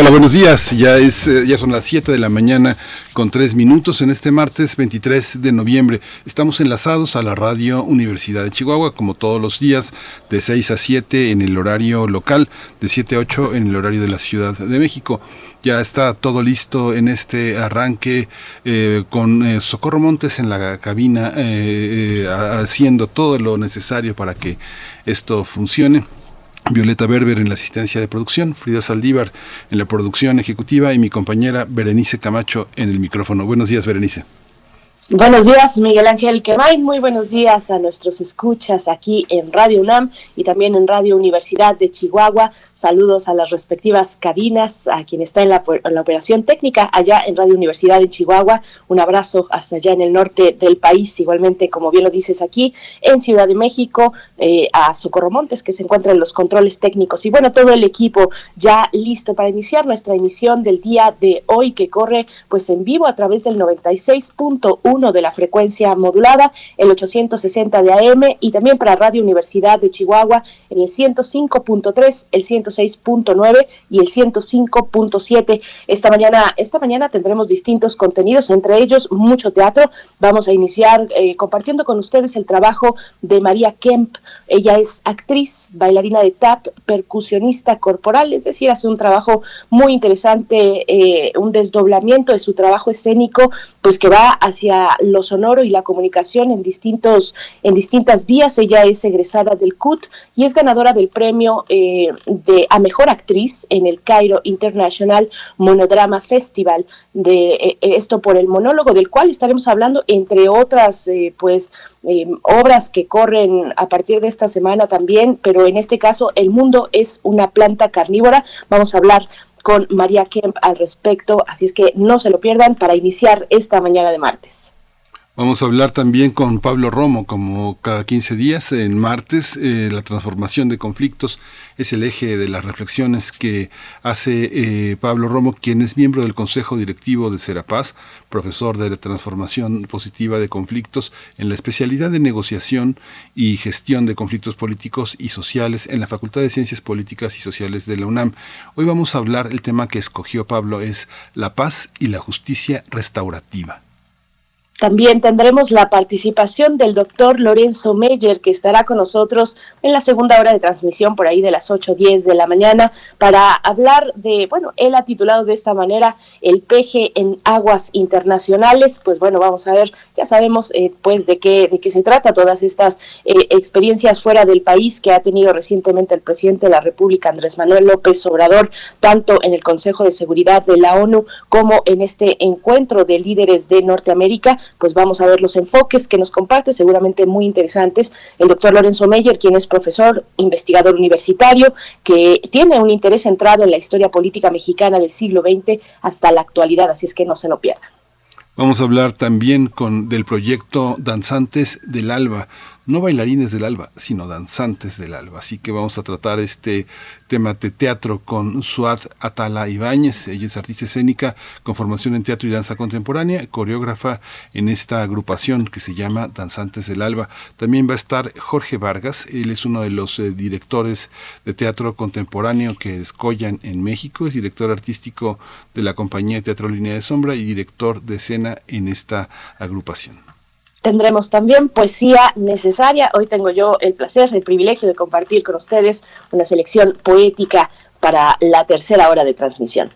Hola, buenos días. Ya, es, eh, ya son las 7 de la mañana con 3 minutos en este martes 23 de noviembre. Estamos enlazados a la radio Universidad de Chihuahua, como todos los días, de 6 a 7 en el horario local, de 7 a 8 en el horario de la Ciudad de México. Ya está todo listo en este arranque eh, con eh, Socorro Montes en la cabina, haciendo todo lo necesario para que esto funcione. Violeta Berber en la asistencia de producción, Frida Saldívar en la producción ejecutiva y mi compañera Berenice Camacho en el micrófono. Buenos días, Berenice. Buenos días, Miguel Ángel Quemay. Muy buenos días a nuestros escuchas aquí en Radio UNAM y también en Radio Universidad de Chihuahua. Saludos a las respectivas cabinas, a quien está en la, operación técnica allá en Radio Universidad de Chihuahua. Un abrazo hasta allá en el norte del país, igualmente, como bien lo dices aquí, en Ciudad de México, eh, a Socorro Montes, que se encuentra en los controles técnicos. Y bueno, todo el equipo ya listo para iniciar nuestra emisión del día de hoy, que corre pues en vivo a través del 96.1 de la frecuencia modulada, el 860 de AM y también para Radio Universidad de Chihuahua en el 105.3, el 106.9 y el 105.7. Esta mañana, esta mañana tendremos distintos contenidos, entre ellos mucho teatro. Vamos a iniciar eh, compartiendo con ustedes el trabajo de María Kemp. Ella es actriz, bailarina de tap, percusionista corporal, es decir, hace un trabajo muy interesante, eh, un desdoblamiento de su trabajo escénico, pues que va hacia lo sonoro y la comunicación en, distintos, en distintas vías. Ella es egresada del CUT y es ganadora del premio eh, de, a Mejor Actriz en el Cairo International Monodrama Festival. De eh, esto por el monólogo del cual estaremos hablando, entre otras, eh, pues, obras que corren a partir de esta semana también, pero en este caso el mundo es una planta carnívora. Vamos a hablar con María Kemp al respecto, así es que no se lo pierdan para iniciar esta mañana de martes. Vamos a hablar también con Pablo Romo, como cada 15 días, en martes, eh, la transformación de conflictos es el eje de las reflexiones que hace eh, Pablo Romo, quien es miembro del Consejo Directivo de Serapaz, profesor de la transformación positiva de conflictos en la especialidad de negociación y gestión de conflictos políticos y sociales en la Facultad de Ciencias Políticas y Sociales de la UNAM. Hoy vamos a hablar, el tema que escogió Pablo es la paz y la justicia restaurativa. También tendremos la participación del doctor Lorenzo Meyer, que estará con nosotros en la segunda hora de transmisión, por ahí de las 8.10 de la mañana, para hablar de, bueno, él ha titulado de esta manera el peje en aguas internacionales. Pues bueno, vamos a ver, ya sabemos eh, pues de qué, de qué se trata todas estas eh, experiencias fuera del país que ha tenido recientemente el presidente de la República, Andrés Manuel López Obrador, tanto en el Consejo de Seguridad de la ONU como en este encuentro de líderes de Norteamérica pues vamos a ver los enfoques que nos comparte, seguramente muy interesantes, el doctor Lorenzo Meyer, quien es profesor, investigador universitario, que tiene un interés centrado en la historia política mexicana del siglo XX hasta la actualidad, así es que no se lo pierdan. Vamos a hablar también con del proyecto Danzantes del Alba, no bailarines del alba, sino danzantes del alba. Así que vamos a tratar este tema de teatro con Suad Atala Ibáñez. Ella es artista escénica con formación en teatro y danza contemporánea, coreógrafa en esta agrupación que se llama Danzantes del Alba. También va a estar Jorge Vargas, él es uno de los eh, directores de teatro contemporáneo que escollan en México, es director artístico de la compañía de Teatro Línea de Sombra y director de escena en esta agrupación. Tendremos también poesía necesaria. Hoy tengo yo el placer, el privilegio de compartir con ustedes una selección poética para la tercera hora de transmisión.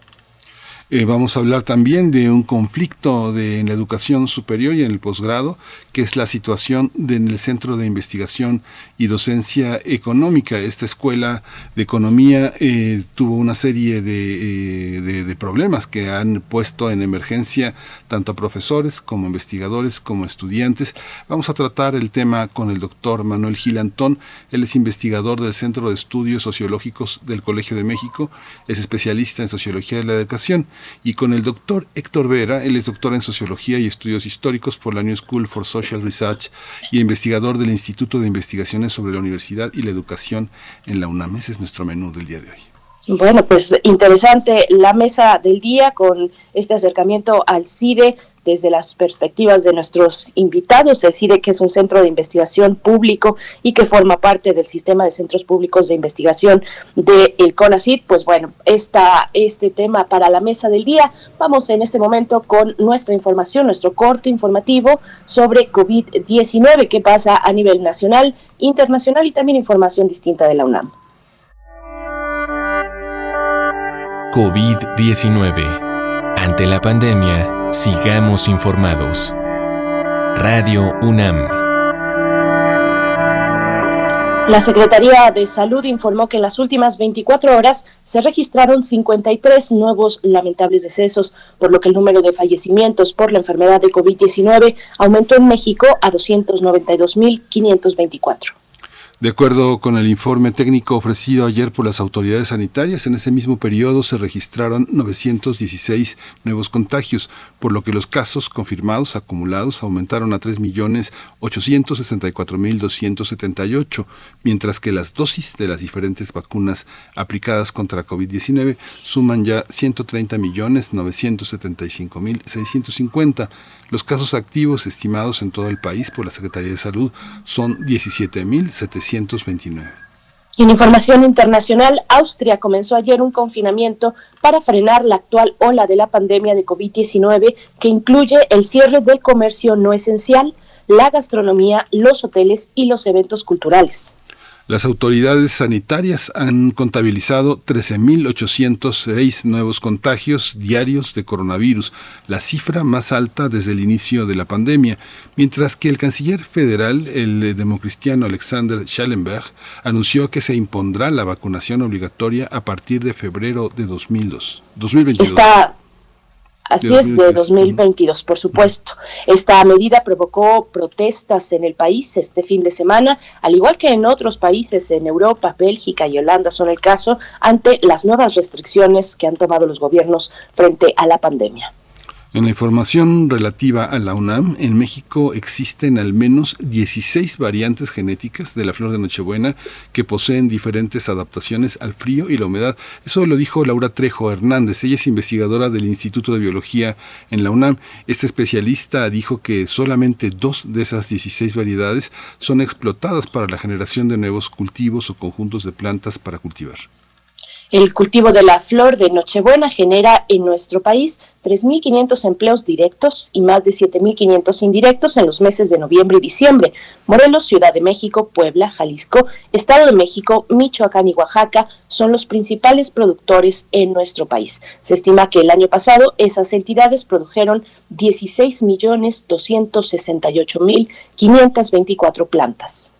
Eh, vamos a hablar también de un conflicto de, en la educación superior y en el posgrado, que es la situación en el Centro de Investigación y Docencia Económica. Esta escuela de economía eh, tuvo una serie eh, de, de, problemas que han puesto en emergencia tanto a profesores como investigadores como estudiantes. Vamos a tratar el tema con el doctor Manuel Gilantón. Él es investigador del Centro de Estudios Sociológicos del Colegio de México, es especialista en Sociología de la Educación y con el doctor Héctor Vera, él es doctor en Sociología y Estudios Históricos por la New School for Social Research y investigador del Instituto de Investigaciones sobre la Universidad y la Educación en la UNAM. Es nuestro menú del día de hoy. Bueno, pues interesante la mesa del día con este acercamiento al CIDE desde las perspectivas de nuestros invitados, el CIDE que es un centro de investigación público y que forma parte del sistema de centros públicos de investigación del el CONACID, pues bueno, está este tema para la mesa del día. Vamos en este momento con nuestra información, nuestro corte informativo sobre COVID-19, qué pasa a nivel nacional, internacional y también información distinta de la UNAM. COVID-19. Ante la pandemia, sigamos informados. Radio UNAM. La Secretaría de Salud informó que en las últimas 24 horas se registraron 53 nuevos lamentables decesos, por lo que el número de fallecimientos por la enfermedad de COVID-19 aumentó en México a 292.524. De acuerdo con el informe técnico ofrecido ayer por las autoridades sanitarias, en ese mismo periodo se registraron 916 nuevos contagios, por lo que los casos confirmados acumulados aumentaron a 3.864.278, mientras que las dosis de las diferentes vacunas aplicadas contra COVID-19 suman ya 130.975.650. Los casos activos estimados en todo el país por la Secretaría de Salud son 17.729. En información internacional, Austria comenzó ayer un confinamiento para frenar la actual ola de la pandemia de COVID-19 que incluye el cierre del comercio no esencial, la gastronomía, los hoteles y los eventos culturales. Las autoridades sanitarias han contabilizado 13.806 nuevos contagios diarios de coronavirus, la cifra más alta desde el inicio de la pandemia, mientras que el canciller federal, el democristiano Alexander Schallenberg, anunció que se impondrá la vacunación obligatoria a partir de febrero de 2002, 2022. Así es, de 2022, por supuesto. Esta medida provocó protestas en el país este fin de semana, al igual que en otros países en Europa, Bélgica y Holanda son el caso, ante las nuevas restricciones que han tomado los gobiernos frente a la pandemia. En la información relativa a la UNAM, en México existen al menos 16 variantes genéticas de la flor de Nochebuena que poseen diferentes adaptaciones al frío y la humedad. Eso lo dijo Laura Trejo Hernández. Ella es investigadora del Instituto de Biología en la UNAM. Este especialista dijo que solamente dos de esas 16 variedades son explotadas para la generación de nuevos cultivos o conjuntos de plantas para cultivar. El cultivo de la flor de Nochebuena genera en nuestro país 3.500 empleos directos y más de 7.500 indirectos en los meses de noviembre y diciembre. Morelos, Ciudad de México, Puebla, Jalisco, Estado de México, Michoacán y Oaxaca son los principales productores en nuestro país. Se estima que el año pasado esas entidades produjeron 16.268.524 plantas.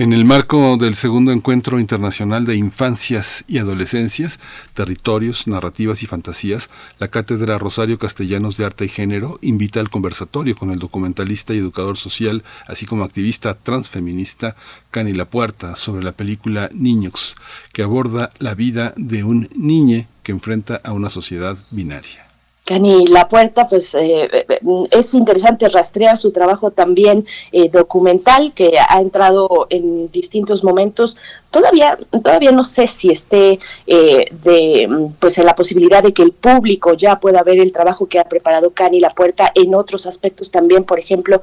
En el marco del segundo encuentro internacional de infancias y adolescencias, territorios, narrativas y fantasías, la Cátedra Rosario Castellanos de Arte y Género invita al conversatorio con el documentalista y educador social, así como activista transfeminista Cani La Puerta, sobre la película Niños, que aborda la vida de un niño que enfrenta a una sociedad binaria. Cani La Puerta, pues eh, eh, es interesante rastrear su trabajo también eh, documental que ha entrado en distintos momentos. Todavía todavía no sé si esté de pues en la posibilidad de que el público ya pueda ver el trabajo que ha preparado Cani La Puerta en otros aspectos también. Por ejemplo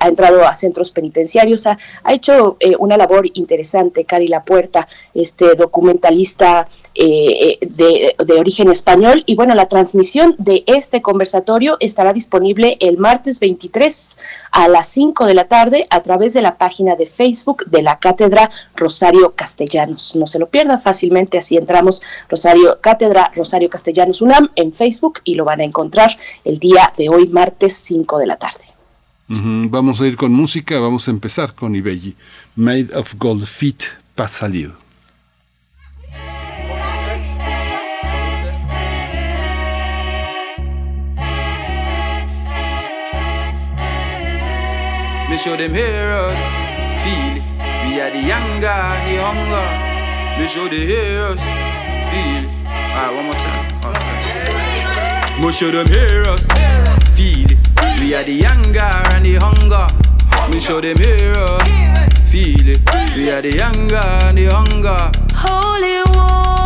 ha entrado a centros penitenciarios ha, ha hecho una labor interesante Cani La Puerta este documentalista de, de origen español y bueno la transmisión de este conversatorio estará disponible el martes 23 a las 5 de la tarde a través de la página de Facebook de la Cátedra Rosario Castellanos. No se lo pierda fácilmente, así entramos Rosario Cátedra Rosario Castellanos UNAM en Facebook y lo van a encontrar el día de hoy, martes 5 de la tarde. Vamos a ir con música, vamos a empezar con Ibelli. Made of Gold Feet, Pasalido. Me show them heroes, uh, feel it. We are the younger and the hunger. Me show the heroes. Uh, feel. Alright, one more time. Me show them heroes. Uh, feel it. We are the younger and the hunger. Me show them heroes. Feel it. We are the younger and the hunger. Holy water.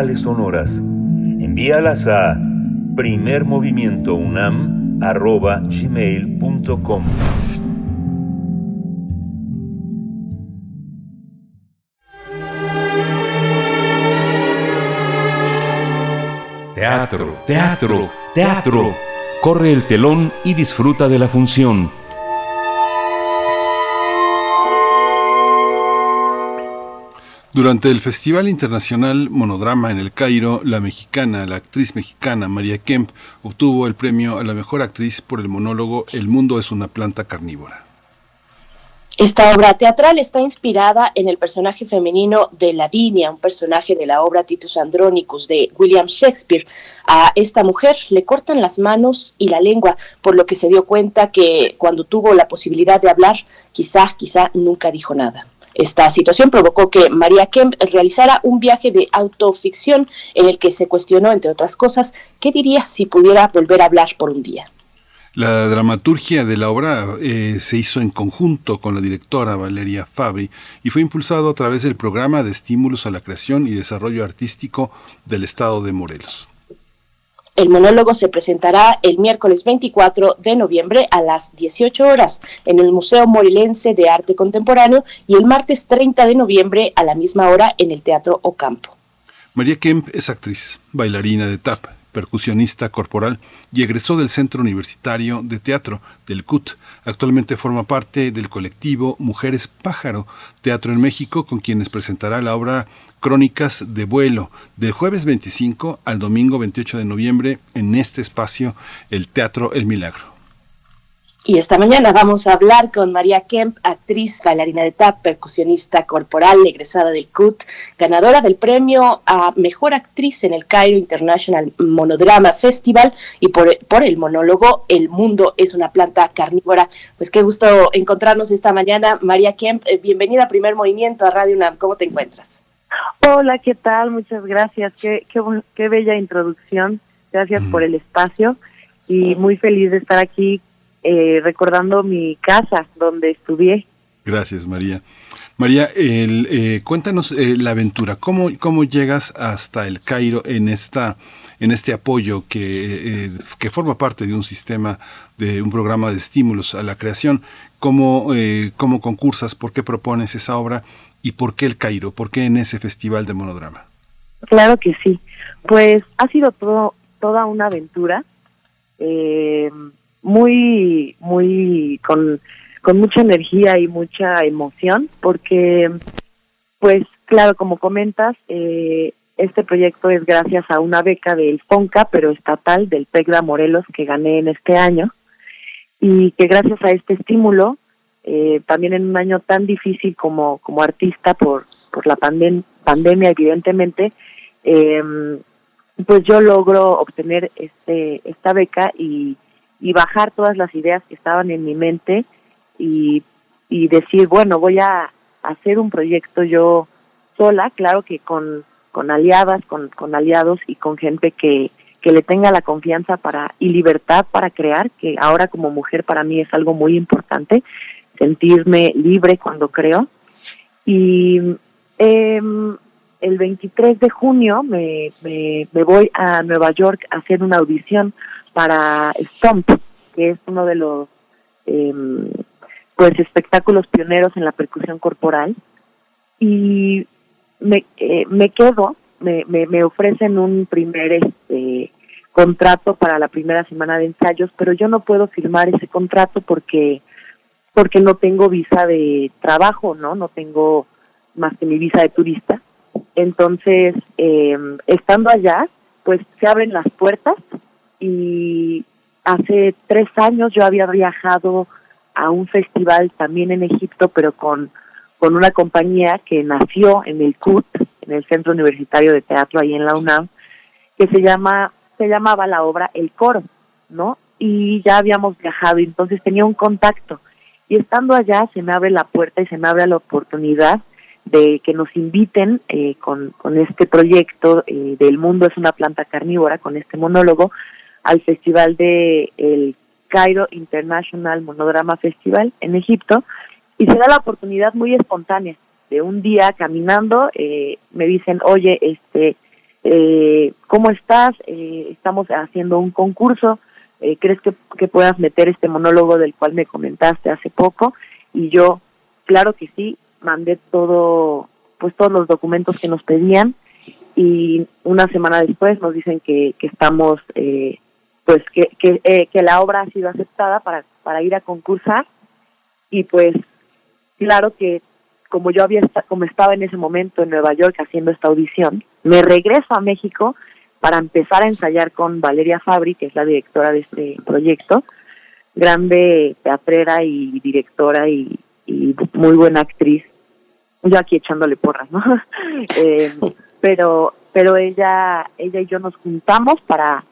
Postales sonoras. Envíalas a primermovimientounam.gmail.com Teatro, teatro, teatro. Corre el telón y disfruta de la función. Durante el Festival Internacional Monodrama en el Cairo, la mexicana, la actriz mexicana María Kemp obtuvo el premio a la mejor actriz por el monólogo El mundo es una planta carnívora. Esta obra teatral está inspirada en el personaje femenino de Lavinia, un personaje de la obra Titus Andronicus de William Shakespeare. A esta mujer le cortan las manos y la lengua, por lo que se dio cuenta que cuando tuvo la posibilidad de hablar, quizá, quizá nunca dijo nada. Esta situación provocó que María Kemp realizara un viaje de autoficción en el que se cuestionó, entre otras cosas, qué diría si pudiera volver a hablar por un día. La dramaturgia de la obra eh, se hizo en conjunto con la directora Valeria Fabri y fue impulsado a través del programa de estímulos a la creación y desarrollo artístico del Estado de Morelos. El monólogo se presentará el miércoles 24 de noviembre a las 18 horas en el Museo Morelense de Arte Contemporáneo y el martes 30 de noviembre a la misma hora en el Teatro Ocampo. María Kemp es actriz, bailarina de tap, percusionista corporal y egresó del Centro Universitario de Teatro del CUT. Actualmente forma parte del colectivo Mujeres Pájaro, Teatro en México, con quienes presentará la obra Crónicas de Vuelo del jueves 25 al domingo 28 de noviembre en este espacio, el Teatro El Milagro. Y esta mañana vamos a hablar con María Kemp, actriz, bailarina de tap, percusionista corporal, egresada del CUT, ganadora del premio a Mejor Actriz en el Cairo International Monodrama Festival y por, por el monólogo El mundo es una planta carnívora. Pues qué gusto encontrarnos esta mañana. María Kemp, eh, bienvenida a Primer Movimiento a Radio UNAM. ¿Cómo te encuentras? Hola, ¿qué tal? Muchas gracias. Qué, qué, bella introducción. Gracias por el espacio y muy feliz de estar aquí eh, recordando mi casa donde estudié. Gracias, María. María, el, eh, cuéntanos eh, la aventura. ¿Cómo, ¿Cómo llegas hasta el Cairo en esta en este apoyo que, eh, que forma parte de un sistema, de un programa de estímulos a la creación? ¿Cómo, eh, ¿Cómo concursas? ¿Por qué propones esa obra? ¿Y por qué el Cairo? ¿Por qué en ese festival de monodrama? Claro que sí. Pues ha sido todo, toda una aventura, eh, muy, muy, con, con mucha energía y mucha emoción, porque, pues, claro, como comentas, eh, este proyecto es gracias a una beca del FONCA, pero estatal, del PECDA Morelos, que gané en este año, y que gracias a este estímulo, eh, también en un año tan difícil como, como artista por, por la pandem- pandemia, evidentemente, eh, pues yo logro obtener este esta beca y, y bajar todas las ideas que estaban en mi mente y, y decir, bueno, voy a hacer un proyecto yo sola, claro que con, con aliadas, con, con aliados y con gente que, que le tenga la confianza para y libertad para crear, que ahora como mujer para mí es algo muy importante, sentirme libre cuando creo. Y em, el 23 de junio me, me voy a Nueva York a hacer una audición para Stomp, que es uno de los em, pues espectáculos pioneros en la percusión corporal. Y me, eh, me quedo, me, me, me ofrecen un primer este, contrato para la primera semana de ensayos, pero yo no puedo firmar ese contrato porque porque no tengo visa de trabajo, ¿no? No tengo más que mi visa de turista. Entonces, eh, estando allá, pues se abren las puertas y hace tres años yo había viajado a un festival también en Egipto, pero con, con una compañía que nació en el CUT, en el Centro Universitario de Teatro ahí en la UNAM, que se llama se llamaba la obra El Coro, ¿no? Y ya habíamos viajado y entonces tenía un contacto y estando allá se me abre la puerta y se me abre la oportunidad de que nos inviten eh, con, con este proyecto eh, del mundo es una planta carnívora, con este monólogo, al festival de el Cairo International Monodrama Festival en Egipto y se da la oportunidad muy espontánea de un día caminando eh, me dicen oye este eh, cómo estás Eh, estamos haciendo un concurso eh, ¿crees que, que puedas meter este monólogo del cual me comentaste hace poco? Y yo, claro que sí, mandé todo, pues todos los documentos que nos pedían y una semana después nos dicen que, que estamos, eh, pues que, que, eh, que la obra ha sido aceptada para, para ir a concursar y pues claro que como yo había como estaba en ese momento en Nueva York haciendo esta audición, me regreso a México para empezar a ensayar con Valeria Fabri, que es la directora de este proyecto, grande teatrera y directora y, y muy buena actriz. Yo aquí echándole porras, ¿no? Eh, pero pero ella ella y yo nos juntamos para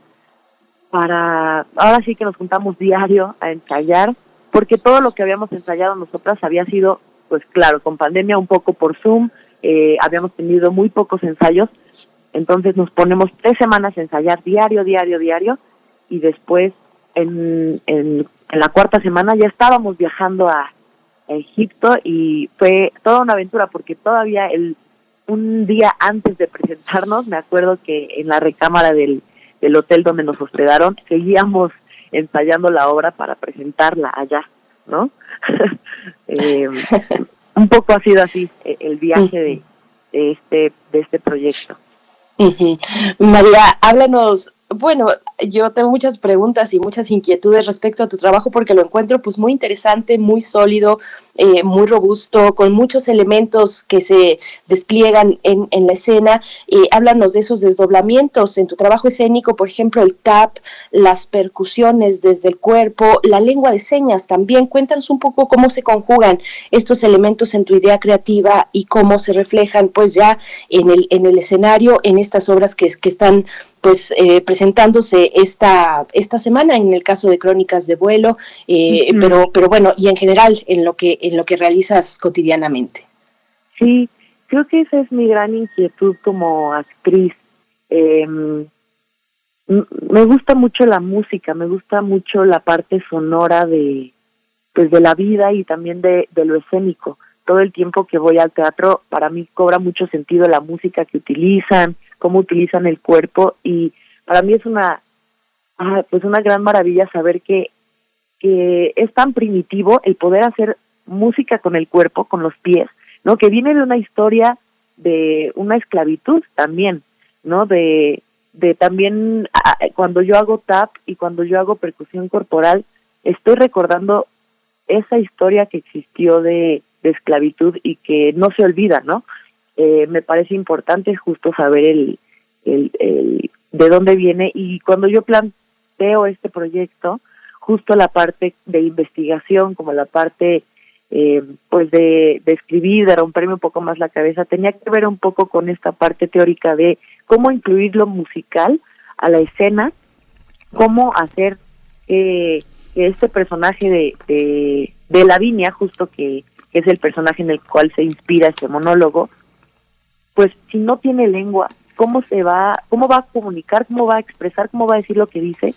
para ahora sí que nos juntamos diario a ensayar porque todo lo que habíamos ensayado nosotras había sido pues claro con pandemia un poco por Zoom eh, habíamos tenido muy pocos ensayos entonces nos ponemos tres semanas a ensayar diario diario diario y después en, en, en la cuarta semana ya estábamos viajando a, Egipto y fue toda una aventura porque todavía el un día antes de presentarnos me acuerdo que en la recámara del, del hotel donde nos hospedaron seguíamos ensayando la obra para presentarla allá, ¿no? Eh, un poco ha sido así eh, el viaje de, de este de este proyecto. María, háblanos. Bueno, yo tengo muchas preguntas y muchas inquietudes respecto a tu trabajo porque lo encuentro pues muy interesante, muy sólido, eh, muy robusto, con muchos elementos que se despliegan en, en la escena. Eh, háblanos de esos desdoblamientos en tu trabajo escénico, por ejemplo, el tap, las percusiones desde el cuerpo, la lengua de señas también. Cuéntanos un poco cómo se conjugan estos elementos en tu idea creativa y cómo se reflejan pues ya en el, en el escenario, en estas obras que, que están pues eh, presentándose esta, esta semana en el caso de Crónicas de Vuelo, eh, pero, pero bueno, y en general en lo que, en lo que realizas cotidianamente. Sí, creo que esa es mi gran inquietud como actriz. Em, me gusta mucho la música, me gusta mucho la parte sonora de pues de la vida y también de, de lo escénico. Todo el tiempo que voy al teatro, para mí cobra mucho sentido la música que utilizan, cómo utilizan el cuerpo y para mí es una ah, pues una gran maravilla saber que que es tan primitivo el poder hacer música con el cuerpo, con los pies, ¿no? Que viene de una historia de una esclavitud también, ¿no? De, de también ah, cuando yo hago tap y cuando yo hago percusión corporal, estoy recordando esa historia que existió de, de esclavitud y que no se olvida, ¿no? Eh, me parece importante justo saber el, el, el de dónde viene. Y cuando yo planteo este proyecto, justo la parte de investigación, como la parte eh, pues de, de escribir, de romperme un poco más la cabeza, tenía que ver un poco con esta parte teórica de cómo incluir lo musical a la escena, cómo hacer eh, que este personaje de, de, de Lavinia, justo que, que es el personaje en el cual se inspira este monólogo, pues si no tiene lengua, cómo se va, cómo va a comunicar, cómo va a expresar, cómo va a decir lo que dice.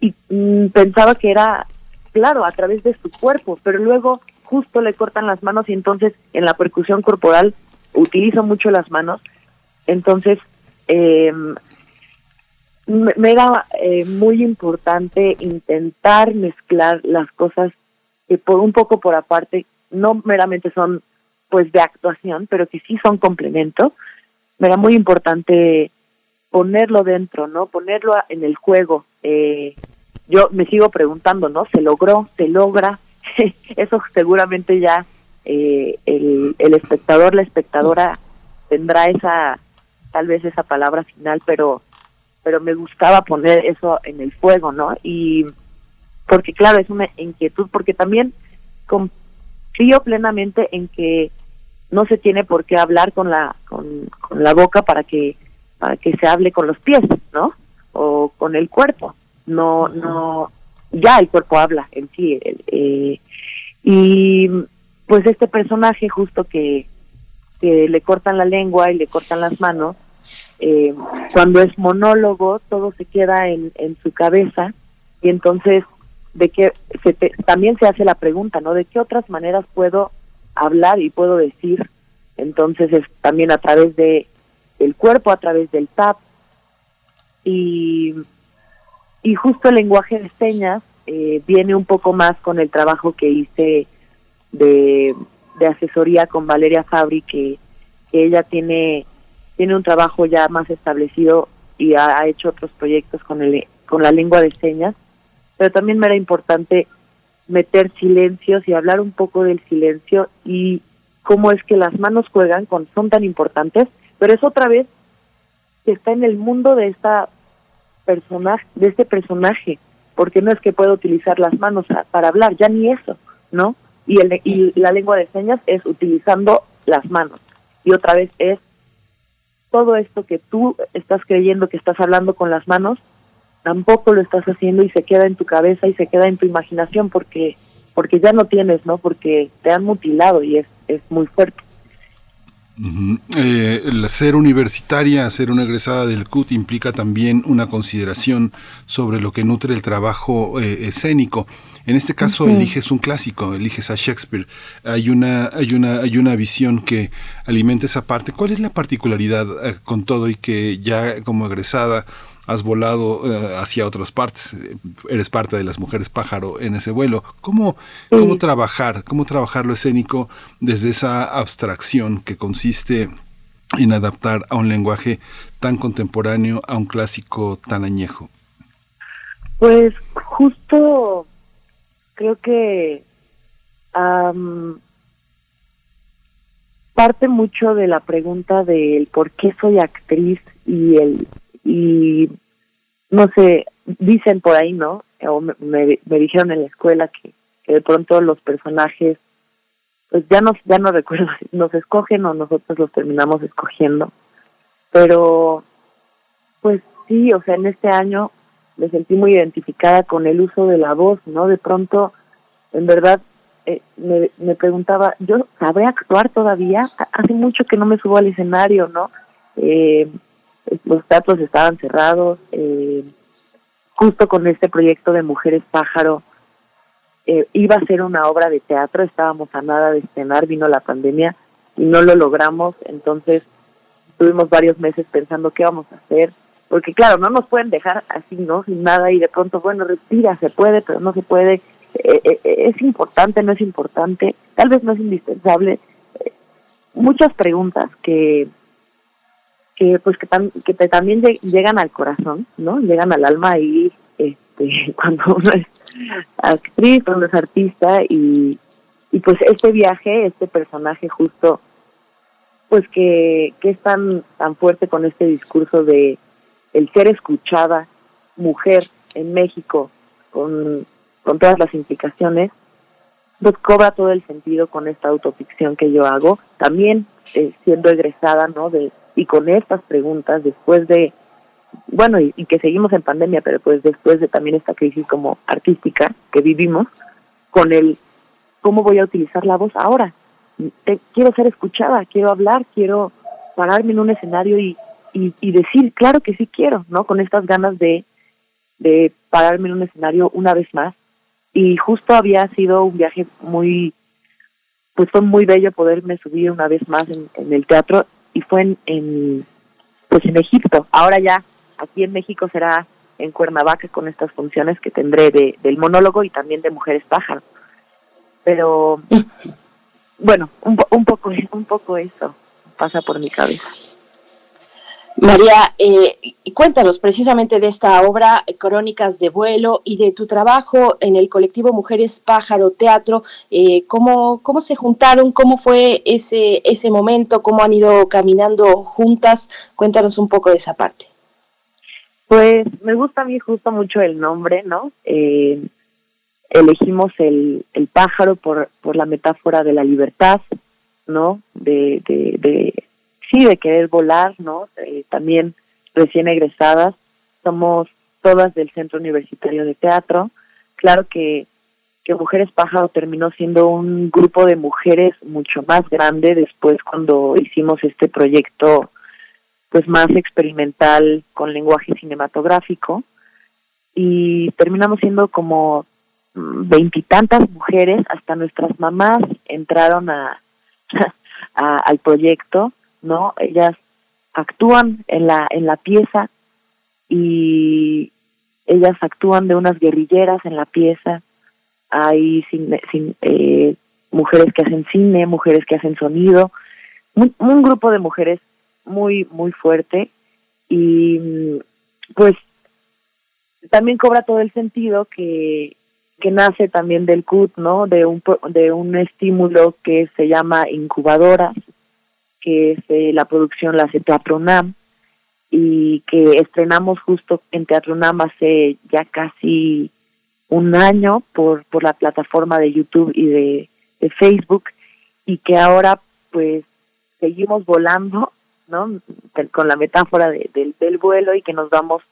Y mm, pensaba que era, claro, a través de su cuerpo, pero luego justo le cortan las manos y entonces en la percusión corporal utilizo mucho las manos. Entonces, eh, me era eh, muy importante intentar mezclar las cosas que por un poco por aparte no meramente son pues de actuación, pero que sí son complemento. Me era muy importante ponerlo dentro, ¿no? Ponerlo en el juego. Eh, yo me sigo preguntando, ¿no? ¿Se logró? ¿Se logra? Eso seguramente ya eh, el, el espectador, la espectadora tendrá esa, tal vez esa palabra final, pero pero me gustaba poner eso en el fuego, ¿no? Y porque claro, es una inquietud, porque también confío plenamente en que no se tiene por qué hablar con la con, con la boca para que para que se hable con los pies, ¿no? O con el cuerpo. No no ya el cuerpo habla en sí. el- eh, y pues este personaje justo que que le cortan la lengua y le cortan las manos eh, cuando es monólogo todo se queda en, en su cabeza y entonces de qué se te- también se hace la pregunta no de qué otras maneras puedo hablar y puedo decir. Entonces es también a través de el cuerpo a través del tap. Y y justo el lenguaje de señas eh, viene un poco más con el trabajo que hice de, de asesoría con Valeria Fabri que, ella tiene tiene un trabajo ya más establecido y ha, ha hecho otros proyectos con el con la lengua de señas. Pero también me era importante meter silencios y hablar un poco del silencio y cómo es que las manos juegan con son tan importantes pero es otra vez que está en el mundo de esta personaje de este personaje porque no es que pueda utilizar las manos para hablar ya ni eso no y el y la lengua de señas es utilizando las manos. Y otra vez es todo esto que tú estás creyendo que estás hablando con las manos tampoco lo estás haciendo y se queda en tu cabeza y se queda en tu imaginación porque porque ya no tienes no porque te han mutilado y es es muy fuerte. Eh, el ser universitaria, ser una egresada del CUT implica también una consideración sobre lo que nutre el trabajo eh, escénico. En este caso eliges un clásico, eliges a Shakespeare. Hay una, hay una, hay una visión que alimenta esa parte. ¿Cuál es la particularidad eh, con todo y que ya como egresada has volado eh, hacia otras partes? Eres parte de las mujeres pájaro en ese vuelo. ¿Cómo, cómo trabajar, cómo trabajar lo escénico desde esa abstracción que consiste en adaptar a un lenguaje tan contemporáneo a un clásico tan añejo? Pues justo creo que parte mucho de la pregunta del por qué soy actriz y el y no sé dicen por ahí no me, me, me dijeron en la escuela que, de pronto los personajes pues ya no ya no recuerdo nos escogen o nosotros los terminamos escogiendo pero pues sí o sea en este año me sentí muy identificada con el uso de la voz, ¿no? De pronto, en verdad, eh, me, me preguntaba, ¿yo sabré actuar todavía? Ha- Hace mucho que no me subo al escenario, ¿no? Eh, los teatros estaban cerrados, eh, justo con este proyecto de Mujeres Pájaro, eh, iba a ser una obra de teatro, estábamos a nada de estrenar, vino la pandemia y no lo logramos, entonces tuvimos varios meses pensando qué vamos a hacer, porque claro, no nos pueden dejar así, ¿no? Sin nada y de pronto, bueno, respira, se puede, pero no se puede, Eh, eh, es importante, no es importante, tal vez no es indispensable, muchas preguntas que que pues que, que te- también lleg- llegan al corazón, ¿no? Llegan al alma y este cuando uno es actriz, cuando es artista y, y pues este viaje, este personaje justo pues que, que es tan tan fuerte con este discurso de el ser escuchada mujer en México con, con todas las implicaciones pues cobra todo el sentido con esta autoficción que yo hago también eh, siendo egresada no de y con estas preguntas después de bueno y, que seguimos en pandemia pero pues después de también esta crisis como artística que vivimos con el cómo voy a utilizar la voz ahora quiero ser escuchada quiero hablar quiero pararme en un escenario y, y, y decir claro que sí quiero no con estas ganas de de pararme en un escenario una vez más. Y justo había sido un viaje muy pues fue muy bello poderme subir una vez más en, en el teatro y fue en, en pues en Egipto. Ahora ya aquí en México será en Cuernavaca con estas funciones que tendré de, del monólogo y también de mujeres pájaro. Pero bueno un, un poco un poco eso pasa por mi cabeza María, eh, cuéntanos precisamente de esta obra, eh, Crónicas de Vuelo, y de tu trabajo en el colectivo Mujeres Pájaro Teatro. Eh, ¿cómo, ¿Cómo se juntaron? ¿Cómo fue ese, ese momento? ¿Cómo han ido caminando juntas? Cuéntanos un poco de esa parte. Pues me gusta a mí justo mucho el nombre, ¿no? Eh, elegimos el, el pájaro por, por la metáfora de la libertad, ¿no? De, de, de sí, de querer volar, ¿no? Eh, también recién egresadas, somos todas del Centro Universitario de Teatro. Claro que, que Mujeres Pájaro terminó siendo un grupo de mujeres mucho más grande después cuando hicimos este proyecto pues más experimental con lenguaje cinematográfico y terminamos siendo como veintitantas mujeres hasta nuestras mamás entraron a- al proyecto no ellas actúan en la en la pieza y ellas actúan de unas guerrilleras en la pieza. Hay cine- cin- eh, mujeres que hacen cine mujeres que hacen sonido un, grupo de mujeres muy muy fuerte y mm, pues también cobra todo el sentido que que nace también del CUT, ¿no? De un de un estímulo que se llama incubadoras, que es eh, la producción la hace Teatro UNAM y que estrenamos justo en Teatro UNAM hace ya casi un año por por la plataforma de YouTube y de, de Facebook y que ahora pues seguimos volando, ¿no? Con la metáfora de- del, del vuelo y que nos vamos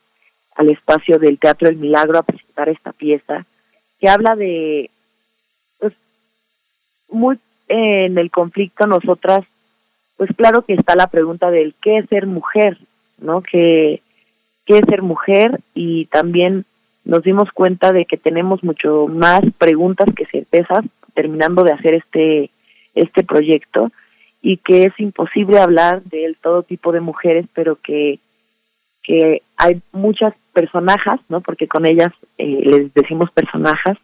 al espacio del Teatro El Milagro a presentar esta pieza que habla de, pues, muy en el conflicto nosotras, pues claro que está la pregunta del qué es ser mujer, ¿no? ¿Qué, qué es ser mujer? Y también nos dimos cuenta de que tenemos mucho más preguntas que certezas terminando de hacer este, este proyecto y que es imposible hablar de todo tipo de mujeres, pero que, que hay muchas personajes, ¿no? Porque con ellas eh, les decimos personajes,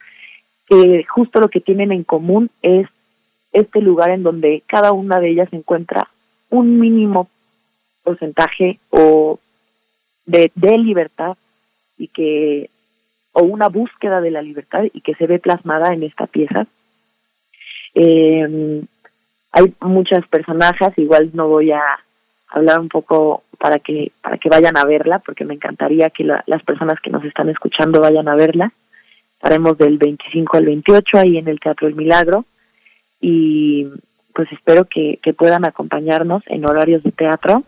que justo lo que tienen en común es este lugar en donde cada una de ellas encuentra un mínimo porcentaje o de, libertad y que o una búsqueda de la libertad y que se ve plasmada en esta pieza. Eh, hay muchas personajes, igual no voy a hablar un poco para que para que vayan a verla, porque me encantaría que la- las personas que nos están escuchando vayan a verla. Estaremos del 25 al 28 ahí en el Teatro El Milagro y pues espero que, puedan acompañarnos en horarios de teatro.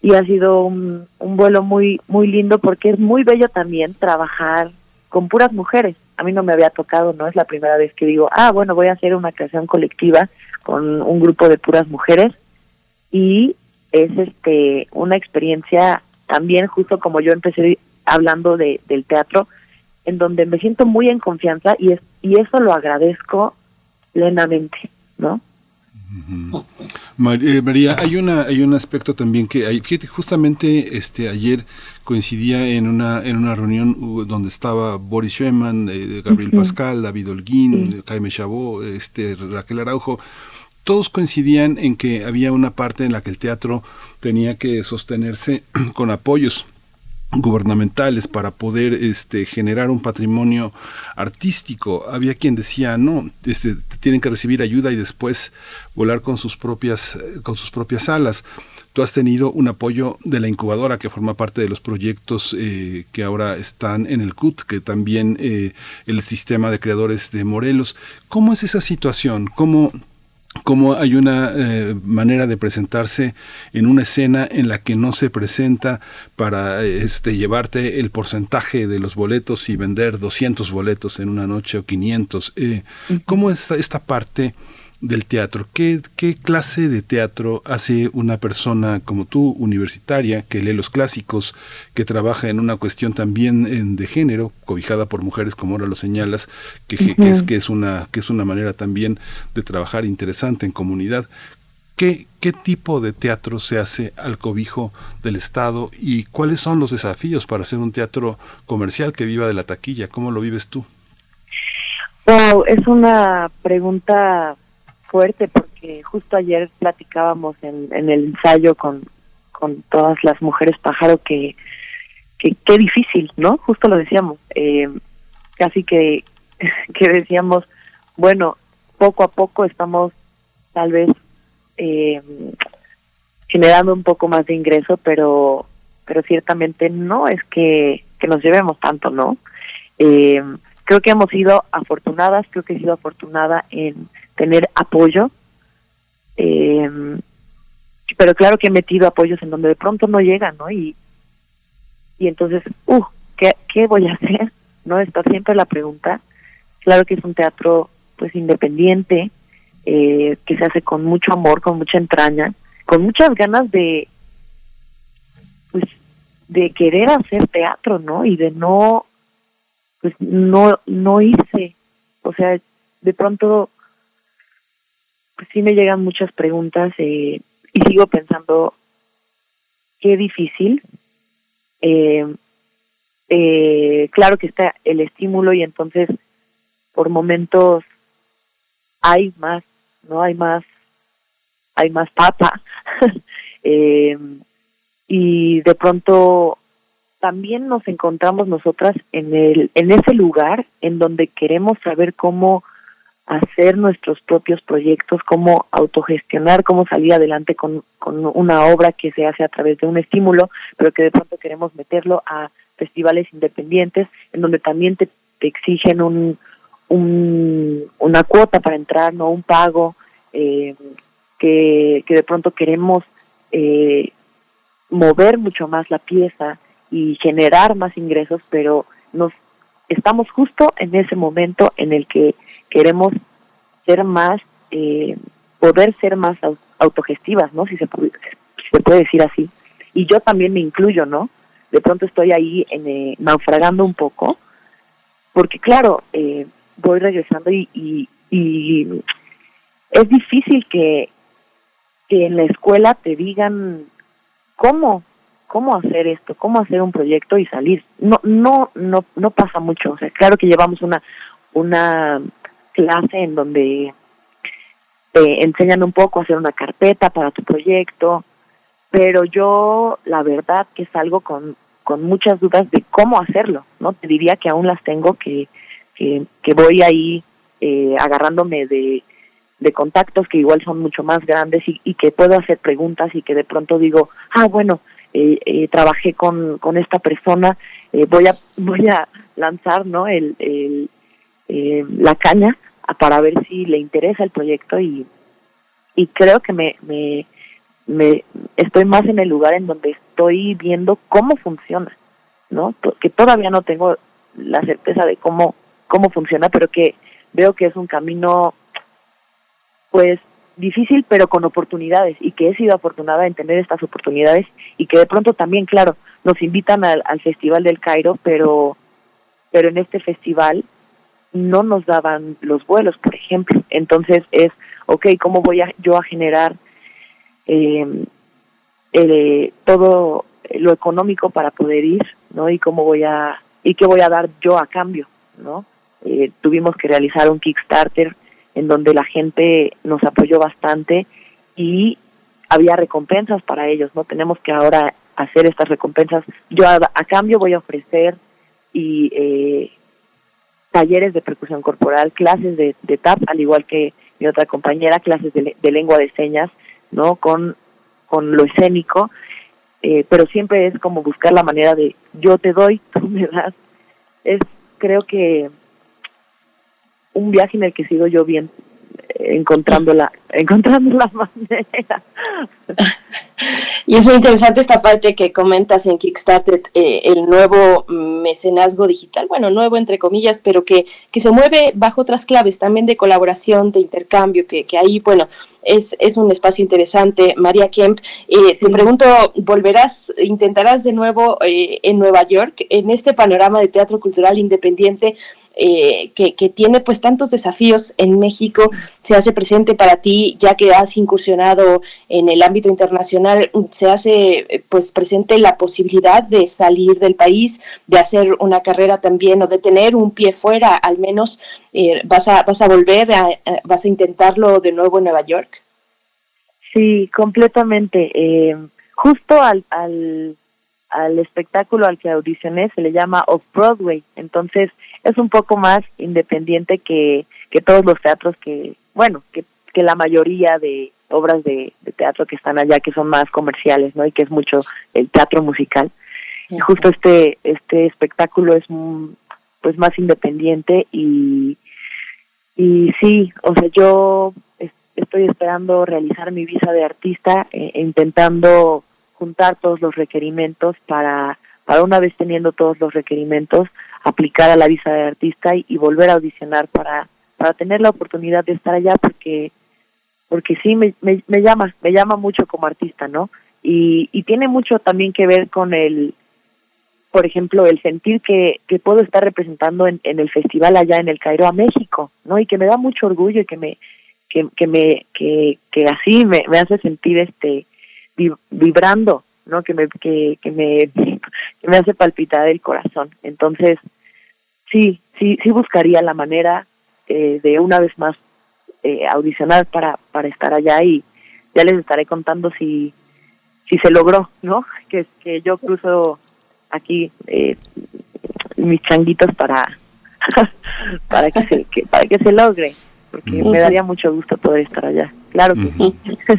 Y ha sido un, un vuelo muy muy lindo porque es muy bello también trabajar con puras mujeres, a mí no me había tocado, no es la primera vez que digo, ah, bueno, voy a hacer una creación colectiva con un grupo de puras mujeres y es este una experiencia también justo como yo empecé hablando de, del teatro en donde me siento muy en confianza y es y eso lo agradezco plenamente, ¿no? Eh, María, hay una hay un aspecto también que hay, fíjate, justamente este ayer coincidía en una en una reunión donde estaba Boris Schumann, eh, Gabriel Pascal, David Holguín, Jaime Chabot, este Raquel Araujo, todos coincidían en que había una parte en la que el teatro tenía que sostenerse con apoyos gubernamentales para poder este generar un patrimonio artístico. Había quien decía no este, tienen que recibir ayuda y después volar con sus propias con sus propias alas tú has tenido un apoyo de la incubadora que forma parte de los proyectos eh, que ahora están en el CUT que también eh, el sistema de creadores de Morelos. Cómo es esa situación cómo cómo hay una eh, manera de presentarse en una escena en la que no se presenta para este, llevarte el porcentaje de los boletos y vender 200 boletos en una noche o 500. Eh, ¿Cómo es esta parte del teatro. ¿Qué, ¿Qué clase de teatro hace una persona como tú, universitaria, que lee los clásicos, que trabaja en una cuestión también de género, cobijada por mujeres, como ahora lo señalas, que, que, es, que, es una, que es una manera también de trabajar interesante en comunidad? ¿Qué, ¿Qué tipo de teatro se hace al cobijo del Estado y cuáles son los desafíos para hacer un teatro comercial que viva de la taquilla? ¿Cómo lo vives tú? Wow, es una pregunta fuerte porque justo ayer platicábamos en, el ensayo con, con todas las mujeres pájaro que, que qué difícil, ¿no? Justo lo decíamos, eh, casi que, que decíamos, bueno, poco a poco estamos tal vez eh, generando un poco más de ingreso, pero pero ciertamente no es que, que nos llevemos tanto, ¿no? Eh, creo que hemos sido afortunadas, creo que he sido afortunada en tener apoyo. Eh, pero claro que he metido apoyos en donde de pronto no llegan, ¿no? Y, y entonces, uh, ¿qué, ¿qué voy a hacer? ¿No? Está siempre la pregunta. Claro que es un teatro, pues, independiente, eh, que se hace con mucho amor, con mucha entraña, con muchas ganas de, pues, de querer hacer teatro, ¿no? Y de no, pues, no, no irse. O sea, de pronto pues sí me llegan muchas preguntas eh, y sigo pensando qué difícil. Eh, eh, claro que está el estímulo y entonces por momentos hay más, no hay más, hay más papa y de pronto también nos encontramos nosotras en el en ese lugar en donde queremos saber cómo hacer nuestros propios proyectos, cómo autogestionar, cómo salir adelante con, con una obra que se hace a través de un estímulo, pero que de pronto queremos meterlo a festivales independientes, en donde también te, exigen un, un, una cuota para entrar, no un pago, eh, que, que de pronto queremos eh, mover mucho más la pieza y generar más ingresos, pero nos estamos justo en ese momento en el que queremos ser más, eh, poder ser más autogestivas, ¿no? Si se, puede, se puede decir así. Y yo también me incluyo, ¿no? De pronto estoy ahí en, eh, naufragando un poco, porque claro, eh, voy regresando y, y, y es difícil que, que en la escuela te digan cómo cómo hacer esto, cómo hacer un proyecto y salir. No, no, no, no pasa mucho. O sea, claro que llevamos una, una clase en donde te enseñan un poco a hacer una carpeta para tu proyecto, pero yo la verdad que salgo con, con muchas dudas de cómo hacerlo, ¿no? Te diría que aún las tengo, que, que, que voy ahí eh, agarrándome de, de contactos que igual son mucho más grandes y, y que puedo hacer preguntas y que de pronto digo, ah, bueno, eh, eh, trabajé con, con esta persona, eh, voy a voy a lanzar no el, el la caña para ver si le interesa el proyecto y, y creo que me, me, me estoy más en el lugar en donde estoy viendo cómo funciona, ¿no? Que todavía no tengo la certeza de cómo cómo funciona, pero que veo que es un camino, pues, difícil, pero con oportunidades, y que he sido afortunada en tener estas oportunidades, y que de pronto también, claro, nos invitan al, al Festival del Cairo, pero, pero en este festival no nos daban los vuelos, por ejemplo. Entonces es, ok, ¿cómo voy a, yo a generar eh, eh, todo lo económico para poder ir, ¿no? Y cómo voy a, y qué voy a dar yo a cambio, ¿no? Eh, tuvimos que realizar un Kickstarter en donde la gente nos apoyó bastante y había recompensas para ellos, ¿no? Tenemos que ahora hacer estas recompensas. Yo a, cambio voy a ofrecer y eh, talleres de percusión corporal, clases de, tap, al igual que mi otra compañera, clases de, de lengua de señas, ¿no? Con, con lo escénico, eh, pero siempre es como buscar la manera de yo te doy, tú me das. Es, creo que un viaje en el que sigo yo bien eh, encontrando la encontrando la manera Y es muy interesante esta parte que comentas en Kickstarter, eh, el nuevo mecenazgo digital, bueno, nuevo entre comillas, pero que, que se mueve bajo otras claves también de colaboración, de intercambio, que, que ahí, bueno, es, es un espacio interesante. María Kemp, eh, te pregunto, ¿volverás, intentarás de nuevo eh, en Nueva York, en este panorama de teatro cultural independiente? Eh, que, que tiene pues tantos desafíos en México, se hace presente para ti, ya que has incursionado en el ámbito internacional, se hace eh, pues presente la posibilidad de salir del país, de hacer una carrera también o de tener un pie fuera, al menos eh, vas a vas a volver, a, vas a intentarlo de nuevo en Nueva York. Sí, completamente. Eh, justo al, al, al espectáculo al que audicioné se le llama Off-Broadway, entonces es un poco más independiente que, que todos los teatros que, bueno, que, que la mayoría de obras de, de teatro que están allá, que son más comerciales, ¿no? Y que es mucho el teatro musical. Y justo este, este espectáculo es pues más independiente y, y sí, o sea, yo es- estoy esperando realizar mi visa de artista, e intentando juntar todos los requerimientos para, para una vez teniendo todos los requerimientos, aplicar a la visa de artista y, volver a audicionar para, para tener la oportunidad de estar allá porque porque sí me, me, me llama, me llama mucho como artista, ¿no? Y, y tiene mucho también que ver con el, por ejemplo, el sentir que, que puedo estar representando en, en el festival allá en el Cairo a México, ¿no? Y que me da mucho orgullo y que me, que, me, que, que así me, me hace sentir este vi- vibrando, ¿no? Que me, que, que me, que me hace palpitar el corazón. Entonces, sí, sí, sí buscaría la manera eh, de una vez más eh, audicionar para, para estar allá y ya les estaré contando si, si se logró, ¿no? Que, que yo cruzo aquí eh, mis changuitos para para que se que, para que se logre porque me daría mucho gusto poder estar allá. Claro que sí.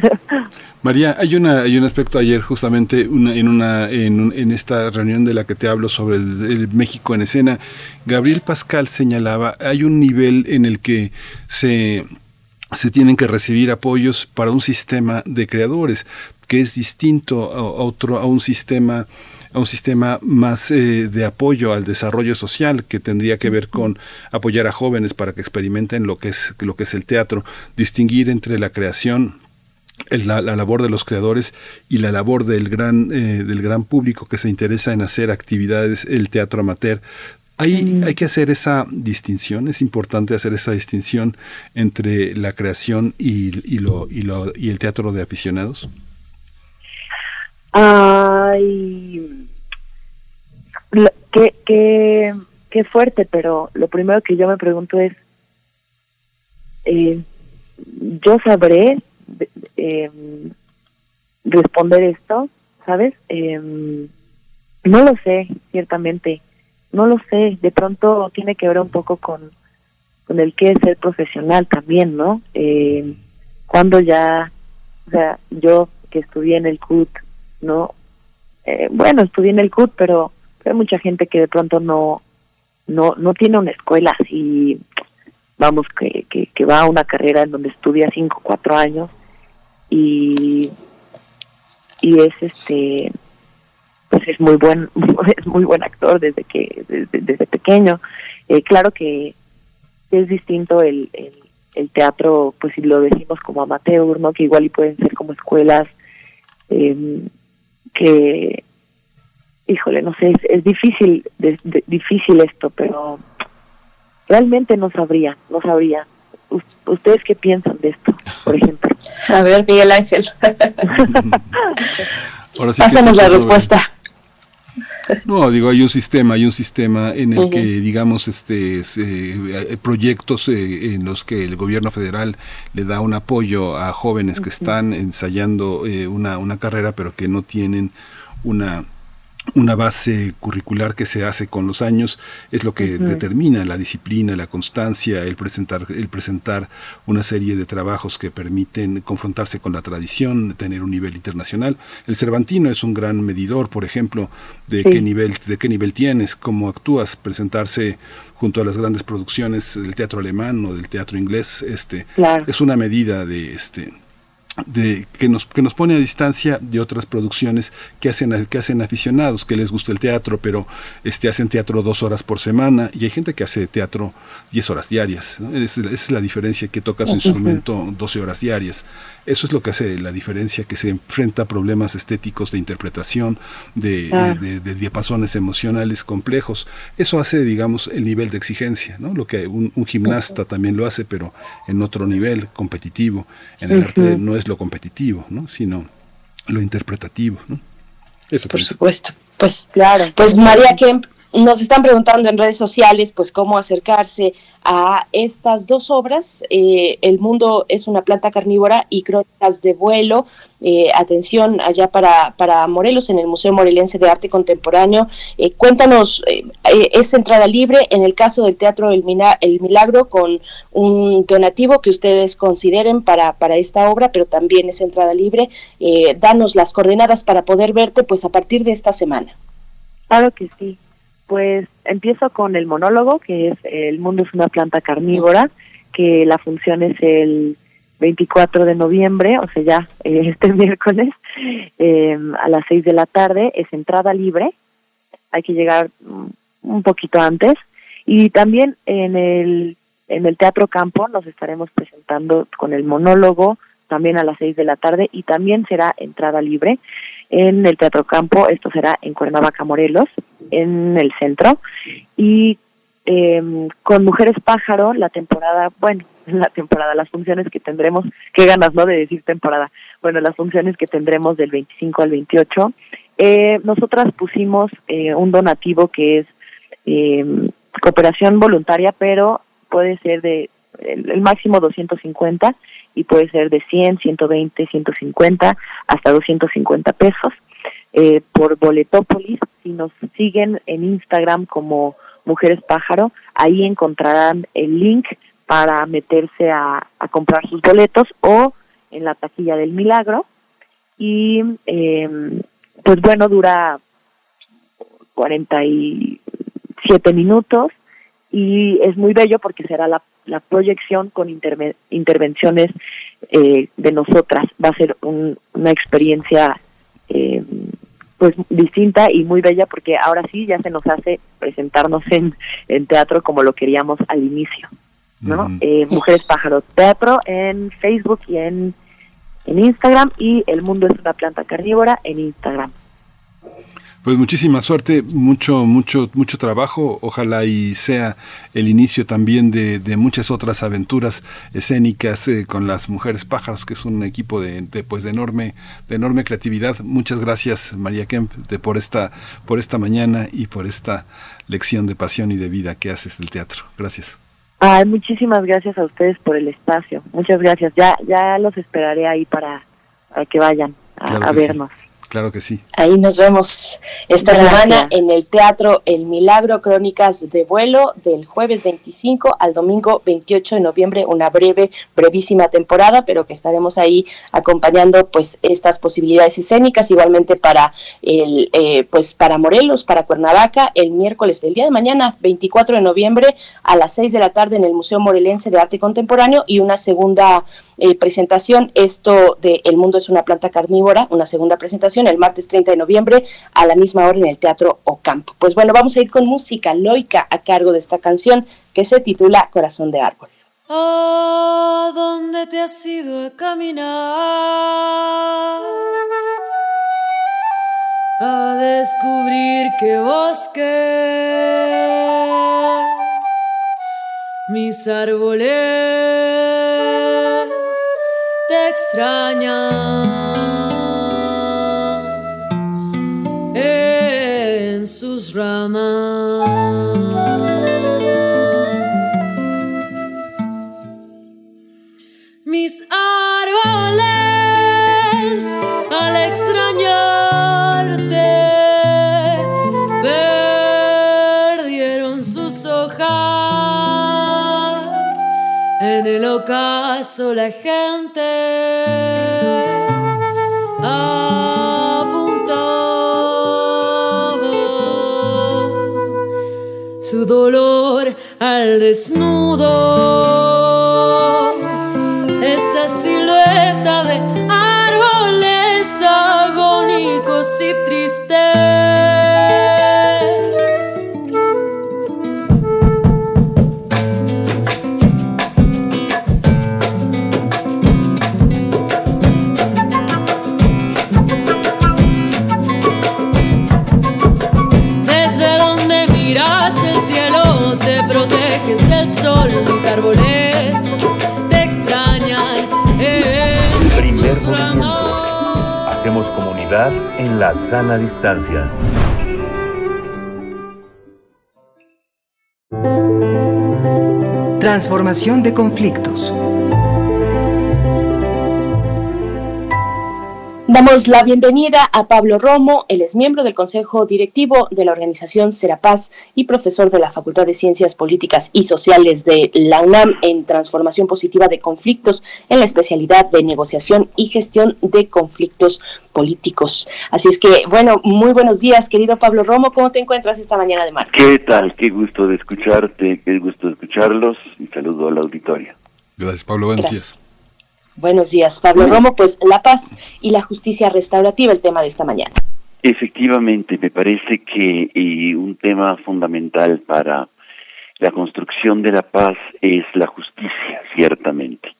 María, hay una hay un aspecto ayer justamente una, en una en, un- en esta reunión de la que te hablo sobre el, el México en escena, Gabriel Pascal señalaba hay un nivel en el que se se tienen que recibir apoyos para un sistema de creadores que es distinto a otro a un sistema a un sistema más eh, de apoyo al desarrollo social que tendría que ver con apoyar a jóvenes para que experimenten lo que es lo que es el teatro, distinguir entre la creación la, la labor de los creadores y la labor del gran eh, del gran público que se interesa en hacer actividades el teatro amateur hay, hay que hacer esa distinción, es importante hacer esa distinción entre la creación y, y lo, y, lo, y el teatro de aficionados. Ay, qué, qué, qué fuerte, pero lo primero que yo me pregunto es, eh, ¿yo sabré eh, responder esto? ¿Sabes? Eh, no lo sé, ciertamente, no lo sé. De pronto tiene que ver un poco con, con el que es ser profesional también, ¿no? Eh, cuando ya, o sea, yo que estudié en el CUT, ¿no? Eh, bueno, estudié en el CUT, pero hay mucha gente que de pronto no no no tiene una escuela así, vamos, que, que, va a una carrera en donde estudia cinco, cuatro años y, y es este, pues es muy buen es muy buen actor desde que desde, desde pequeño. Eh, claro que es distinto el, el, el teatro pues si lo decimos como amateur no que igual y pueden ser como escuelas eh, que híjole no sé es, es difícil de- de- difícil esto pero realmente no sabría no sabría. U- ustedes qué piensan de esto por ejemplo A ver, Miguel Ángel, Ahora sí pásanos la respuesta. No, digo, hay un sistema, hay un sistema en el que, digamos, este, se- hay proyectos eh, en los que el gobierno federal le da un apoyo a jóvenes que están ensayando eh, una, una carrera, pero que no tienen una una base curricular que se hace con los años es lo que determina la disciplina, la constancia, el presentar, el presentar una serie de trabajos que permiten confrontarse con la tradición, tener un nivel internacional. El Cervantino es un gran medidor, por ejemplo, de Sí. qué nivel, de qué nivel tienes, cómo actúas, presentarse junto a las grandes producciones del teatro alemán o del teatro inglés, este Claro. es una medida de este de que nos que nos pone a distancia de otras producciones que hacen que hacen aficionados que les gusta el teatro pero este hacen teatro dos horas por semana y hay gente que hace teatro 10 horas diarias esa es la diferencia que toca su instrumento 12 horas diarias eso es lo que hace la diferencia que se enfrenta a problemas estéticos de interpretación de, Ah. de, de diapasones emocionales complejos eso hace digamos el nivel de exigencia no lo que un, un gimnasta también lo hace pero en otro nivel competitivo en el arte no es lo competitivo, ¿no? sino lo interpretativo. ¿no? Eso Por pienso. supuesto. Pues, pues María Kemp, nos están preguntando en redes sociales, pues cómo acercarse a estas dos obras. Eh, el mundo es una planta carnívora y crónicas de vuelo. Eh, atención allá para, para Morelos, en el Museo Morelense de Arte Contemporáneo. Eh, cuéntanos, eh, es entrada libre en el caso del Teatro El, Mina- El Milagro con un donativo que ustedes consideren para, para esta obra, pero también es entrada libre. Danos las coordenadas para poder verte pues a partir de esta semana. Claro que sí. Pues empiezo con el monólogo, que es El mundo es una planta carnívora, que la función es el 24 de noviembre, o sea, ya eh, este miércoles, eh, a las 6 de la tarde, es entrada libre, hay que llegar mm, un poquito antes. Y también en el, en el Teatro Campo nos estaremos presentando con el monólogo, también a las 6 de la tarde, y también será entrada libre en el Teatro Campo, esto será en Cuernavaca, Morelos, en el centro. Y eh, con Mujeres Pájaro, la temporada, bueno, la temporada, las funciones que tendremos, qué ganas, ¿no? De decir temporada. Bueno, las funciones que tendremos del 25 al 28. Eh, nosotras pusimos eh, un donativo que es eh, cooperación voluntaria, pero puede ser de el, el máximo 250 y puede ser de 100, 120, 150 hasta 250 pesos eh, por Boletópolis. Si nos siguen en Instagram como Mujeres Pájaro, ahí encontrarán el link para meterse a, a comprar sus boletos o en la taquilla del Milagro. Y eh, pues bueno, dura 47 minutos y es muy bello porque será la, la proyección con interve- intervenciones eh, de nosotras. Va a ser un- una experiencia eh, pues distinta y muy bella porque ahora sí ya se nos hace presentarnos en, en teatro como lo queríamos al inicio. ¿no? Eh, Mujeres Pájaro Teatro en Facebook y en, en Instagram y El Mundo es una planta carnívora en Instagram. Pues muchísima suerte, mucho, mucho, mucho trabajo. Ojalá y sea el inicio también de, de muchas otras aventuras escénicas eh, con las mujeres pájaros, que es un equipo de, de, pues de enorme, de enorme creatividad. Muchas gracias, María Kemp, de, por esta, por esta mañana y por esta lección de pasión y de vida que haces del teatro. Gracias. Ay, muchísimas gracias a ustedes por el espacio. Muchas gracias. Ya, ya los esperaré ahí para, para que vayan a, Claro a que sí. Claro que sí. Ahí nos vemos esta Gracias. semana en el Teatro El Milagro Crónicas de Vuelo del jueves 25 al domingo 28 de noviembre, una breve, brevísima temporada, pero que estaremos ahí acompañando pues estas posibilidades escénicas, igualmente para el eh, pues para Morelos, para Cuernavaca, el miércoles del día de mañana, 24 de noviembre, a las 6 de la tarde en el Museo Morelense de Arte Contemporáneo y una segunda eh, presentación, esto de El mundo es una planta carnívora, una segunda presentación el martes 30 de noviembre a la misma hora en el Teatro Ocampo. Pues bueno, vamos a ir con música loica a cargo de esta canción que se titula Corazón de Árbol. ¿A dónde te has ido a caminar? A descubrir qué bosques mis árboles te extrañan la gente apuntaba su dolor al desnudo En la sana distancia. Transformación de conflictos. Damos la bienvenida a Pablo Romo, él es miembro del Consejo Directivo de la organización Serapaz y profesor de la Facultad de Ciencias Políticas y Sociales de la UNAM en Transformación Positiva de Conflictos en la especialidad de negociación y gestión de conflictos políticos. Así es que, bueno, muy buenos días, querido Pablo Romo, ¿cómo te encuentras esta mañana de martes? ¿Qué tal? Qué gusto de escucharte, qué gusto de escucharlos y saludo al auditorio. Gracias, Pablo. Buenos Gracias. días. Buenos días, Pablo Romo, pues la paz y la justicia restaurativa, el tema de esta mañana. Efectivamente, me parece que eh, un tema fundamental para la construcción de la paz es la justicia, ciertamente.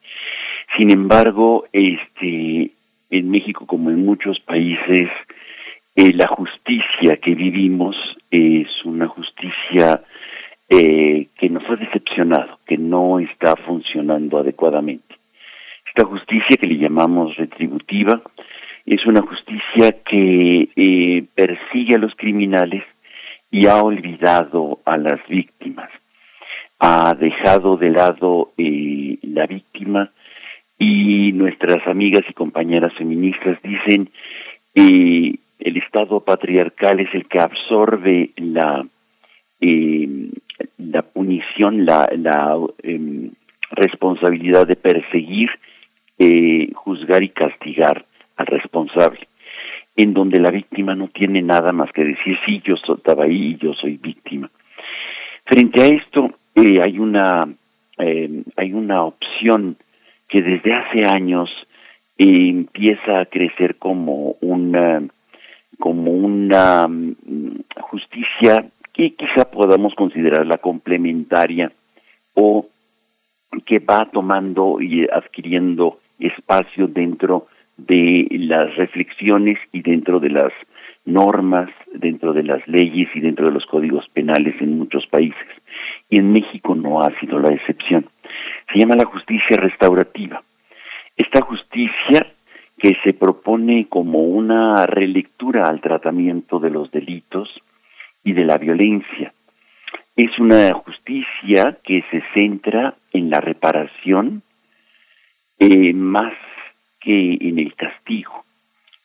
Sin embargo, este, en México como en muchos países, eh, la justicia que vivimos es una justicia eh, que nos ha decepcionado, que no está funcionando adecuadamente. Esta justicia que le llamamos retributiva es una justicia que eh, persigue a los criminales y ha olvidado a las víctimas. Ha dejado de lado eh, la víctima y nuestras amigas y compañeras feministas dicen eh, el Estado patriarcal es el que absorbe la eh, la punición, la, la em, responsabilidad de perseguir, eh, juzgar y castigar al responsable, en donde la víctima no tiene nada más que decir, sí, yo estaba ahí y yo soy víctima. Frente a esto, eh, hay una eh, hay una opción que desde hace años eh, empieza a crecer como una como una mm, justicia que quizá podamos considerarla complementaria o que va tomando y adquiriendo espacio dentro de las reflexiones y dentro de las normas, dentro de las leyes y dentro de los códigos penales en muchos países. Y en México no ha sido la excepción. Se llama la justicia restaurativa. Esta justicia que se propone como una relectura al tratamiento de los delitos y de la violencia. Es una justicia que se centra en la reparación eh, más que en el castigo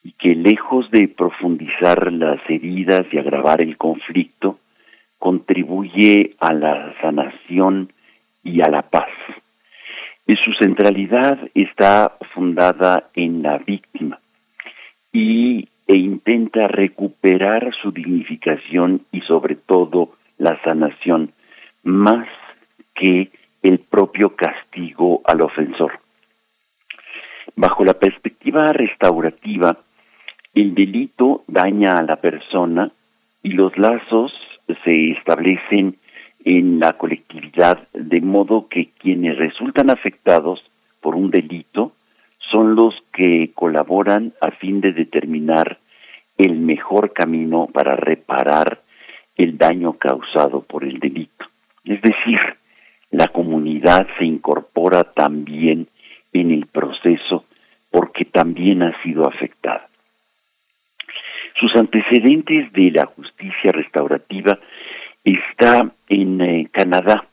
y que lejos de profundizar las heridas y agravar el conflicto, contribuye a la sanación y a la paz. Y su centralidad está fundada en la víctima y e intenta recuperar su dignificación y sobre todo la sanación más que el propio castigo al ofensor. Bajo la perspectiva restaurativa, el delito daña a la persona y los lazos se establecen en la colectividad de modo que quienes resultan afectados por un delito son los que colaboran a fin de determinar el mejor camino para reparar el daño causado por el delito. Es decir, la comunidad se incorpora también en el proceso porque también ha sido afectada. Sus antecedentes de la justicia restaurativa está en eh, Canadá.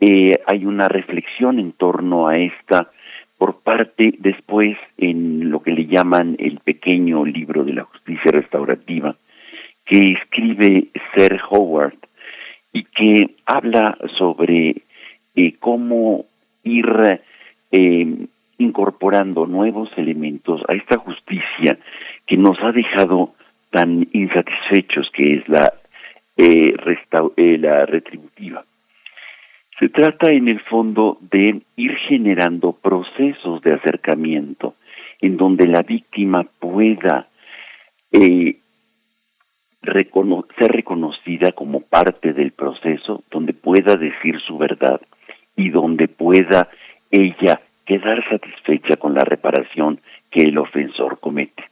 Eh, hay una reflexión en torno a esta por parte después en lo que le llaman el pequeño libro de la justicia restaurativa que escribe Sir Howard y que habla sobre eh, cómo ir eh, incorporando nuevos elementos a esta justicia que nos ha dejado tan insatisfechos, que es la, eh, la retributiva. Se trata en el fondo de ir generando procesos de acercamiento en donde la víctima pueda eh, ser reconocida como parte del proceso, donde pueda decir su verdad y donde pueda ella quedar satisfecha con la reparación que el ofensor comete.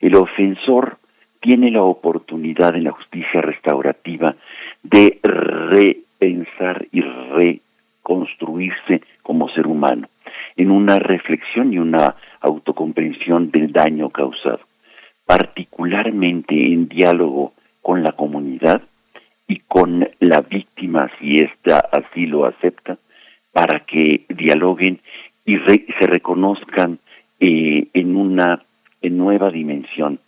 El ofensor tiene la oportunidad en la justicia restaurativa de repensar y reconstruirse como ser humano, en una reflexión y una autocomprensión del daño causado, particularmente en diálogo con la comunidad y con la víctima, si ésta así lo acepta, para que dialoguen y se reconozcan eh, en una nueva dimensión.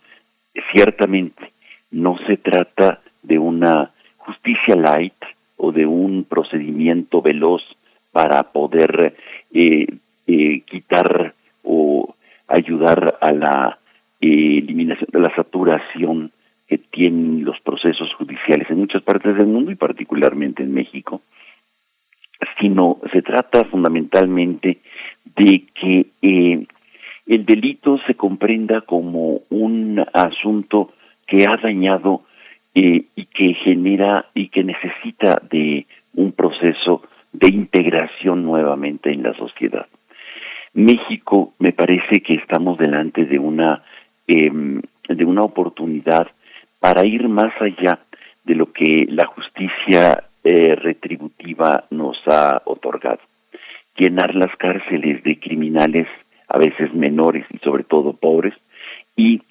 Ciertamente, no se trata de una justicia light o de un procedimiento veloz para poder eh, eh, quitar o ayudar a la eliminación de la saturación que tienen los procesos judiciales en muchas partes del mundo y particularmente en México, sino se trata fundamentalmente de que eh, el delito se comprenda como un asunto que ha dañado eh, y que genera y que necesita de un proceso de integración nuevamente en la sociedad. México me parece que estamos delante de una em, de una oportunidad para ir más allá de lo que la justicia eh, retributiva nos ha otorgado. Llenar las cárceles de criminales a veces menores y sobre todo pobres y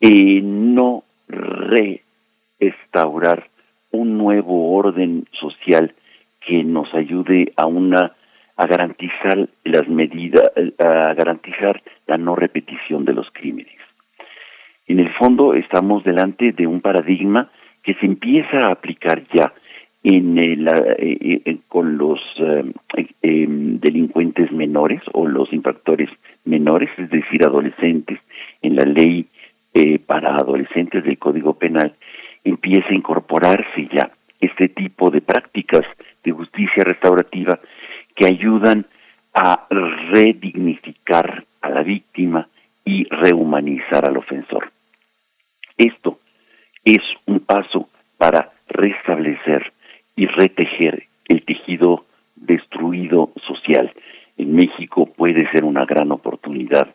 eh, no restaurar un nuevo orden social que nos ayude a una a garantizar las medidas a garantizar la no repetición de los crímenes. En el fondo estamos delante de un paradigma que se empieza a aplicar ya en el, eh, eh, con los eh, em, delincuentes menores o los infractores menores, es decir, adolescentes, en la ley para adolescentes del Código Penal, empieza a incorporarse ya este tipo de prácticas de justicia restaurativa que ayudan a redignificar a la víctima y rehumanizar al ofensor. Esto es un paso para restablecer y retejer el tejido destruido social. En México puede ser una gran oportunidad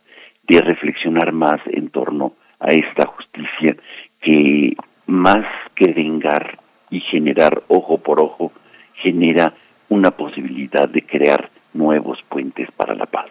de reflexionar más en torno a esta justicia que más que vengar y generar ojo por ojo, genera una posibilidad de crear nuevos puentes para la paz.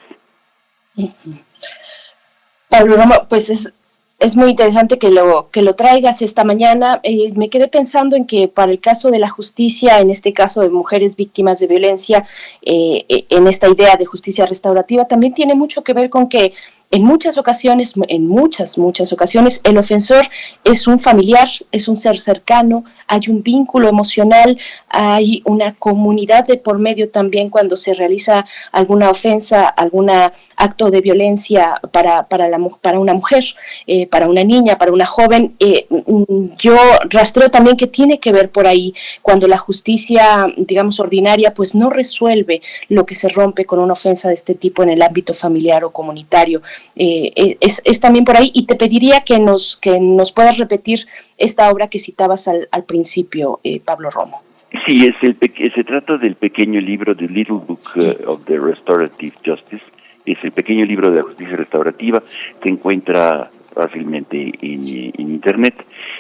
Pablo pues es es muy interesante que lo, que lo traigas esta mañana. Eh, me quedé pensando en que para el caso de la justicia, en este caso de mujeres víctimas de violencia, eh, eh, en esta idea de justicia restaurativa, también tiene mucho que ver con que en muchas ocasiones, en muchas, muchas ocasiones, el ofensor es un familiar, es un ser cercano, hay un vínculo emocional, hay una comunidad de por medio también cuando se realiza alguna ofensa, algún acto de violencia para, para, la, para una mujer, eh, para una niña, para una joven. Eh, mm, yo rastreo también que tiene que ver por ahí cuando la justicia, digamos, ordinaria, pues no resuelve lo que se rompe con una ofensa de este tipo en el ámbito familiar o comunitario. Eh, es, es, también por ahí y te pediría que nos, que nos puedas repetir esta obra que citabas al, al principio, Pablo Romo. Sí, es el se trata del pequeño libro, The Little Book uh, of the Restorative Justice. Es el pequeño libro de la justicia restaurativa. Se encuentra fácilmente en, en Internet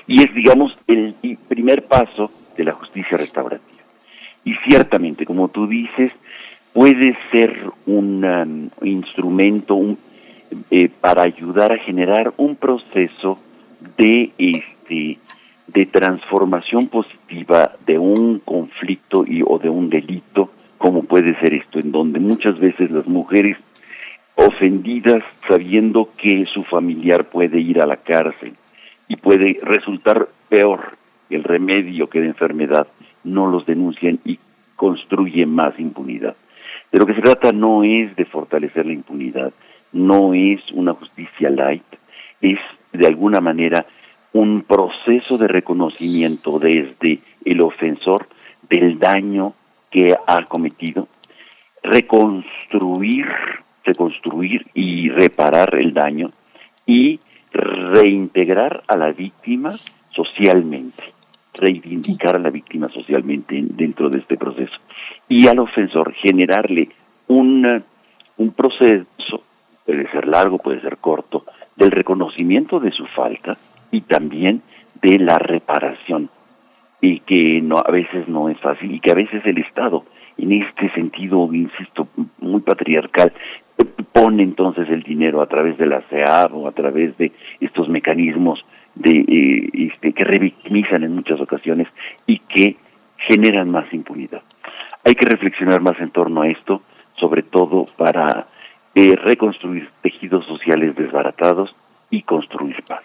y es, digamos, el primer paso de la justicia restaurativa. Y ciertamente, como tú dices, puede ser un um, instrumento un, eh, para ayudar a generar un proceso de este de transformación positiva de un conflicto y o de un delito, como puede ser esto, en donde muchas veces las mujeres ofendidas sabiendo que su familiar puede ir a la cárcel y puede resultar peor el remedio que la enfermedad, no los denuncian y construyen más impunidad. De lo que se trata no es de fortalecer la impunidad, no es una justicia light, es de alguna manera un proceso de reconocimiento desde el ofensor del daño que ha cometido, reconstruir, reconstruir y reparar el daño y reintegrar a la víctima socialmente, reivindicar a la víctima socialmente dentro de este proceso. Y al ofensor generarle un, un proceso, puede ser largo, puede ser corto, del reconocimiento de su falta, y también de la reparación y que no a veces no es fácil y que a veces el Estado en este sentido insisto muy patriarcal pone entonces el dinero a través de la CEAB o a través de estos mecanismos de eh, este, que revictimizan en muchas ocasiones y que generan más impunidad. Hay que reflexionar más en torno a esto, sobre todo para eh, reconstruir tejidos sociales desbaratados y construir paz.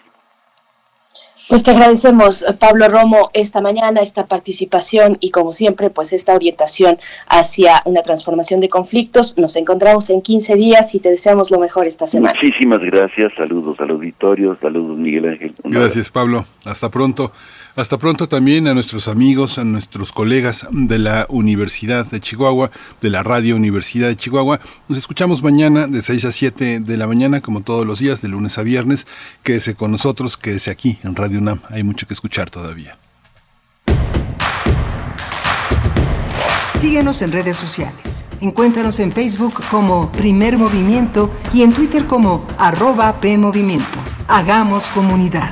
Pues te agradecemos, Pablo Romo, esta mañana, esta participación y como siempre, pues esta orientación hacia una transformación de conflictos. Nos encontramos en 15 días y te deseamos lo mejor esta semana. Muchísimas gracias, saludos al auditorio, saludos Miguel Ángel. Gracias, Pablo. Hasta pronto. Hasta pronto también a nuestros amigos, a nuestros colegas de la Universidad de Chihuahua, de la Radio Universidad de Chihuahua. Nos escuchamos mañana de 6 a 7 de la mañana, como todos los días, de lunes a viernes. Quédese con nosotros, quédese aquí en Radio UNAM. Hay mucho que escuchar todavía. Síguenos en redes sociales. Encuéntranos en Facebook como Primer Movimiento y en Twitter como arroba PMovimiento. Hagamos comunidad.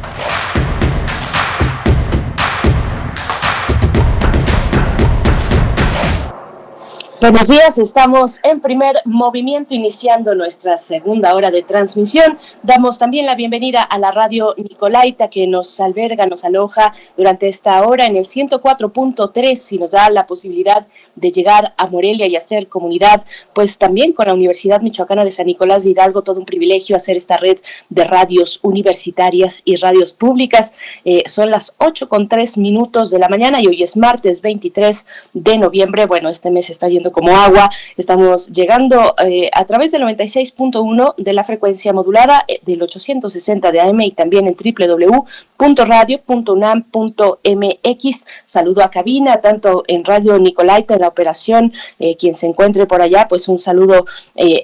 Buenos días, estamos en primer movimiento iniciando nuestra segunda hora de transmisión. Damos también la bienvenida a la radio Nicolaita que nos alberga, nos aloja durante esta hora en el 104.3 y nos da la posibilidad de llegar a Morelia y hacer comunidad, pues también con la Universidad Michoacana de San Nicolás de Hidalgo, todo un privilegio hacer esta red de radios universitarias y radios públicas. Eh, son las 8 con 3 minutos de la mañana y hoy es martes 23 de noviembre. Bueno, este mes está yendo como agua. Estamos llegando eh, a través del 96.1 de la frecuencia modulada eh, del 860 de AM y también en www.radio.unam.mx. Saludo a cabina, tanto en Radio Nicolaita, en la operación, eh, quien se encuentre por allá, pues un saludo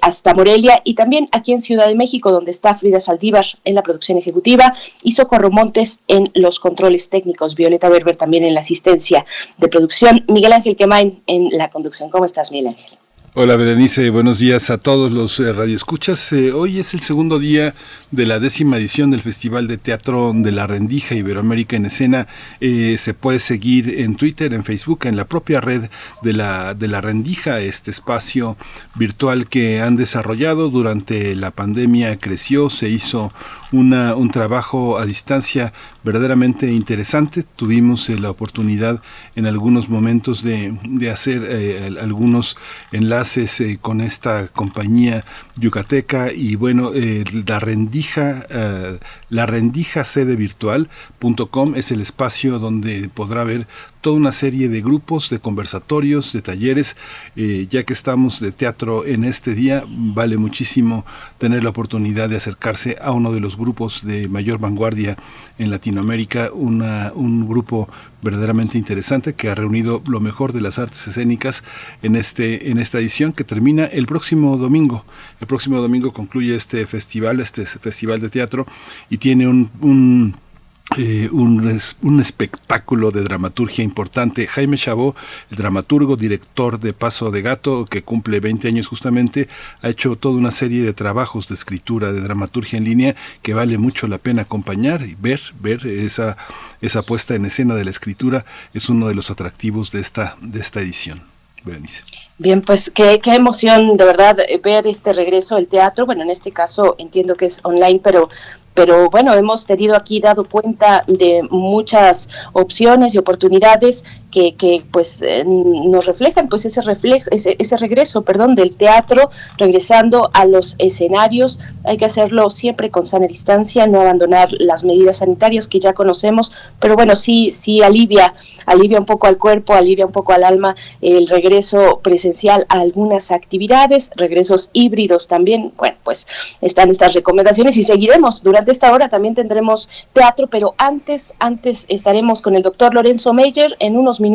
hasta Morelia y también aquí en Ciudad de México, donde está Frida Saldívar en la producción ejecutiva y Socorro Montes en los controles técnicos, Violeta Berber también en la asistencia de producción, Miguel Ángel Quemain en la conducción. ¿Cómo estás, Miguel Ángel? Hola Berenice, buenos días a todos los eh, radioescuchas. Eh, hoy es el segundo día de la décima edición del Festival de Teatro de la Rendija Iberoamérica en Escena. Eh, se puede seguir en Twitter, en Facebook, en la propia red de la, de la Rendija, este espacio virtual que han desarrollado durante la pandemia creció, se hizo una, un trabajo a distancia verdaderamente interesante. Tuvimos eh, la oportunidad en algunos momentos de, de hacer eh, algunos enlaces eh, con esta compañía yucateca y bueno, la rendija, la rendija sede virtual.com es el espacio donde podrá ver toda una serie de grupos, de conversatorios, de talleres. Eh, ya que estamos de teatro en este día, vale muchísimo tener la oportunidad de acercarse a uno de los grupos de mayor vanguardia en Latinoamérica, un grupo verdaderamente interesante que ha reunido lo mejor de las artes escénicas en este en esta edición que termina el próximo domingo. El próximo domingo concluye este festival, este festival de teatro y tiene un, un eh, un, un, espectáculo de dramaturgia importante. Jaime Chabot, el dramaturgo, director de Paso de Gato, que cumple 20 años justamente, ha hecho toda una serie de trabajos de escritura, de dramaturgia en línea, que vale mucho la pena acompañar y ver, ver esa, esa puesta en escena de la escritura, es uno de los atractivos de esta, de esta edición. Bien, pues qué, qué emoción de verdad ver este regreso al teatro. Bueno, en este caso entiendo que es online, pero pero bueno, hemos tenido aquí dado cuenta de muchas opciones y oportunidades que, que pues eh, nos reflejan pues ese reflejo ese, ese, regreso perdón del teatro regresando a los escenarios. Hay que hacerlo siempre con sana distancia no abandonar las medidas sanitarias que ya conocemos pero bueno sí sí alivia alivia un poco al cuerpo alivia un poco al alma el regreso presencial a algunas actividades regresos híbridos también. Bueno pues están estas recomendaciones y seguiremos. Durante esta hora también tendremos teatro pero antes antes estaremos con el doctor Lorenzo Meyer en unos minutos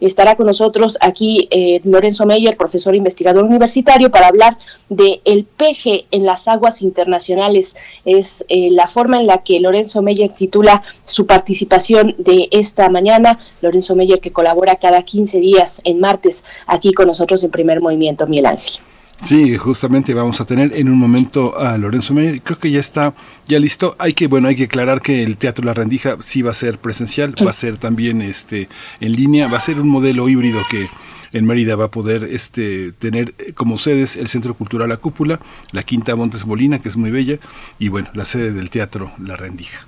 estará con nosotros aquí eh, Lorenzo Meyer, profesor investigador universitario, para hablar de el peje en las aguas internacionales. Es eh, la forma en la que Lorenzo Meyer titula su participación de esta mañana. Lorenzo Meyer que colabora cada 15 días en martes aquí con nosotros en Primer Movimiento, Miguel Ángel. Sí, justamente vamos a tener en un momento a Lorenzo Meyer. Creo que ya está ya listo. Hay que bueno, hay que aclarar que el Teatro La Rendija sí va a ser presencial, va a ser también este en línea, va a ser un modelo híbrido que en Mérida va a poder este tener como sedes el Centro Cultural La Cúpula, la Quinta Montes Molina, que es muy bella, y bueno, la sede del Teatro La Rendija.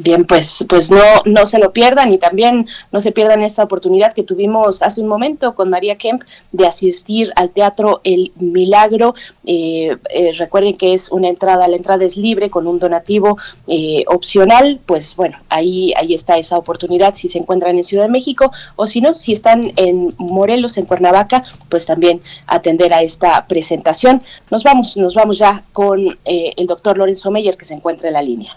Bien, pues, pues no, no se lo pierdan y también no se pierdan esa oportunidad que tuvimos hace un momento con María Kemp de asistir al teatro El Milagro. Eh, eh, recuerden que es una entrada, la entrada es libre con un donativo eh, opcional. Pues bueno, ahí, ahí está esa oportunidad si se encuentran en Ciudad de México o si no, si están en Morelos, en Cuernavaca, pues también atender a esta presentación. Nos vamos, nos vamos ya con el doctor Lorenzo Meyer que se encuentra en la línea.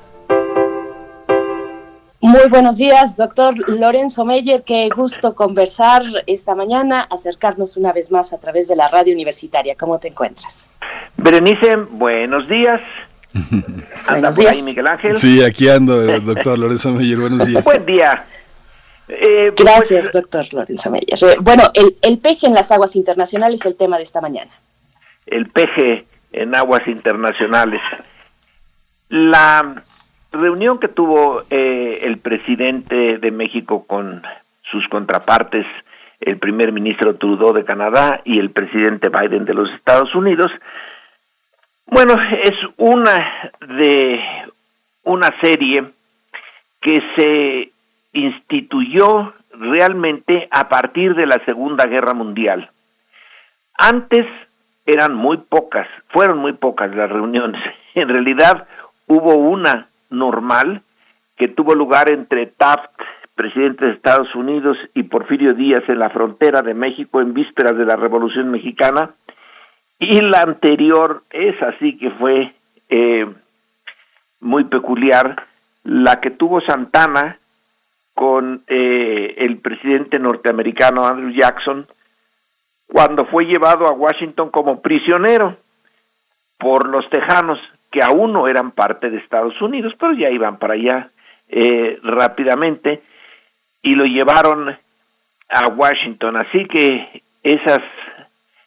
Muy buenos días, doctor Lorenzo Meyer. Qué gusto conversar esta mañana, acercarnos una vez más a través de la radio universitaria. ¿Cómo te encuentras? Berenice, buenos días. ¿Anda por ahí Miguel Ángel? Sí, aquí ando, doctor Lorenzo Meyer. Buenos días. Buen día. Eh, Gracias, pues, doctor Lorenzo Meyer. Eh, bueno, el, el peje en las aguas internacionales es el tema de esta mañana. El peje en aguas internacionales. La reunión que tuvo eh, el presidente de México con sus contrapartes, el primer ministro Trudeau de Canadá y el presidente Biden de los Estados Unidos, bueno, es una de una serie que se instituyó realmente a partir de la Segunda Guerra Mundial. Antes eran muy pocas, fueron muy pocas las reuniones. En realidad hubo una normal que tuvo lugar entre Taft, presidente de Estados Unidos, y Porfirio Díaz en la frontera de México en vísperas de la Revolución Mexicana, y la anterior es así que fue eh, muy peculiar, la que tuvo Santana con eh, el presidente norteamericano Andrew Jackson cuando fue llevado a Washington como prisionero por los tejanos que aún no eran parte de Estados Unidos, pero ya iban para allá eh, rápidamente y lo llevaron a Washington. Así que esas,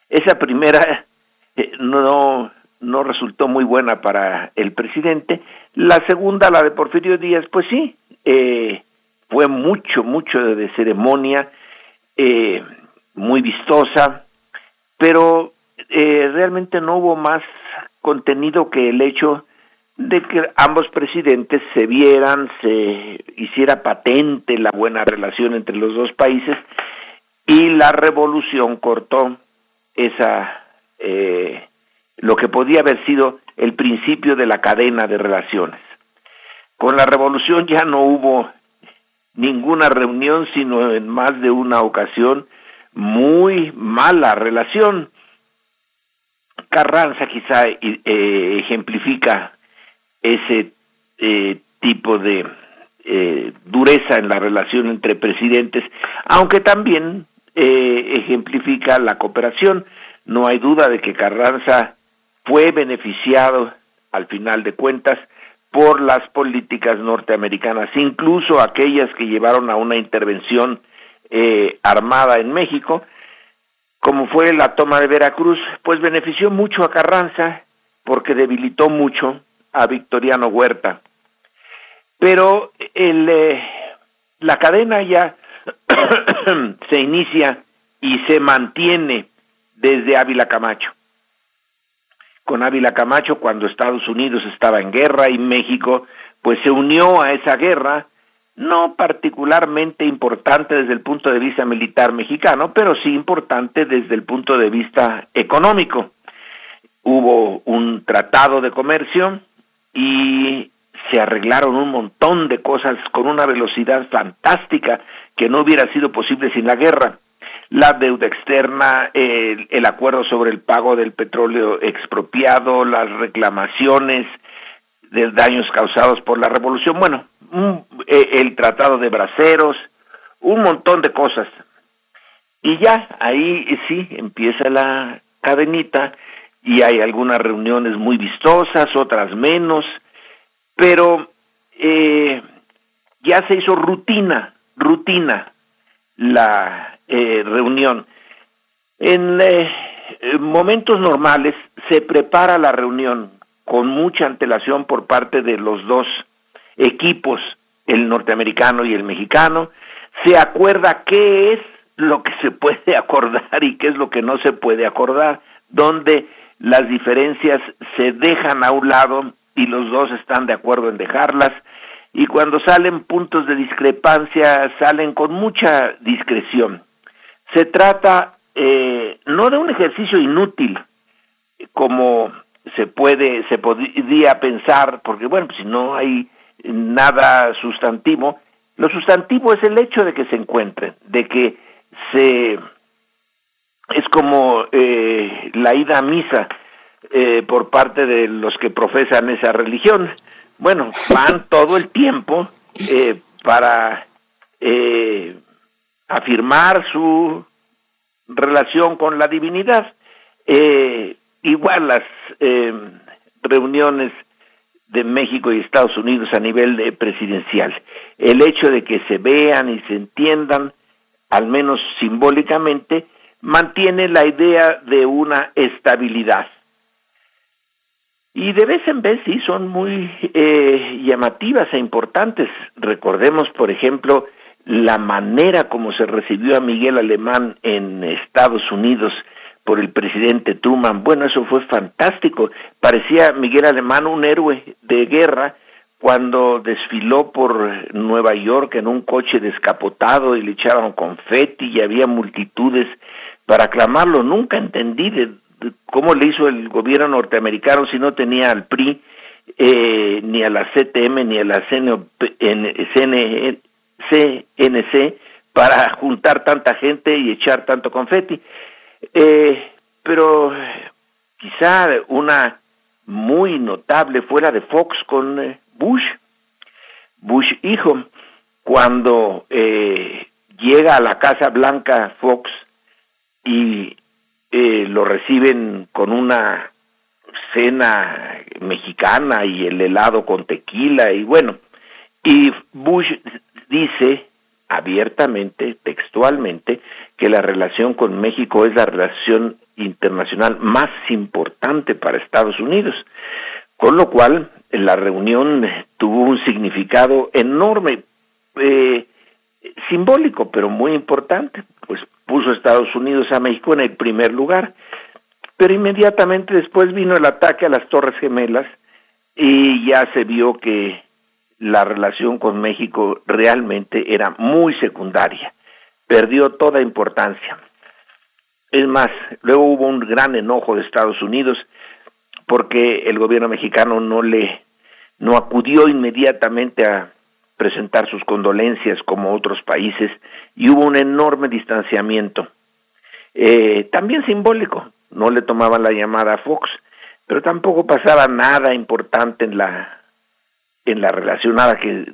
esa primera eh, no, no resultó muy buena para el presidente. La segunda, la de Porfirio Díaz, pues sí, eh, fue mucho, mucho de ceremonia, eh, muy vistosa, pero realmente no hubo más contenido que el hecho de que ambos presidentes se vieran, se hiciera patente la buena relación entre los dos países y la revolución cortó esa eh, lo que podía haber sido el principio de la cadena de relaciones. Con la revolución ya no hubo ninguna reunión, sino en más de una ocasión muy mala relación. Carranza quizá eh, ejemplifica ese eh, tipo de eh, dureza en la relación entre presidentes, aunque también ejemplifica la cooperación. No hay duda de que Carranza fue beneficiado, al final de cuentas, por las políticas norteamericanas, incluso aquellas que llevaron a una intervención eh, armada en México, como fue la toma de Veracruz, pues benefició mucho a Carranza porque debilitó mucho a Victoriano Huerta. Pero el, eh, la cadena ya se inicia y se mantiene desde Ávila Camacho. Con Ávila Camacho cuando Estados Unidos estaba en guerra y México pues se unió a esa guerra, no particularmente importante desde el punto de vista militar mexicano, pero sí importante desde el punto de vista económico. Hubo un tratado de comercio y se arreglaron un montón de cosas con una velocidad fantástica que no hubiera sido posible sin la guerra la deuda externa, el, acuerdo sobre el pago del petróleo expropiado, las reclamaciones de daños causados por la revolución, bueno, e, el tratado de braceros, un montón de cosas. Y ya ahí sí empieza la cadenita y hay algunas reuniones muy vistosas, otras menos, pero eh, ya se hizo rutina, rutina la eh, reunión. En eh, momentos normales se prepara la reunión con mucha antelación por parte de los dos equipos, el norteamericano y el mexicano, se acuerda qué es lo que se puede acordar y qué es lo que no se puede acordar, donde las diferencias se dejan a un lado y los dos están de acuerdo en dejarlas, y cuando salen puntos de discrepancia salen con mucha discreción. Se trata eh, no de un ejercicio inútil, como se puede, se podría pensar, porque bueno, pues si no hay nada sustantivo, lo sustantivo es el hecho de que se encuentren, de que se es como eh, la ida a misa eh, por parte de los que profesan esa religión. Bueno, van todo el tiempo eh, para eh, afirmar su relación con la divinidad. Eh, igual las eh, reuniones de México y Estados Unidos a nivel de presidencial. El hecho de que se vean y se entiendan, al menos simbólicamente, mantiene la idea de una estabilidad. Y de vez en vez sí son muy eh, llamativas e importantes. Recordemos, por ejemplo, la manera como se recibió a Miguel Alemán en Estados Unidos por el presidente Truman. Bueno, eso fue fantástico. Parecía Miguel Alemán un héroe de guerra cuando desfiló por Nueva York en un coche descapotado y le echaron confeti y había multitudes para aclamarlo. Nunca entendí de, cómo le hizo el gobierno norteamericano si no tenía al PRI, eh, ni a la CTM, ni a la CNC para juntar tanta gente y echar tanto confeti. Eh, pero quizá una muy notable fue la de Fox con eh, Bush, Bush hijo, cuando eh, llega a la Casa Blanca Fox y eh, lo reciben con una cena mexicana y el helado con tequila y bueno, y Bush dice abiertamente, textualmente, que la relación con México es la relación internacional más importante para Estados Unidos, con lo cual la reunión tuvo un significado enorme, eh, simbólico, pero muy importante, pues puso Estados Unidos a México en el primer lugar, pero inmediatamente después vino el ataque a las Torres Gemelas y ya se vio que la relación con México realmente era muy secundaria, perdió toda importancia. Es más, luego hubo un gran enojo de Estados Unidos porque el gobierno mexicano no le no acudió inmediatamente a presentar sus condolencias como otros países y hubo un enorme distanciamiento. Eh, también simbólico, no le tomaban la llamada a Fox, pero tampoco pasaba nada importante en la en la relación, nada que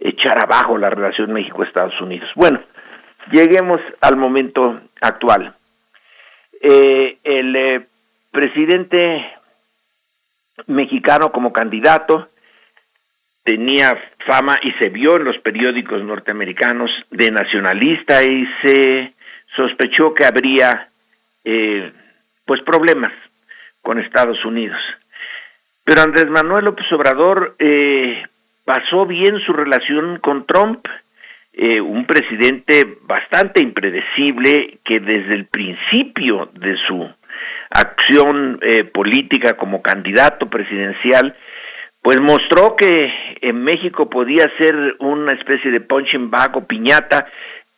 echar abajo la relación México-Estados Unidos. Bueno, lleguemos al momento actual. Eh, el eh, presidente mexicano como candidato tenía fama y se vio en los periódicos norteamericanos de nacionalista y se sospechó que habría eh, pues problemas con Estados Unidos. Pero Andrés Manuel López Obrador eh, pasó bien su relación con Trump, eh, un presidente bastante impredecible que desde el principio de su acción eh, política como candidato presidencial, pues mostró que en México podía ser una especie de punching bag o piñata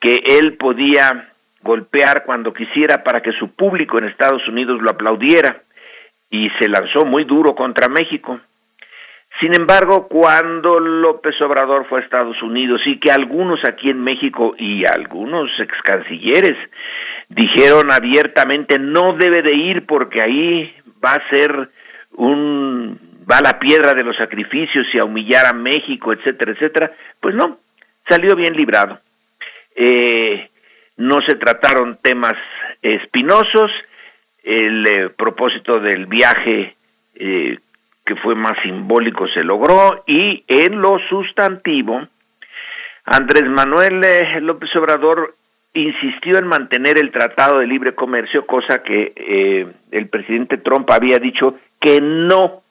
que él podía golpear cuando quisiera para que su público en Estados Unidos lo aplaudiera y se lanzó muy duro contra México. Sin embargo, cuando López Obrador fue a Estados Unidos y que algunos aquí en México y algunos ex cancilleres dijeron abiertamente no debe de ir porque ahí va a ser un va la piedra de los sacrificios y a humillar a México, etcétera, etcétera, pues no, salió bien librado. Eh, no se trataron temas espinosos, el eh, propósito del viaje eh, que fue más simbólico se logró y en lo sustantivo Andrés Manuel eh, López Obrador insistió en mantener el Tratado de Libre Comercio, cosa que eh, el presidente Trump había dicho que no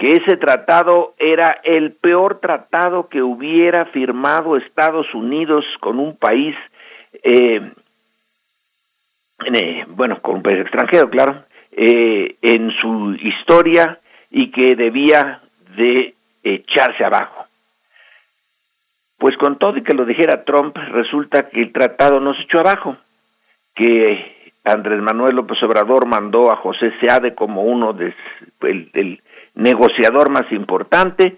que ese tratado era el peor tratado que hubiera firmado Estados Unidos con un país, eh, eh, bueno, con un país extranjero, claro, eh, en su historia y que debía de echarse abajo. Pues con todo y que lo dijera Trump, resulta que el tratado no se echó abajo, que Andrés Manuel López Obrador mandó a José Seade como uno de el, negociador más importante,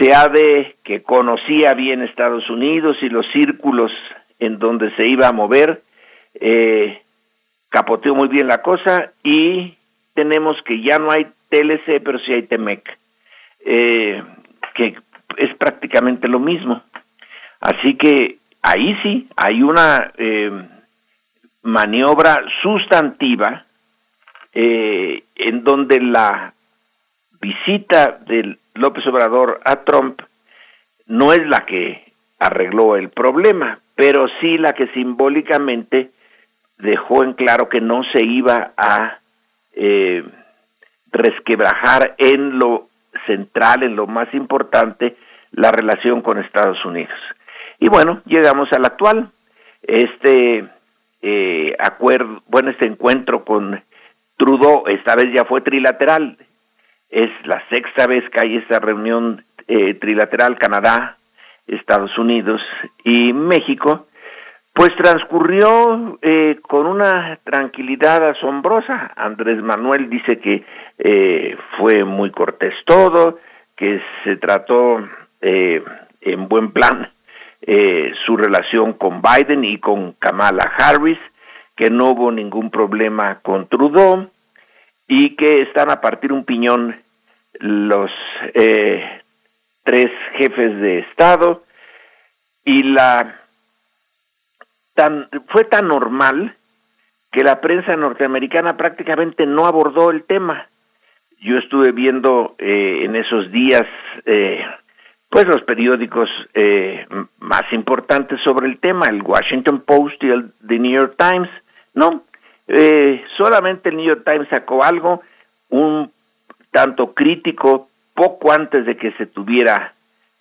Seade que conocía bien Estados Unidos y los círculos en donde se iba a mover, eh, capoteó muy bien la cosa y tenemos que ya no hay TLC, pero sí hay TEMEC, eh, que es prácticamente lo mismo. Así que ahí sí hay una eh, maniobra sustantiva eh, en donde la visita de López Obrador a Trump no es la que arregló el problema, pero sí la que simbólicamente dejó en claro que no se iba a eh, resquebrajar en lo central, en lo más importante, la relación con Estados Unidos. Y bueno, llegamos al actual. Este eh, acuerdo, bueno, este encuentro con Trudeau, esta vez ya fue trilateral. Es la sexta vez que hay esta reunión eh, trilateral Canadá, Estados Unidos y México. Pues transcurrió eh, con una tranquilidad asombrosa. Andrés Manuel dice que eh, fue muy cortés todo, que se trató eh, en buen plan eh, su relación con Biden y con Kamala Harris, que no hubo ningún problema con Trudeau y que están a partir un piñón los eh, tres jefes de Estado y la tan fue tan normal que la prensa norteamericana prácticamente no abordó el tema. Yo estuve viendo eh, en esos días eh, pues los periódicos eh, más importantes sobre el tema, el Washington Post y el The New York Times. No, eh, solamente el New York Times sacó algo, un tanto crítico, poco antes de que se tuviera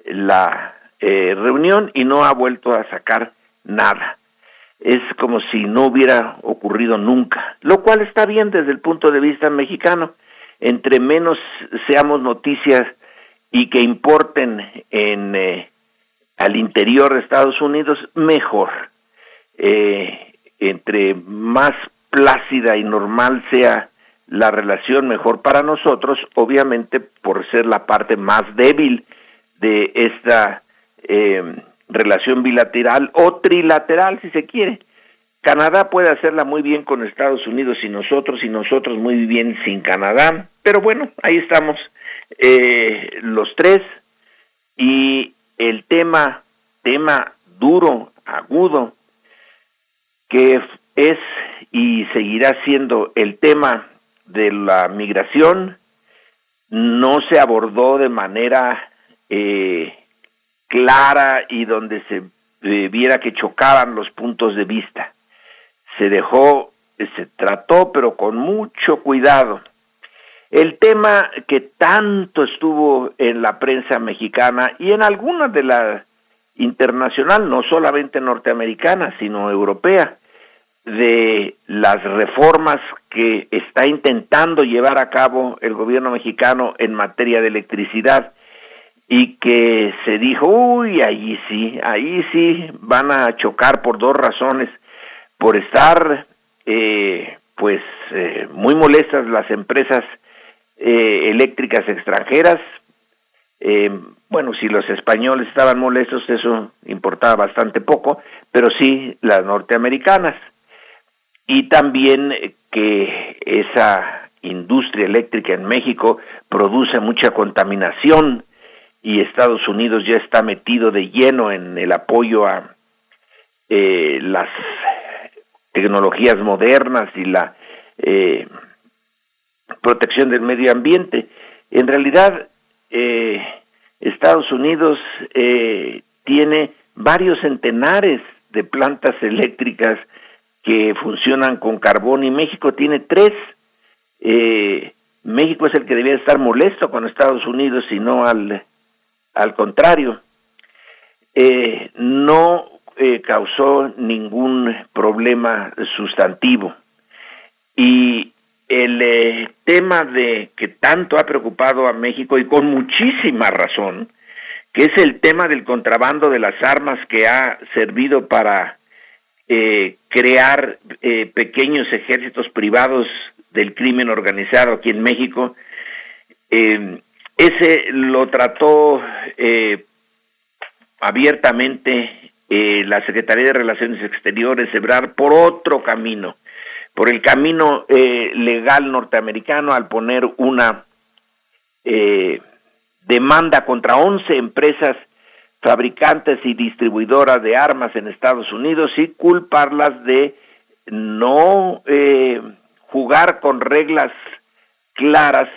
la eh, reunión y no ha vuelto a sacar nada. Es como si no hubiera ocurrido nunca, lo cual está bien desde el punto de vista mexicano. Entre menos seamos noticias y que importen en eh, al interior de Estados Unidos mejor eh, entre más plácida y normal sea la relación mejor para nosotros obviamente por ser la parte más débil de esta eh, relación bilateral o trilateral si se quiere. Canadá puede hacerla muy bien con Estados Unidos y nosotros y nosotros muy bien sin Canadá. Pero bueno ahí estamos eh, los tres. Y el tema, tema duro, agudo, que es y seguirá siendo el tema de la migración, no se abordó de manera eh, clara y donde se eh, viera que chocaban los puntos de vista. Se dejó, se trató, pero con mucho cuidado el tema que tanto estuvo en la prensa mexicana y en algunas de la internacional, no solamente norteamericana, sino europea, de las reformas que está intentando llevar a cabo el gobierno mexicano en materia de electricidad y que se dijo, uy, ahí sí, ahí sí van a chocar por dos razones, por estar eh, pues eh, muy molestas las empresas eh, eléctricas extranjeras. Bueno, si los españoles estaban molestos, eso importaba bastante poco, pero sí las norteamericanas. Y también que esa industria eléctrica en México produce mucha contaminación y Estados Unidos ya está metido de lleno en el apoyo a eh, las tecnologías modernas y la eh, protección del medio ambiente. En realidad, eh, Estados Unidos eh, tiene varios centenares de plantas eléctricas que funcionan con carbón y México tiene tres. Eh, México es el que debía estar molesto con Estados Unidos y no al, al contrario. Eh, no eh, causó ningún problema sustantivo. Y el eh, tema de que tanto ha preocupado a México y con muchísima razón, que es el tema del contrabando de las armas que ha servido para eh, crear eh, pequeños ejércitos privados del crimen organizado aquí en México. Eh, ese lo trató abiertamente la Secretaría de Relaciones Exteriores, Ebrar, por otro camino, por el camino legal norteamericano al poner una demanda contra 11 empresas fabricantes y distribuidoras de armas en Estados Unidos y culparlas de no eh, jugar con reglas claras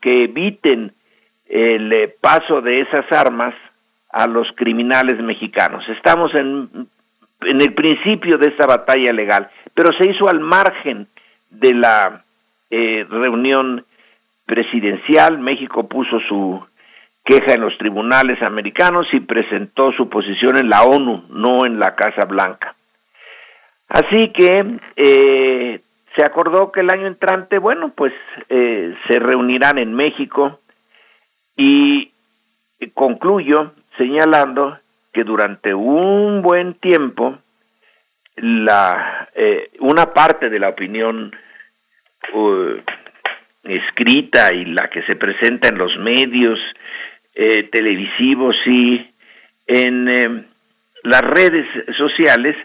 que eviten el eh, paso de esas armas a los criminales mexicanos. Estamos en, en el principio de esta batalla legal, pero se hizo al margen de la eh, reunión presidencial. México puso su queja en los tribunales americanos y presentó su posición en la ONU, no en la Casa Blanca. Así que eh, se acordó que el año entrante, bueno, pues eh, se reunirán en México y concluyo señalando que durante un buen tiempo la eh, una parte de la opinión uh, escrita y la que se presenta en los medios eh, televisivos y en eh, las redes sociales,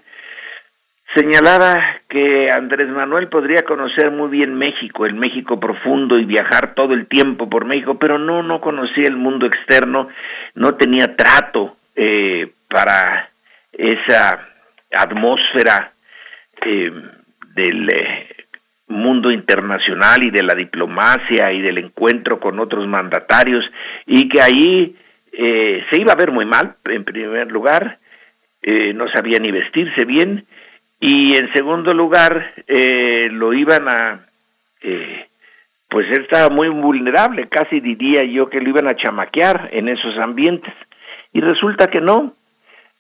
señalaba que Andrés Manuel podría conocer muy bien México, el México profundo y viajar todo el tiempo por México, pero no, no conocía el mundo externo, no tenía trato eh, para esa atmósfera del mundo internacional y de la diplomacia y del encuentro con otros mandatarios y que ahí eh, se iba a ver muy mal, en primer lugar, eh, no sabía ni vestirse bien y en segundo lugar eh, lo iban a, pues él estaba muy vulnerable, casi diría yo que lo iban a chamaquear en esos ambientes y resulta que no,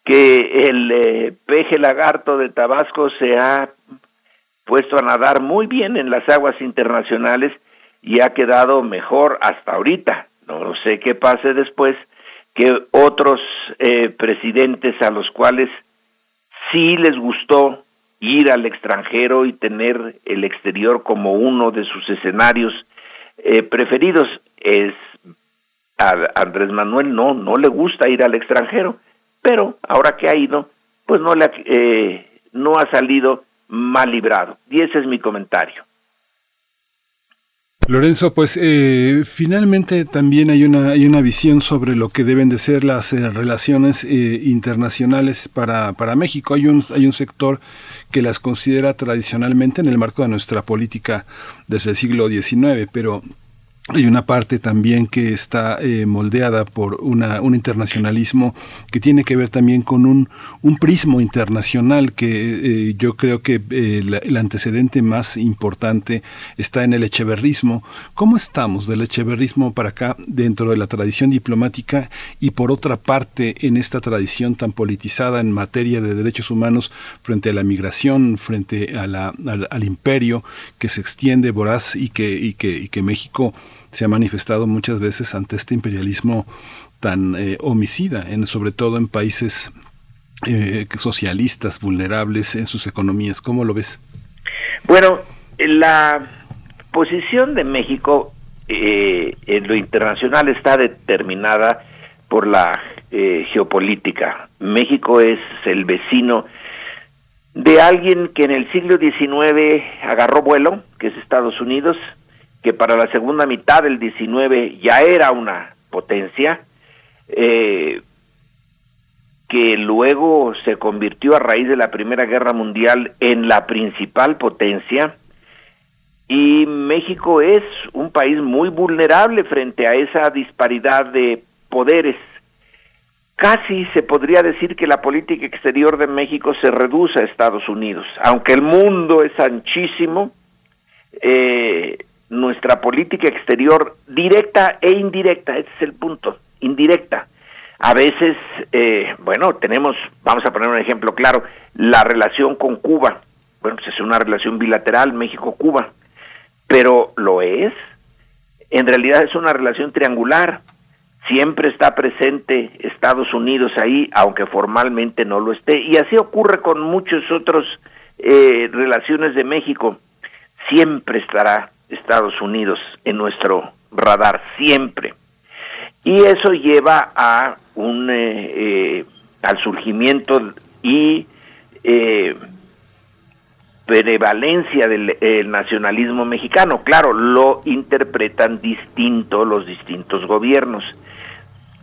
que el peje lagarto de Tabasco se ha puesto a nadar muy bien en las aguas internacionales y ha quedado mejor hasta ahorita. No sé qué pase después que otros eh, presidentes a los cuales sí les gustó ir al extranjero y tener el exterior como uno de sus escenarios eh, preferidos. Es a Andrés Manuel no, no le gusta ir al extranjero, pero ahora que ha ido, pues no le eh, no ha salido mal librado. Y ese es mi comentario. Lorenzo, pues eh, finalmente también hay una, hay una visión sobre lo que deben de ser las eh, relaciones eh, internacionales para, para México. Hay un, hay un sector que las considera tradicionalmente en el marco de nuestra política desde el siglo XIX, pero hay una parte también que está eh, moldeada por una, un internacionalismo que tiene que ver también con un, un prismo internacional que eh, yo creo que eh, el antecedente más importante está en el echeverrismo. ¿Cómo estamos del echeverrismo para acá dentro de la tradición diplomática y por otra parte en esta tradición tan politizada en materia de derechos humanos frente a la migración, frente a la, al, al, imperio que se extiende voraz y que, y que, y que México se ha manifestado muchas veces ante este imperialismo tan eh, homicida, en, sobre todo en países eh, socialistas, vulnerables en sus economías. ¿Cómo lo ves? Bueno, la posición de México eh, en lo internacional está determinada por la geopolítica. México es el vecino de alguien que en el siglo XIX agarró vuelo, que es Estados Unidos, que para la segunda mitad del 19 ya era una potencia, eh, que luego se convirtió a raíz de la Primera Guerra Mundial en la principal potencia, y México es un país muy vulnerable frente a esa disparidad de poderes. Casi se podría decir que la política exterior de México se reduce a Estados Unidos, aunque el mundo es anchísimo, eh, nuestra política exterior directa e indirecta, ese es el punto, indirecta. A veces, eh, bueno, tenemos, vamos a poner un ejemplo claro, la relación con Cuba. Bueno, pues es una relación bilateral, México-Cuba, pero lo es. En realidad es una relación triangular. Siempre está presente Estados Unidos ahí, aunque formalmente no lo esté. Y así ocurre con muchos otros eh, relaciones de México. Siempre estará Estados Unidos en nuestro radar, siempre. Y eso lleva a un eh, eh, al surgimiento y eh, prevalencia del el nacionalismo mexicano. Claro, lo interpretan distinto los distintos gobiernos,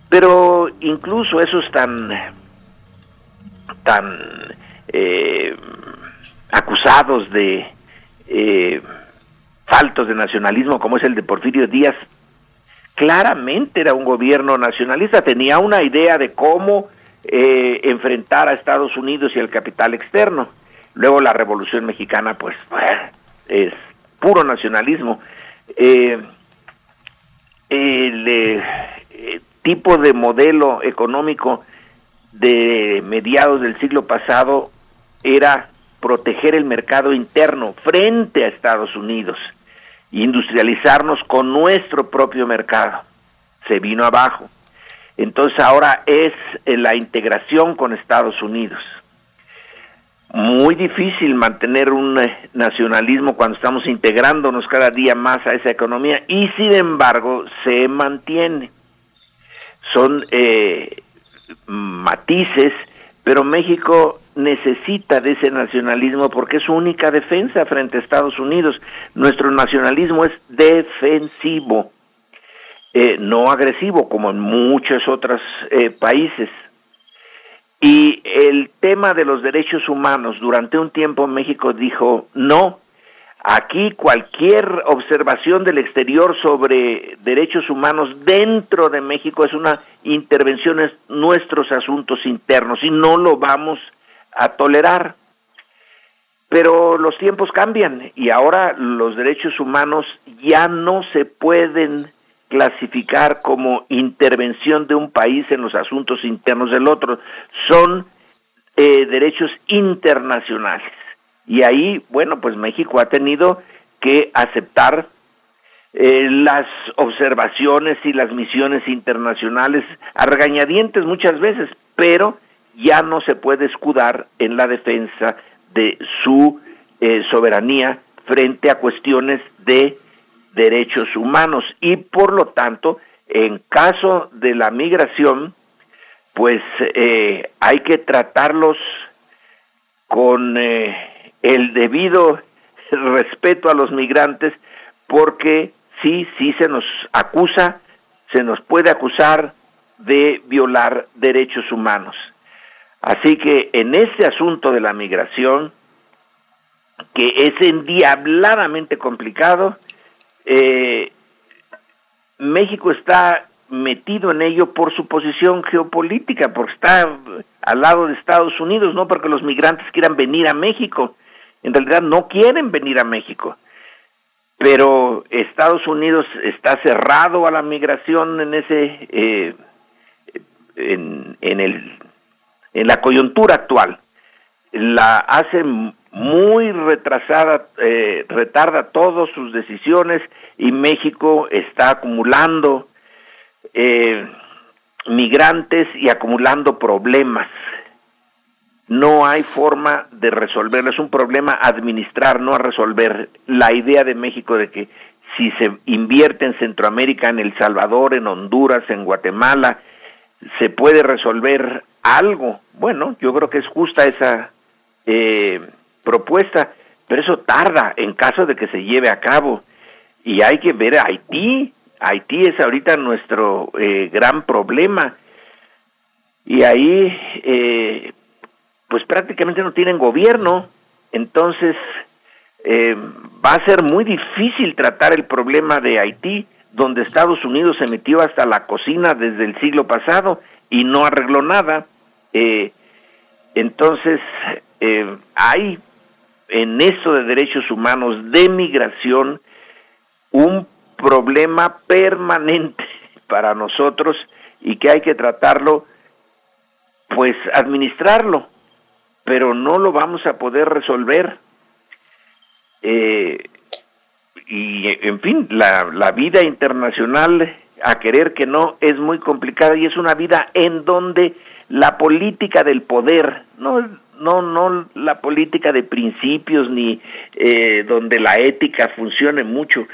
pero incluso esos tan tan eh, acusados de eh, faltos de nacionalismo como es el de Porfirio Díaz, claramente era un gobierno nacionalista, tenía una idea de cómo eh, enfrentar a Estados Unidos y al capital externo. Luego la Revolución Mexicana, pues, es puro nacionalismo. Eh, el eh, tipo de modelo económico de mediados del siglo pasado era proteger el mercado interno frente a Estados Unidos industrializarnos con nuestro propio mercado. Se vino abajo. Entonces ahora es eh, la integración con Estados Unidos. Muy difícil mantener un eh, nacionalismo cuando estamos integrándonos cada día más a esa economía y sin embargo se mantiene. Son eh, matices, pero México necesita de ese nacionalismo porque es su única defensa frente a Estados Unidos. Nuestro nacionalismo es defensivo, eh, no agresivo como en muchos otros eh, países. Y el tema de los derechos humanos, durante un tiempo México dijo, no, aquí cualquier observación del exterior sobre derechos humanos dentro de México es una intervención en nuestros asuntos internos y no lo vamos a tolerar. Pero los tiempos cambian y ahora los derechos humanos ya no se pueden clasificar como intervención de un país en los asuntos internos del otro, son eh, derechos internacionales. Y ahí, bueno, pues México ha tenido que aceptar eh, las observaciones y las misiones internacionales a regañadientes muchas veces, pero ya no se puede escudar en la defensa de su eh, soberanía frente a cuestiones de derechos humanos. Y por lo tanto en caso de la migración pues eh, hay que tratarlos con eh, el debido respeto a los migrantes porque sí, sí se nos acusa, se nos puede acusar de violar derechos humanos. Así que en este asunto de la migración, que es endiabladamente complicado, eh, México está metido en ello por su posición geopolítica, porque está al lado de Estados Unidos, no porque los migrantes quieran venir a México. En realidad no quieren venir a México. Pero Estados Unidos está cerrado a la migración en ese eh, en, en el en la coyuntura actual la hace muy retrasada, eh, retarda todas sus decisiones y México está acumulando eh, migrantes y acumulando problemas. No hay forma de resolverlo, es un problema administrar, no a resolver. La idea de México de que si se invierte en Centroamérica, en El Salvador, en Honduras, en Guatemala, se puede resolver algo. Bueno, yo creo que es justa esa eh, propuesta, pero eso tarda en caso de que se lleve a cabo. Y hay que ver a Haití. Haití es ahorita nuestro eh, gran problema. Y ahí, eh, pues prácticamente no tienen gobierno. Entonces, va a ser muy difícil tratar el problema de Haití, donde Estados Unidos se metió hasta la cocina desde el siglo pasado y no arregló nada. Eh, entonces, eh, hay en esto de derechos humanos, de migración, un problema permanente para nosotros y que hay que tratarlo, pues administrarlo, pero no lo vamos a poder resolver. Eh, y en fin, la, la vida internacional, a querer que no, es muy complicada y es una vida en donde la política del poder, no, no, no la política de principios ni eh, donde la ética funcione mucho.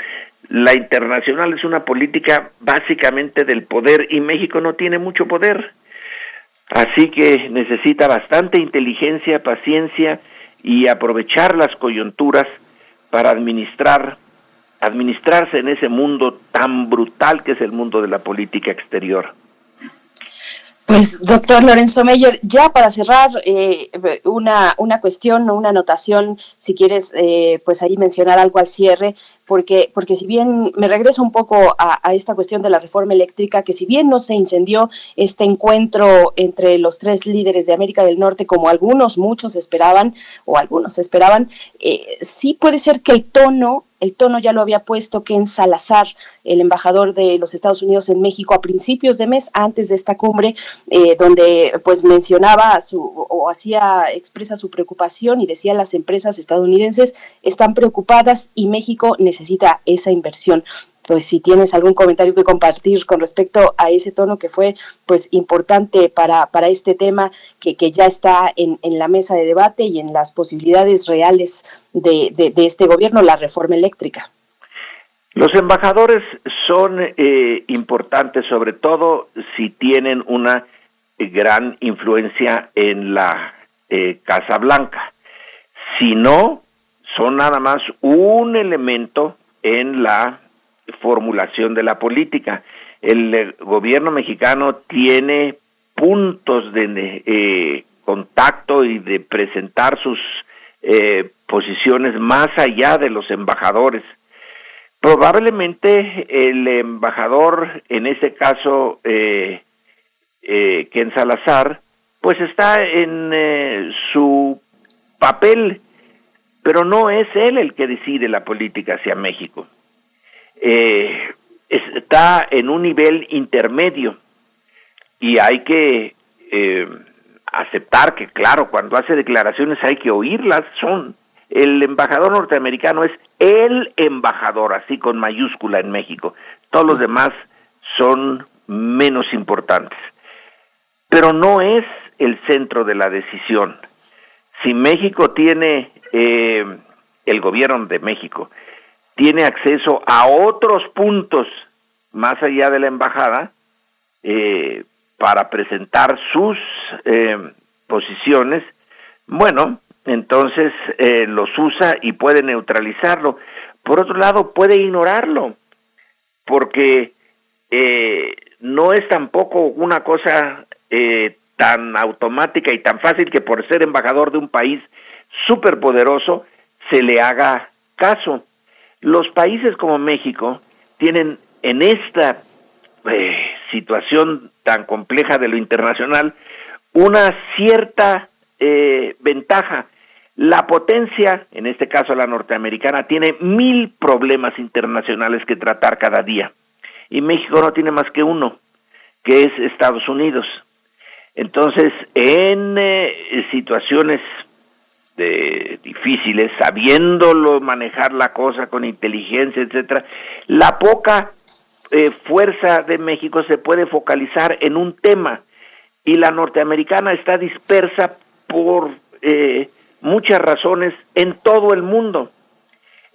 La internacional es una política básicamente del poder y México no tiene mucho poder. Así que necesita bastante inteligencia, paciencia y aprovechar las coyunturas para administrar administrarse en ese mundo tan brutal que es el mundo de la política exterior. Pues, doctor Lorenzo Meyer, ya para cerrar, eh, una, una cuestión o una anotación, si quieres, eh, pues ahí mencionar algo al cierre, porque, porque si bien me regreso un poco a, esta cuestión de la reforma eléctrica, que si bien no se incendió este encuentro entre los tres líderes de América del Norte, como algunos, muchos esperaban, o algunos esperaban, eh, sí puede ser que el tono el tono ya lo había puesto Ken Salazar, el embajador de los Estados Unidos en México, a principios de mes, antes de esta cumbre, eh, donde pues mencionaba su, o hacía expresa su preocupación y decía las empresas estadounidenses están preocupadas y México necesita esa inversión pues si tienes algún comentario que compartir con respecto a ese tono que fue pues importante para, para este tema que, que ya está en, en, la mesa de debate y en las posibilidades reales de, de, este gobierno, la reforma eléctrica. Los embajadores son eh, importantes, sobre todo si tienen una gran influencia en la eh, Casa Blanca. Si no, son nada más un elemento en la formulación de la política. El eh, gobierno mexicano tiene puntos de eh, contacto y de presentar sus eh, posiciones más allá de los embajadores. Probablemente el embajador, en ese caso, eh, eh, Ken Salazar, pues está en eh, su papel, pero no es él el que decide la política hacia México eh, está en un nivel intermedio y hay que eh, aceptar que, claro, cuando hace declaraciones hay que oírlas, son el embajador norteamericano es el embajador, así con mayúscula en México. Todos los demás son menos importantes. Pero no es el centro de la decisión. Si México tiene, eh, el gobierno de México, tiene acceso a otros puntos más allá de la embajada eh, para presentar sus eh, posiciones, bueno, entonces eh, los usa y puede neutralizarlo. Por otro lado, puede ignorarlo, porque no es tampoco una cosa tan automática y tan fácil que por ser embajador de un país superpoderoso se le haga caso. Los países como México tienen en esta eh, situación tan compleja de lo internacional una cierta eh, ventaja. La potencia, en este caso la norteamericana, tiene mil problemas internacionales que tratar cada día. Y México no tiene más que uno, que es Estados Unidos. Entonces, en eh, situaciones de, difíciles, sabiéndolo manejar la cosa con inteligencia, etcétera, la poca eh, fuerza de México se puede focalizar en un tema y la norteamericana está dispersa por eh, muchas razones en todo el mundo.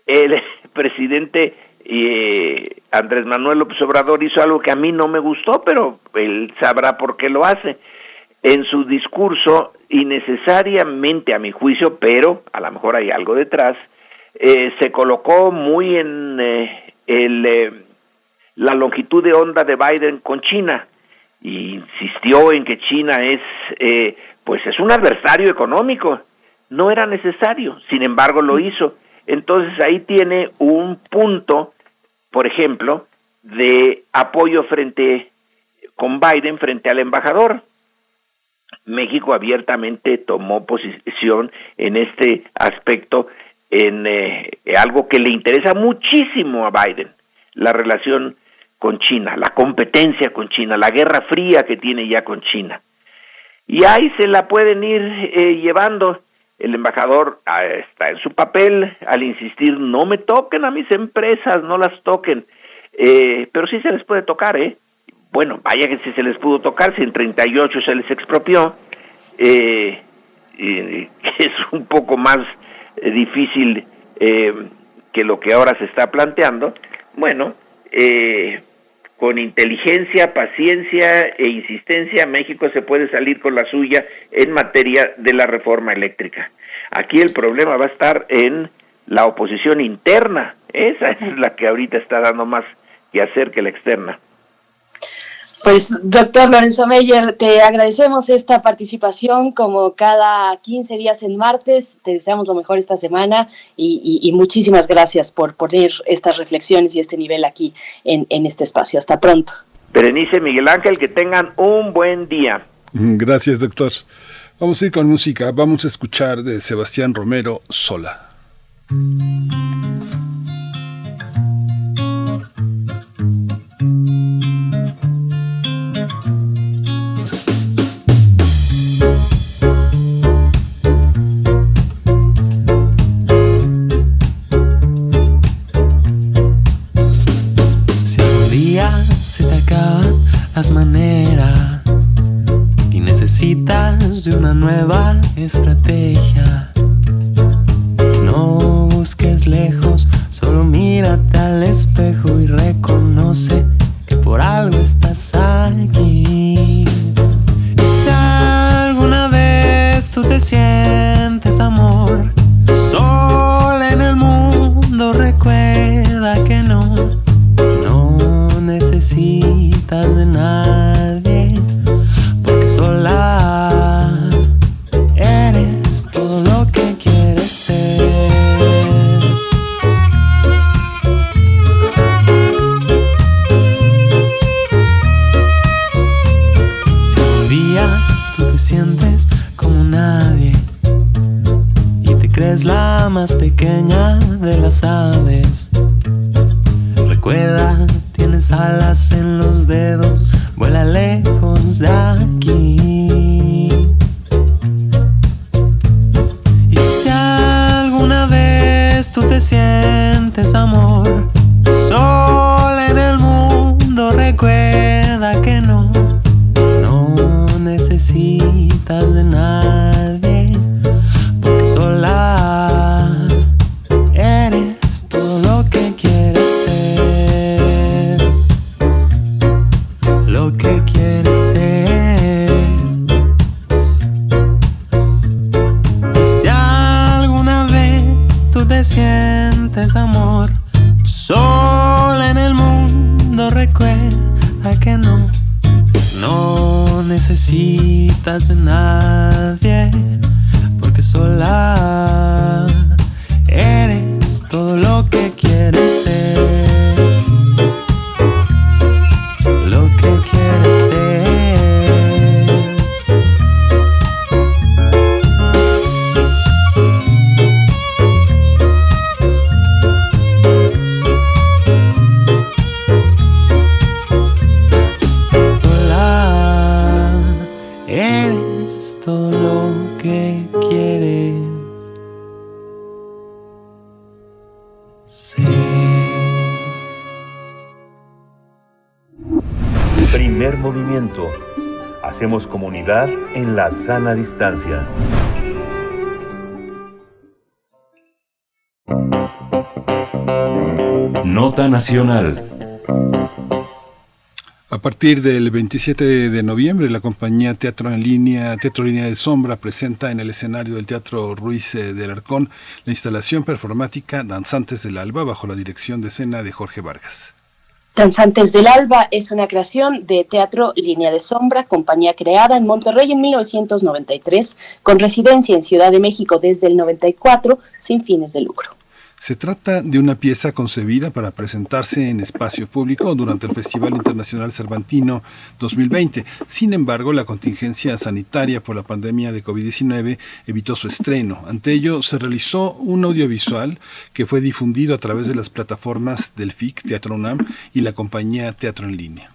El presidente eh, Andrés Manuel López Obrador hizo algo que a mí no me gustó, pero él sabrá por qué lo hace. En su discurso, innecesariamente a mi juicio, pero a lo mejor hay algo detrás, eh, se colocó muy en eh, el, eh, la longitud de onda de Biden con China. Y insistió en que China es eh, pues es un adversario económico. No era necesario sin embargo lo hizo. Entonces ahí tiene un punto por ejemplo de apoyo frente con Biden frente al embajador México abiertamente tomó posición en este aspecto en eh, algo que le interesa muchísimo a Biden, la relación con China, la competencia con China, la guerra fría que tiene ya con China. Y ahí se la pueden ir eh, llevando. El embajador ah, está en su papel al insistir, no me toquen a mis empresas, no las toquen. Eh, pero sí se les puede tocar, ¿eh? Bueno, vaya que si se les pudo tocar, si en 38 se les expropió, eh, es un poco más eh, difícil eh, que lo que ahora se está planteando. Bueno, eh, con inteligencia, paciencia e insistencia, México se puede salir con la suya en materia de la reforma eléctrica. Aquí el problema va a estar en la oposición interna, esa es la que ahorita está dando más que hacer que la externa. Pues, doctor Lorenzo Meyer, te agradecemos esta participación como cada 15 días en martes. Te deseamos lo mejor esta semana y, y, y muchísimas gracias por poner estas reflexiones y este nivel aquí en, en este espacio. Hasta pronto. Berenice, Miguel Ángel, que tengan un buen día. Gracias, doctor. Vamos a ir con música. Vamos a escuchar de Sebastián Romero sola. Acaban las maneras y necesitas de una nueva estrategia, no busques lejos, solo mírate al espejo y reconoce en la sana distancia. Nota Nacional. A partir del 27 de noviembre, la compañía Teatro en Línea, Teatro Línea de Sombra, presenta en el escenario del Teatro Ruiz eh, del Arcón la instalación performática Danzantes del Alba bajo la dirección de escena de Jorge Vargas. Danzantes del Alba es una creación de Teatro Línea de Sombra, compañía creada en Monterrey en 1993, con residencia en Ciudad de México desde el 94, sin fines de lucro. Se trata de una pieza concebida para presentarse en espacio público durante el Festival Internacional Cervantino 2020. Sin embargo, la contingencia sanitaria por la pandemia de COVID-19 evitó su estreno. Ante ello, se realizó un audiovisual que fue difundido a través de las plataformas del FIC, Teatro UNAM y la compañía Teatro en Línea.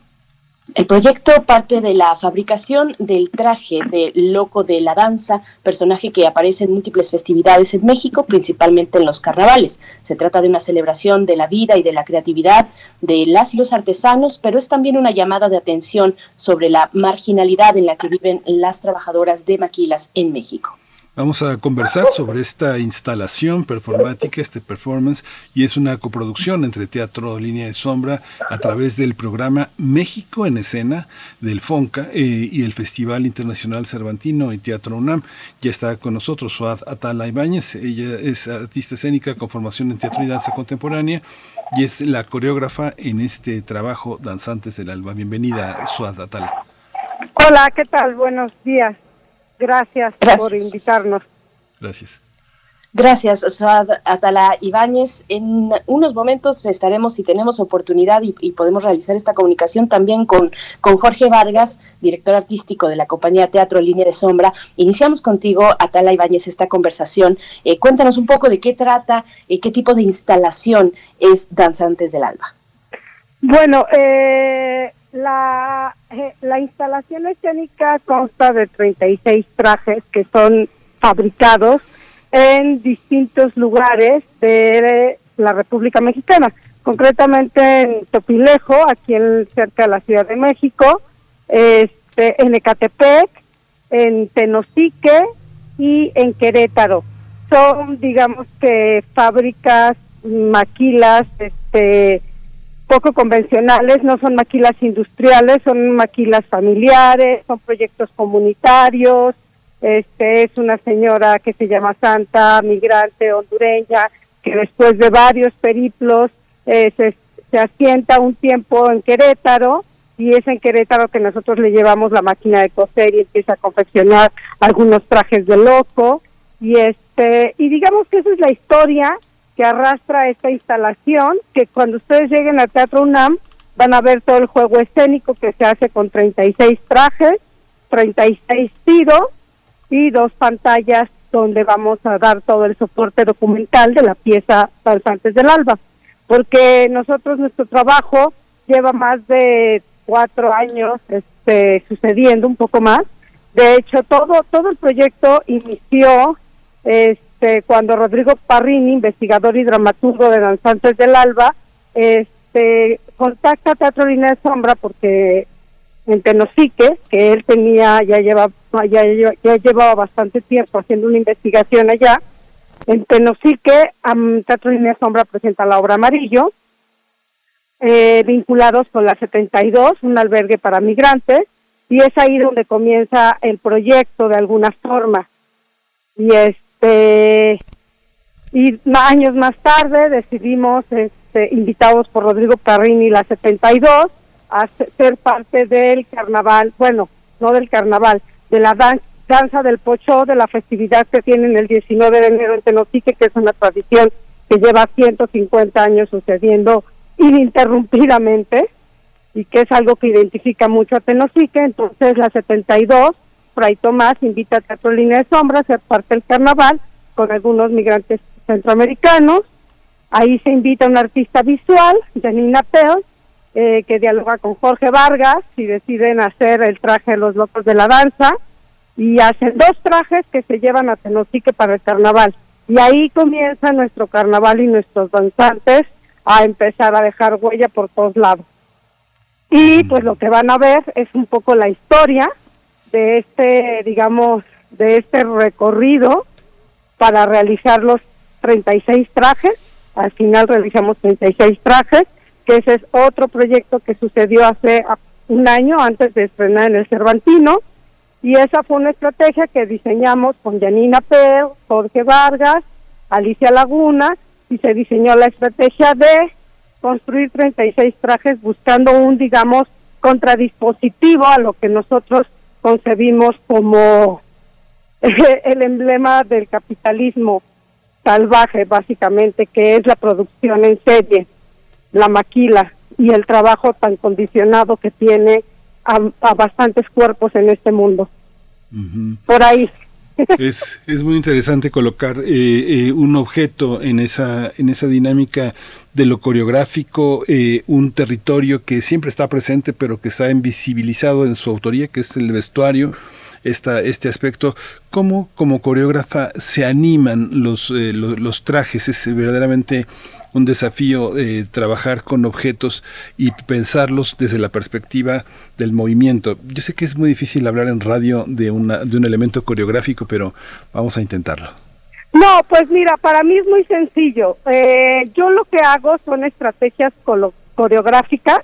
El proyecto parte de la fabricación del traje de Loco de la Danza, personaje que aparece en múltiples festividades en México, principalmente en los carnavales. Se trata de una celebración de la vida y de la creatividad de las y los artesanos, pero es también una llamada de atención sobre la marginalidad en la que viven las trabajadoras de maquilas en México. Vamos a conversar sobre esta instalación performática, este performance, y es una coproducción entre Teatro Línea de Sombra a través del programa México en Escena del FONCA eh, y el Festival Internacional Cervantino y Teatro UNAM. Ya está con nosotros Suad Atala Ibáñez, ella es artista escénica con formación en teatro y danza contemporánea y es la coreógrafa en este trabajo Danzantes del Alba. Bienvenida, Suad Atala. Hola, ¿qué tal? Buenos días. Gracias, por invitarnos. Gracias. Gracias, Suad Atala Ibáñez. En unos momentos estaremos, si tenemos oportunidad y, y, podemos realizar esta comunicación también con, con Jorge Vargas, director artístico de la compañía Teatro Línea de Sombra. Iniciamos contigo, Atala Ibáñez, esta conversación. Eh, cuéntanos un poco de qué trata, eh, qué tipo de instalación es Danzantes del Alba. Bueno, eh, la, eh, la instalación escénica consta de 36 trajes que son fabricados en distintos lugares de la República Mexicana, concretamente en Topilejo, aquí en, cerca de la Ciudad de México, este, en Ecatepec, en Tenosique y en Querétaro. Son, digamos que, fábricas, maquilas, este, poco convencionales, no son maquilas industriales, son maquilas familiares, son proyectos comunitarios. Este es una señora que se llama Santa, migrante hondureña, que después de varios periplos eh, se, se asienta un tiempo en Querétaro y es en Querétaro que nosotros le llevamos la máquina de coser y empieza a confeccionar algunos trajes de loco y este y digamos que esa es la historia que arrastra esta instalación, que cuando ustedes lleguen al Teatro UNAM van a ver todo el juego escénico que se hace con 36 trajes, 36 tiros y dos pantallas donde vamos a dar todo el soporte documental de la pieza Danzantes del Alba, porque nosotros nuestro trabajo lleva más de cuatro años este, sucediendo, un poco más. De hecho, todo todo el proyecto inició este, cuando Rodrigo Parrini, investigador y dramaturgo de Danzantes del Alba, este, contacta a Teatro Línea de Sombra porque en Tenosique, que él tenía, ya lleva, ya, ya llevaba bastante tiempo haciendo una investigación allá, en Tenosique, Teatro Línea Sombra presenta la obra Amarillo, eh, vinculados con la 72, un albergue para migrantes, y es ahí donde comienza el proyecto de alguna forma. Y este y años más tarde decidimos, este, invitados por Rodrigo Parrini, la 72, a ser parte del carnaval, bueno, no del carnaval, de la dan danza del pocho, de la festividad que tienen el 19 de enero en Tenosique, que es una tradición que lleva 150 años sucediendo ininterrumpidamente y que es algo que identifica mucho a Tenosique. Entonces, la 72, Fray Tomás invita a Teatro Línea de Sombra a ser parte del carnaval con algunos migrantes centroamericanos. Ahí se invita a un artista visual, Janina Pell, eh, que dialoga con Jorge Vargas y deciden hacer el traje de los locos de la danza y hacen dos trajes que se llevan a Tenosique para el carnaval. Y ahí comienza nuestro carnaval y nuestros danzantes a empezar a dejar huella por todos lados. Y pues lo que van a ver es un poco la historia de este, digamos, de este recorrido para realizar los 36 trajes. Al final realizamos 36 trajes, que ese es otro proyecto que sucedió hace un año antes de estrenar en el Cervantino. Y esa fue una estrategia que diseñamos con Janina Pell, Jorge Vargas, Alicia Laguna, y se diseñó la estrategia de construir 36 trajes buscando un, digamos, contradispositivo a lo que nosotros concebimos como el emblema del capitalismo salvaje, básicamente, que es la producción en serie, la maquila y el trabajo tan condicionado que tiene a, a bastantes cuerpos en este mundo. Por ahí. Es, es muy interesante colocar eh, eh, un objeto en esa, en esa dinámica de lo coreográfico, eh, un territorio que siempre está presente pero que está invisibilizado en su autoría, que es el vestuario, esta, este aspecto, cómo como coreógrafa se animan los, eh, lo- los, trajes, es verdaderamente un desafío eh, trabajar con objetos y pensarlos desde la perspectiva del movimiento. Yo sé que es muy difícil hablar en radio de, una, de un elemento coreográfico, pero vamos a intentarlo. No, pues mira, para mí es muy sencillo. Eh, yo lo que hago son estrategias coreográficas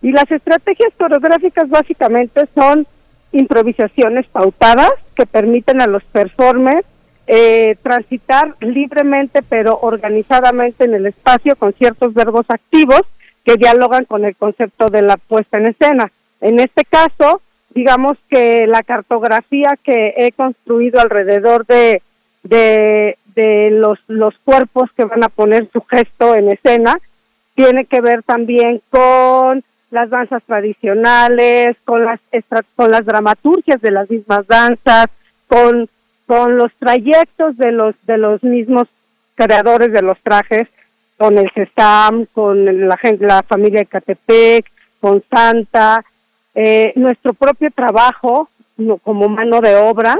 y las estrategias coreográficas básicamente son improvisaciones pautadas que permiten a los performers eh, transitar libremente pero organizadamente en el espacio con ciertos verbos activos que dialogan con el concepto de la puesta en escena. En este caso, digamos que la cartografía que he construido alrededor de, de, de los, los cuerpos que van a poner su gesto en escena tiene que ver también con las danzas tradicionales, con las con las dramaturgias de las mismas danzas, con con los trayectos de los de los mismos creadores de los trajes, con el CESAM, con la la familia de Catepec, con Santa, eh, nuestro propio trabajo como mano de obra,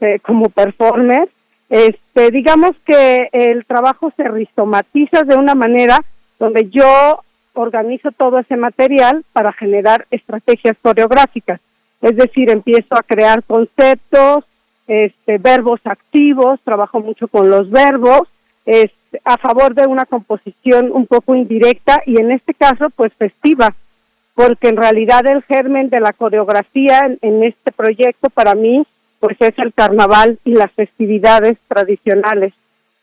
eh, como performer, este, digamos que el trabajo se ristomatiza de una manera donde yo organizo todo ese material para generar estrategias coreográficas. Es decir, empiezo a crear conceptos, este, verbos activos, trabajo mucho con los verbos, a favor de una composición un poco indirecta y en este caso pues festiva, porque en realidad el germen de la coreografía en, en este proyecto para mí pues es el carnaval y las festividades tradicionales,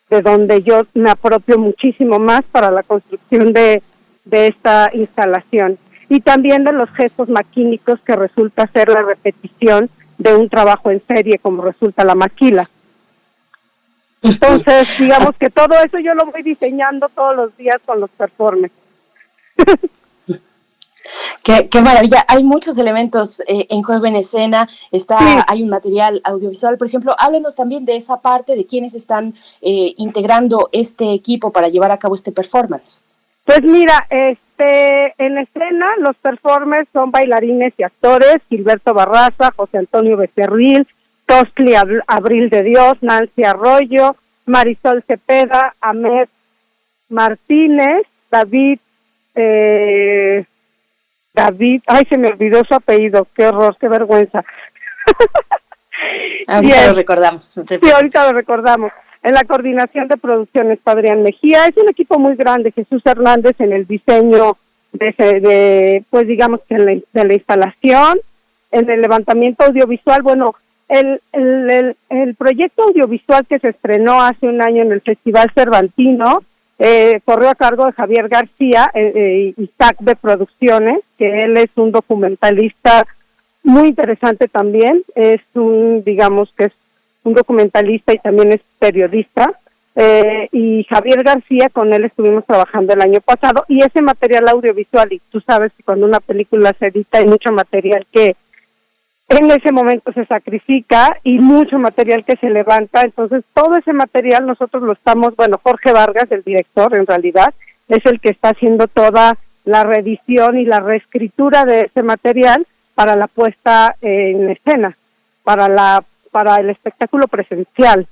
de donde yo me apropio muchísimo más para la construcción de, de esta instalación. Y también de los gestos maquínicos que resulta ser la repetición de un trabajo en serie, como resulta la maquila. Entonces, digamos que todo eso yo lo voy diseñando todos los días con los performers. Qué, qué maravilla. Hay muchos elementos eh, en juego en escena. Está, hay un material audiovisual. Por ejemplo, háblenos también de esa parte de quienes están eh, integrando este equipo para llevar a cabo este performance. Pues mira, este, en escena los performers son bailarines y actores, Gilberto Barraza, José Antonio Becerril, Tosli Ab- Abril de Dios, Nancy Arroyo, Marisol Cepeda, Ahmed Martínez, David, eh, David, ay se me olvidó su apellido, qué horror, qué vergüenza. Ahorita Bien. lo recordamos. Sí, ahorita lo recordamos. En la coordinación de producciones Adrián Mejía, es un equipo muy grande, Jesús Hernández en el diseño de, de pues digamos que la, de la instalación, en el levantamiento audiovisual, bueno, el, el, el, el proyecto audiovisual que se estrenó hace un año en el Festival Cervantino, eh, corrió a cargo de Javier García eh, eh, y TACB Producciones, que él es un documentalista muy interesante también, es un, digamos que es un documentalista y también es periodista, eh, y Javier García, con él estuvimos trabajando el año pasado, y ese material audiovisual, y tú sabes que cuando una película se edita hay mucho material que en ese momento se sacrifica y mucho material que se levanta, entonces todo ese material nosotros lo estamos, bueno, Jorge Vargas, el director en realidad, es el que está haciendo toda la reedición y la reescritura de ese material para la puesta en escena, para la para el espectáculo presencial.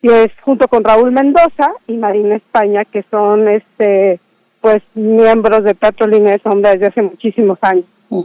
Y es junto con Raúl Mendoza y Marina España, que son este pues miembros de de Sombra desde hace muchísimos años. Eh,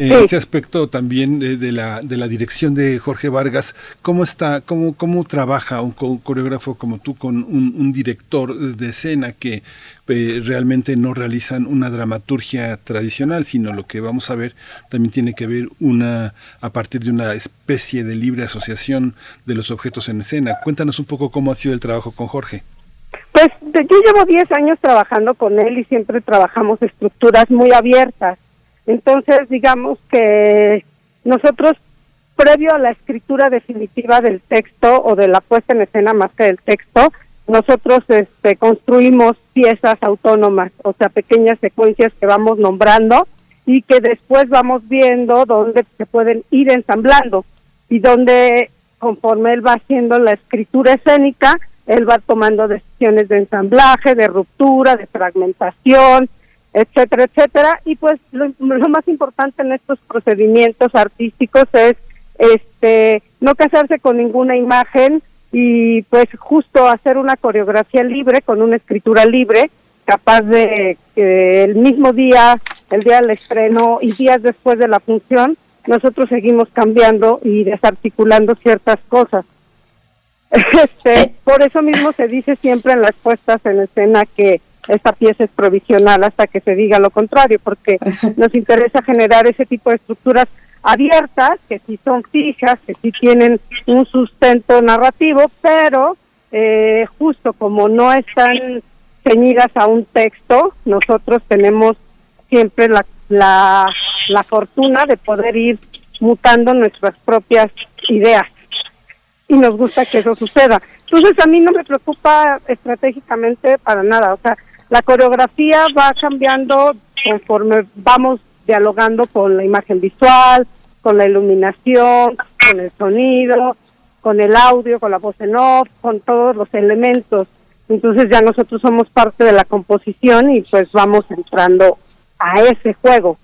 Sí. Este aspecto también de, de la, de la dirección de Jorge Vargas, ¿cómo está, cómo, cómo trabaja un, un coreógrafo como tú con un, un director de escena que eh, realmente no realizan una dramaturgia tradicional, sino lo que vamos a ver también tiene que ver una a partir de una especie de libre asociación de los objetos en escena? Cuéntanos un poco cómo ha sido el trabajo con Jorge. Pues yo llevo 10 años trabajando con él y siempre trabajamos estructuras muy abiertas. Entonces, digamos que nosotros previo a la escritura definitiva del texto o de la puesta en escena más que del texto, nosotros este, construimos piezas autónomas, o sea, pequeñas secuencias que vamos nombrando y que después vamos viendo dónde se pueden ir ensamblando y donde conforme él va haciendo la escritura escénica, él va tomando decisiones de ensamblaje, de ruptura, de fragmentación, etcétera, etcétera. Y pues lo, más importante en estos procedimientos artísticos es este no casarse con ninguna imagen y pues justo hacer una coreografía libre con una escritura libre capaz de que el mismo día, el día del estreno y días después de la función, nosotros seguimos cambiando y desarticulando ciertas cosas. Este, por eso mismo se dice siempre en las puestas en escena que esta pieza es provisional hasta que se diga lo contrario, porque nos interesa generar ese tipo de estructuras abiertas, que sí son fijas, que sí tienen un sustento narrativo, pero eh, justo como no están ceñidas a un texto, nosotros tenemos siempre la, la, la fortuna de poder ir mutando nuestras propias ideas y nos gusta que eso suceda. Entonces a mí no me preocupa estratégicamente para nada, o sea, la coreografía va cambiando conforme vamos dialogando con la imagen visual, con la iluminación, con el sonido, con el audio, con la voz en off, con todos los elementos. Entonces ya nosotros somos parte de la composición y pues vamos entrando a ese juego.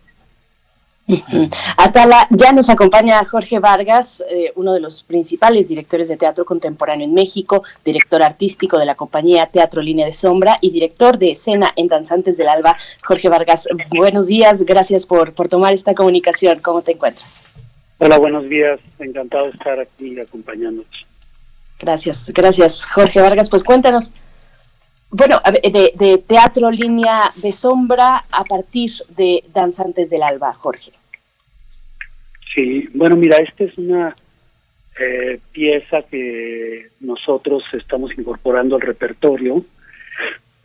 Atala, ya nos acompaña Jorge Vargas, eh, uno de los principales directores de teatro contemporáneo en México, director artístico de la compañía Teatro Línea de Sombra y director de escena en Danzantes del Alba. Jorge Vargas, buenos días, gracias por, por tomar esta comunicación. ¿Cómo te encuentras? Hola, buenos días, encantado de estar aquí acompañándonos. Gracias, gracias Jorge Vargas. Pues cuéntanos, bueno, de, de, teatro línea de sombra a partir de Danzantes del Alba, Jorge. Sí, bueno, mira, esta es una eh, pieza que nosotros estamos incorporando al repertorio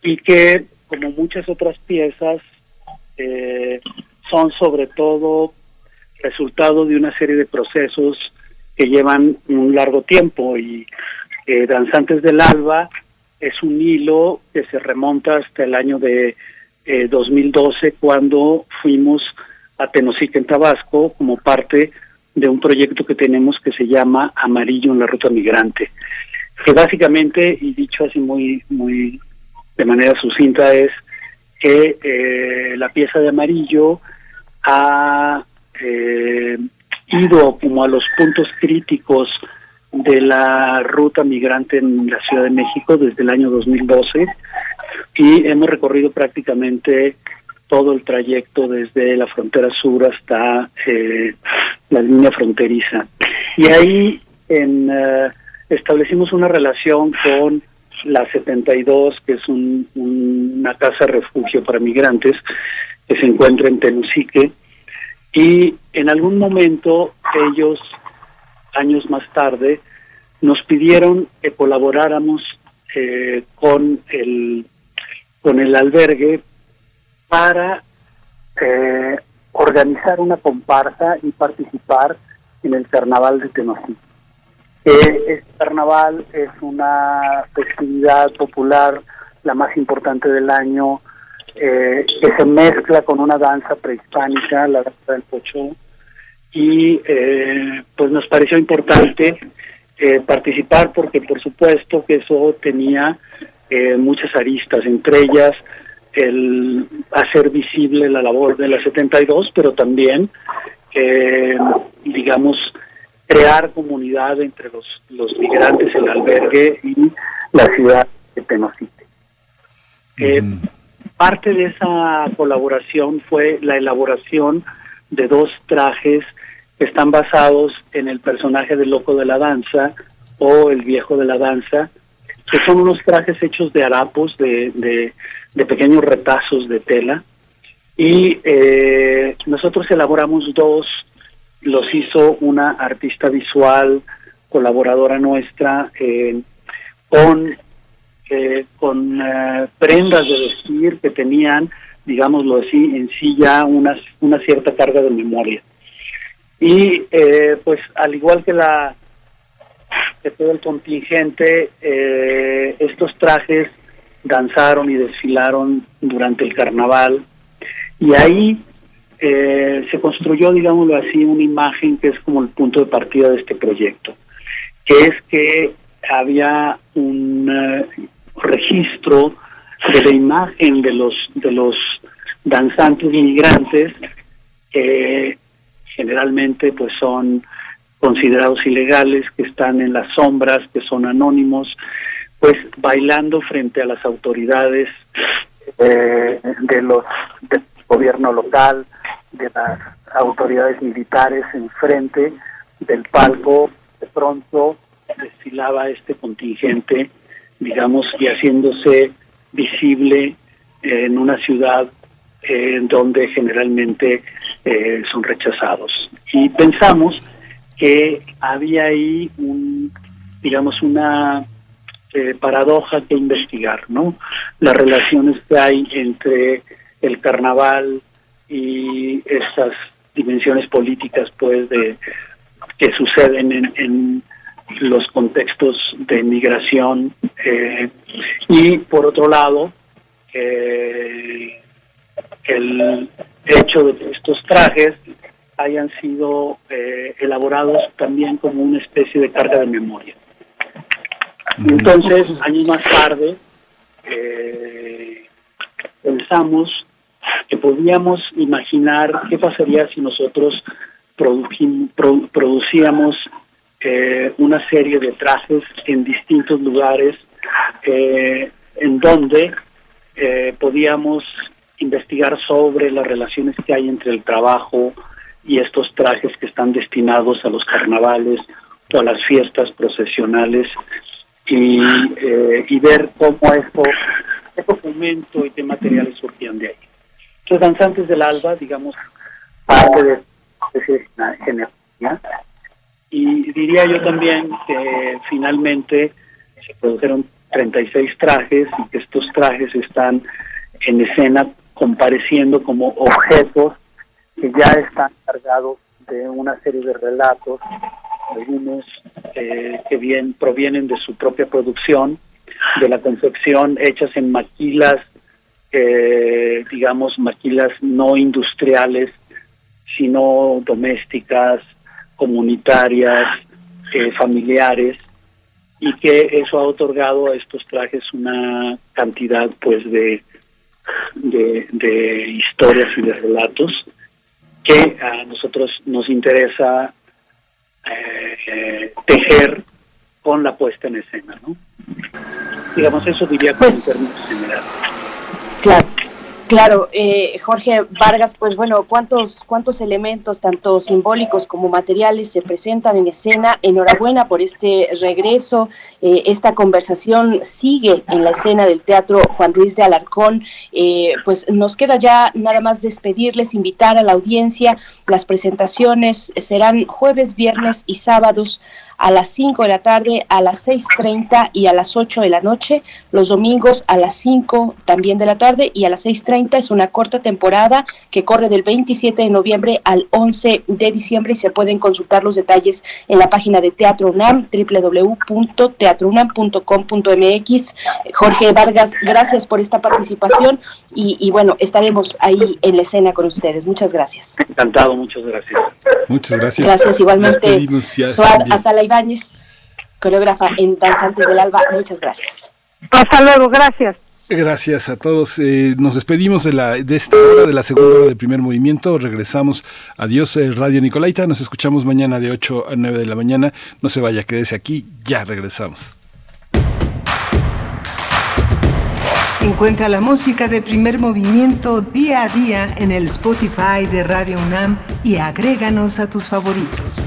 y que, como muchas otras piezas, eh, son sobre todo resultado de una serie de procesos que llevan un largo tiempo y eh, Danzantes del Alba es un hilo que se remonta hasta el año de eh, 2012 cuando fuimos a Tenosique en Tabasco como parte de un proyecto que tenemos que se llama Amarillo en la Ruta Migrante, que básicamente, y dicho así muy, muy de manera sucinta, es que eh, la pieza de Amarillo ha eh, ido como a los puntos críticos de la ruta migrante en la Ciudad de México desde el año 2012 y hemos recorrido prácticamente todo el trayecto desde la frontera sur hasta eh, la línea fronteriza. Y ahí en, uh, establecimos una relación con la 72, que es un, un, una casa refugio para migrantes que se encuentra en Tenosique. Y en algún momento ellos años más tarde, nos pidieron que colaboráramos eh, con el con el albergue para eh, organizar una comparsa y participar en el carnaval de Tenosique. Eh, este carnaval es una festividad popular, la más importante del año, eh, que se mezcla con una danza prehispánica, la danza del pochó, y eh, pues nos pareció importante eh, participar porque por supuesto que eso tenía eh, muchas aristas, entre ellas el hacer visible la labor de la 72, pero también, eh, digamos, crear comunidad entre los, los migrantes, el albergue y la ciudad de Tenosique. Mm. parte de esa colaboración fue la elaboración de dos trajes están basados en el personaje del loco de la danza o el viejo de la danza, que son unos trajes hechos de harapos, de, de, pequeños retazos de tela. Y eh, nosotros elaboramos dos, los hizo una artista visual, colaboradora nuestra, eh, con, eh, con prendas de vestir que tenían, digámoslo así, en sí ya una, una cierta carga de memoria. Y eh, pues al igual que la que todo el contingente, eh, estos trajes danzaron y desfilaron durante el carnaval y ahí eh, se construyó, digámoslo así, una imagen que es como el punto de partida de este proyecto, que es que había un eh, registro de la imagen de los de los danzantes inmigrantes que generalmente pues son considerados ilegales, que están en las sombras, que son anónimos, pues bailando frente a las autoridades eh, de los del gobierno local, de las autoridades militares enfrente del palco, de pronto desfilaba este contingente, digamos, y haciéndose visible en una ciudad eh, donde generalmente eh, son rechazados. Y pensamos que había ahí un, digamos, una eh, paradoja que investigar, ¿no? Las relaciones que hay entre el carnaval y estas dimensiones políticas, pues, de que suceden en, en los contextos de migración eh, y por otro lado eh, el hecho de que estos trajes hayan sido eh, elaborados también como una especie de carga de memoria. Entonces, años más tarde, eh, pensamos que podíamos imaginar qué pasaría si nosotros producíamos eh, una serie de trajes en distintos lugares eh, en donde eh, podíamos investigar sobre las relaciones que hay entre el trabajo y estos trajes que están destinados a los carnavales o a las fiestas procesionales y, eh, y ver cómo esto, qué documento y qué materiales surgían de ahí. Los danzantes del alba, digamos, parte de esa generación. Y diría yo también que finalmente se produjeron 36 trajes y que estos trajes están en escena compareciendo como objetos que ya están cargados de una serie de relatos, algunos eh, que bien provienen de su propia producción, de la confección hechas en maquilas, eh, digamos maquilas no industriales, sino domésticas, comunitarias, eh, familiares, y que eso ha otorgado a estos trajes una cantidad pues de, de, de historias y de relatos que a nosotros nos interesa eh, tejer con la puesta en escena, ¿no? Digamos, eso diría como en términos generales. Claro. Claro, eh, Jorge Vargas, pues bueno, ¿cuántos, cuántos elementos, tanto simbólicos como materiales, se presentan en escena? Enhorabuena por este regreso. Eh, esta conversación sigue en la escena del Teatro Juan Ruiz de Alarcón. Eh, pues nos queda ya nada más despedirles, invitar a la audiencia. Las presentaciones serán jueves, viernes y sábados a las 5 de la tarde, a las 6.30 y a las 8 de la noche. Los domingos a las 5 también de la tarde y a las 6.30 es una corta temporada que corre del 27 de noviembre al 11 de diciembre y se pueden consultar los detalles en la página de Teatro UNAM, www.teatrounam.com.mx. Jorge Vargas, gracias por esta participación y, y bueno, estaremos ahí en la escena con ustedes. Muchas gracias. Encantado, muchas gracias. Muchas gracias. Gracias igualmente. Suad Ibáñez, coreógrafa en Danzantes del Alba. Muchas gracias. Hasta luego, gracias. Gracias a todos. Eh, nos despedimos de, la, de esta hora, de la segunda hora del primer movimiento. Regresamos. Adiós, eh, Radio Nicolaita. Nos escuchamos mañana de 8 a 9 de la mañana. No se vaya, quédese aquí. Ya regresamos. Encuentra la música de primer movimiento día a día en el Spotify de Radio UNAM y agréganos a tus favoritos.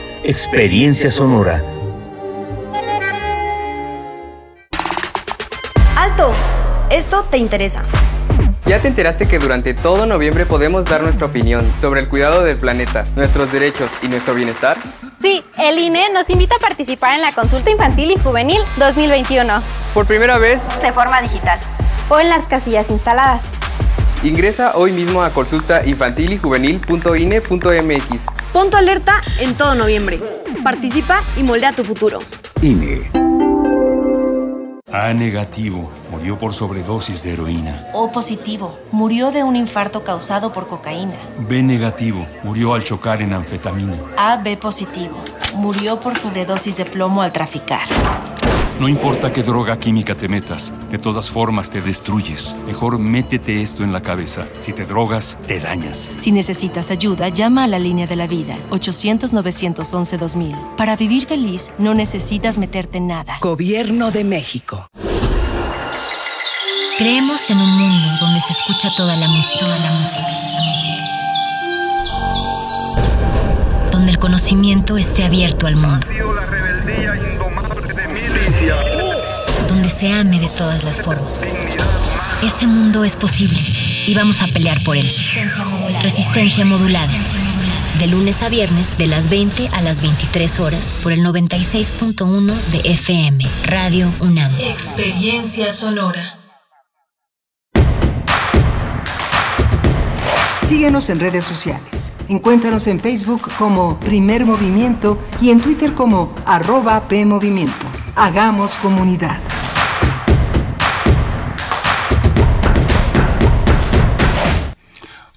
Experiencia Sonora. ¡Alto! Esto te interesa. ¿Ya te enteraste que durante todo noviembre podemos dar nuestra opinión sobre el cuidado del planeta, nuestros derechos y nuestro bienestar? Sí, el INE nos invita a participar en la consulta infantil y juvenil 2021. Por primera vez, de forma digital. O en las casillas instaladas. Ingresa hoy mismo a consultainfantilyjuvenil.ine.mx. Punto alerta en todo noviembre. Participa y moldea tu futuro. INE. A negativo, murió por sobredosis de heroína. O positivo, murió de un infarto causado por cocaína. B negativo, murió al chocar en anfetamina. AB positivo, murió por sobredosis de plomo al traficar. No importa qué droga química te metas, de todas formas te destruyes. Mejor métete esto en la cabeza. Si te drogas, te dañas. Si necesitas ayuda, llama a la línea de la vida, 800-911-2000. Para vivir feliz, no necesitas meterte en nada. Gobierno de México. Creemos en un mundo donde se escucha toda la música. Toda la música. Donde el conocimiento esté abierto al mundo. Donde se ame de todas las formas. Ese mundo es posible y vamos a pelear por él. Resistencia modulada. De lunes a viernes, de las 20 a las 23 horas, por el 96.1 de FM, Radio UNAM. Experiencia sonora. Síguenos en redes sociales. Encuéntranos en Facebook como Primer Movimiento y en Twitter como arroba PMovimiento. Hagamos comunidad.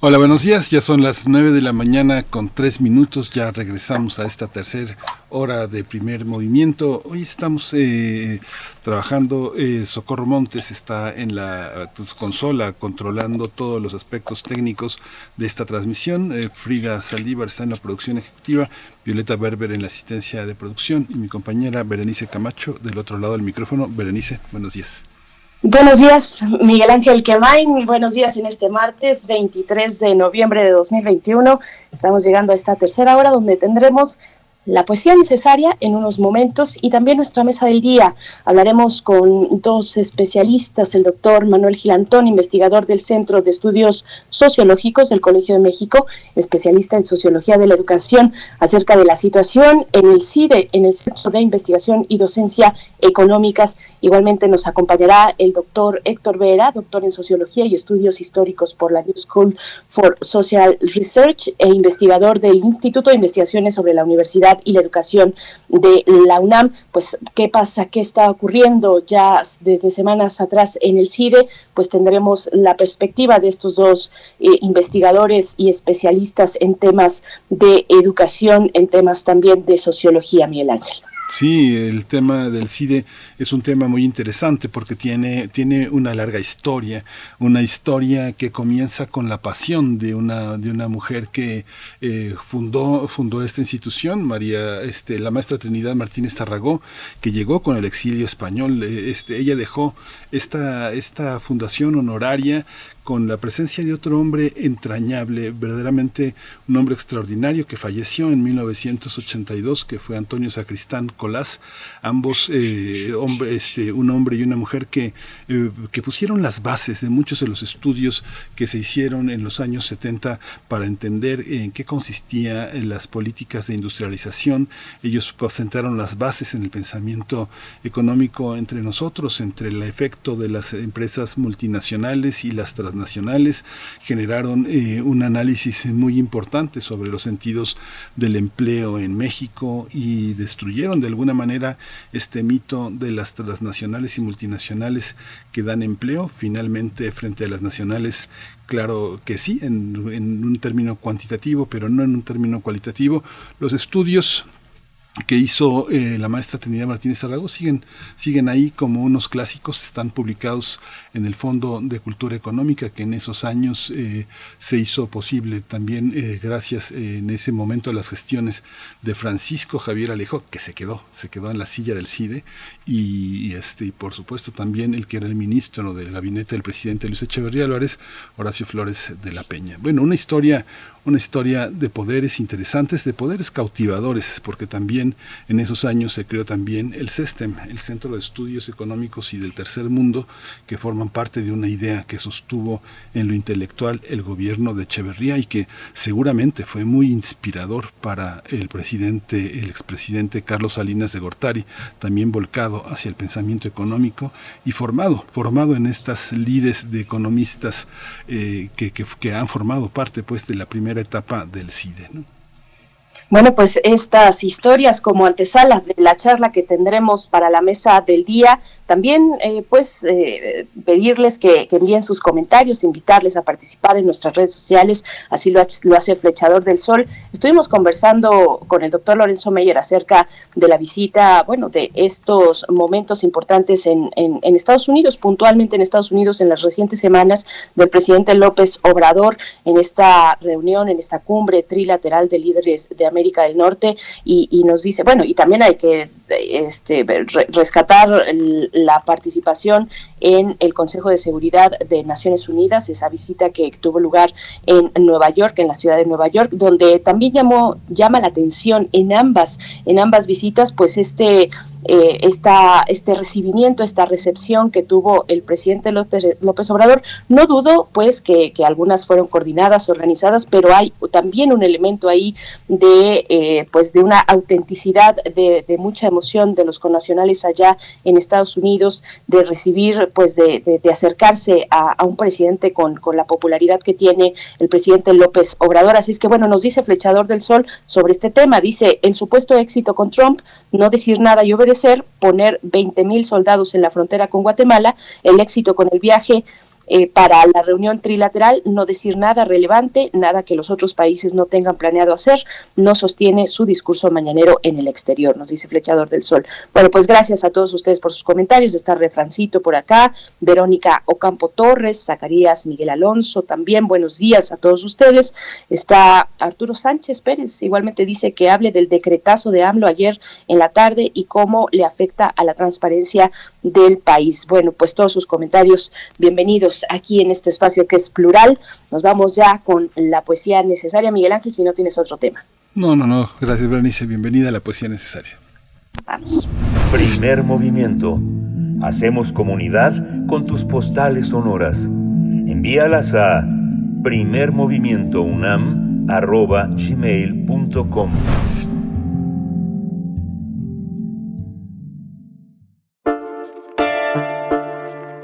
Hola, buenos días. Ya son las 9 de la mañana con 3 minutos. Ya regresamos a esta tercera hora de primer movimiento. Hoy estamos eh, trabajando. Eh, Socorro Montes está en la pues, consola controlando todos los aspectos técnicos de esta transmisión. Eh, Frida Saldívar está en la producción ejecutiva. Violeta Berber en la asistencia de producción y mi compañera Berenice Camacho del otro lado del micrófono. Berenice, buenos días. Buenos días, Miguel Ángel Quemain. Buenos días en este martes 23 de noviembre de 2021. Estamos llegando a esta tercera hora donde tendremos la poesía necesaria en unos momentos y también nuestra mesa del día. Hablaremos con dos especialistas, el doctor Manuel Gilantón, investigador del Centro de Estudios Sociológicos del Colegio de México, especialista en Sociología de la Educación, acerca de la situación en el CIDE, en el Centro de Investigación y Docencia Económicas. Igualmente nos acompañará el doctor Héctor Vera, doctor en Sociología y Estudios Históricos por la New School for Social Research e investigador del Instituto de Investigaciones sobre la Universidad y la educación de la UNAM. Pues, ¿qué pasa? ¿Qué está ocurriendo ya desde semanas atrás en el CIDE? Pues tendremos la perspectiva de estos dos eh, investigadores y especialistas en temas de educación, en temas también de sociología, Miguel Ángel. Sí, el tema del CIDE es un tema muy interesante porque tiene, tiene una larga historia, una historia que comienza con la pasión de una, de una mujer que eh, fundó, fundó esta institución, María, este, la maestra Trinidad Martínez Tarragó, que llegó con el exilio español. Eh, Este, ella dejó esta, esta fundación honoraria con la presencia de otro hombre entrañable, verdaderamente un hombre extraordinario que falleció en 1982, que fue Antonio Sacristán Colás, ambos eh, hombre, este, un hombre y una mujer que, eh, que pusieron las bases de muchos de los estudios que se hicieron en los años 70 para entender en qué consistía en las políticas de industrialización. Ellos sentaron las bases en el pensamiento económico entre nosotros, entre el efecto de las empresas multinacionales y las transnacionales, generaron eh, un análisis muy importante sobre los sentidos del empleo en México y destruyeron de alguna manera este mito de las transnacionales y multinacionales que dan empleo. Finalmente, frente a las nacionales, claro que sí, en un término cuantitativo, pero no en un término cualitativo. Los estudios que hizo eh, la maestra Trinidad Martínez Zaragoza siguen, siguen ahí como unos clásicos, están publicados en el Fondo de Cultura Económica, que en esos años eh, se hizo posible también eh, gracias en ese momento a las gestiones de Francisco Javier Alejo, que se quedó, se quedó en la silla del CIDE, y, este, y por supuesto también el que era el ministro del gabinete del presidente Luis Echeverría Álvarez, Horacio Flores de la Peña. Bueno, una historia una historia de poderes interesantes, de poderes cautivadores, porque también en esos años se creó también el SESTEM, el Centro de Estudios Económicos y del Tercer Mundo, que forman parte de una idea que sostuvo en lo intelectual el gobierno de Echeverría y que seguramente fue muy inspirador para el presidente, el expresidente Carlos Salinas de Gortari, también volcado hacia el pensamiento económico y formado, formado en estas lides de economistas eh, que, que, que han formado parte pues de la primera etapa del CIDE. ¿no? Bueno, pues estas historias como antesala de la charla que tendremos para la mesa del día, también eh, pues eh, pedirles que, envíen sus comentarios, invitarles a participar en nuestras redes sociales, así lo, hace Flechador del Sol. Estuvimos conversando con el doctor Lorenzo Meyer acerca de la visita, bueno, de estos momentos importantes en, en, en Estados Unidos, puntualmente en Estados Unidos en las recientes semanas del presidente López Obrador en esta reunión, en esta cumbre trilateral de líderes de América del Norte y, nos dice, bueno, y también hay que este, rescatar la participación en el Consejo de Seguridad de Naciones Unidas, esa visita que tuvo lugar en Nueva York, en la ciudad de Nueva York, donde también llamó, llama la atención en ambas, en ambas visitas, pues este, eh, esta, este recibimiento, esta recepción que tuvo el presidente López, López Obrador. No dudo, pues, que, que algunas fueron coordinadas, organizadas, pero hay también un elemento ahí de, eh, pues, de una autenticidad, de, de mucha emoción de los connacionales allá en Estados Unidos, de recibir pues de, acercarse a, un presidente con, con, la popularidad que tiene el presidente López Obrador. Así es que bueno, nos dice Flechador del Sol sobre este tema. Dice, el supuesto éxito con Trump, no decir nada y obedecer, poner 20 mil soldados en la frontera con Guatemala, el éxito con el viaje eh, para la reunión trilateral no decir nada relevante, nada que los otros países no tengan planeado hacer, no sostiene su discurso mañanero en el exterior, nos dice Flechador del Sol. Bueno, pues gracias a todos ustedes por sus comentarios, está Refrancito por acá, Verónica Ocampo Torres, Zacarías Miguel Alonso, también buenos días a todos ustedes, está Arturo Sánchez Pérez, igualmente dice que hable del decretazo de AMLO ayer en la tarde y cómo le afecta a la transparencia del país. Bueno, pues todos sus comentarios, bienvenidos aquí en este espacio que es plural. Nos vamos ya con la poesía necesaria, Miguel Ángel, si no tienes otro tema. No, no, no. Gracias, Berenice. Bienvenida a la poesía necesaria. Vamos. Primer movimiento. Hacemos comunidad con tus postales sonoras. Envíalas a primermovimientounam.gmail.com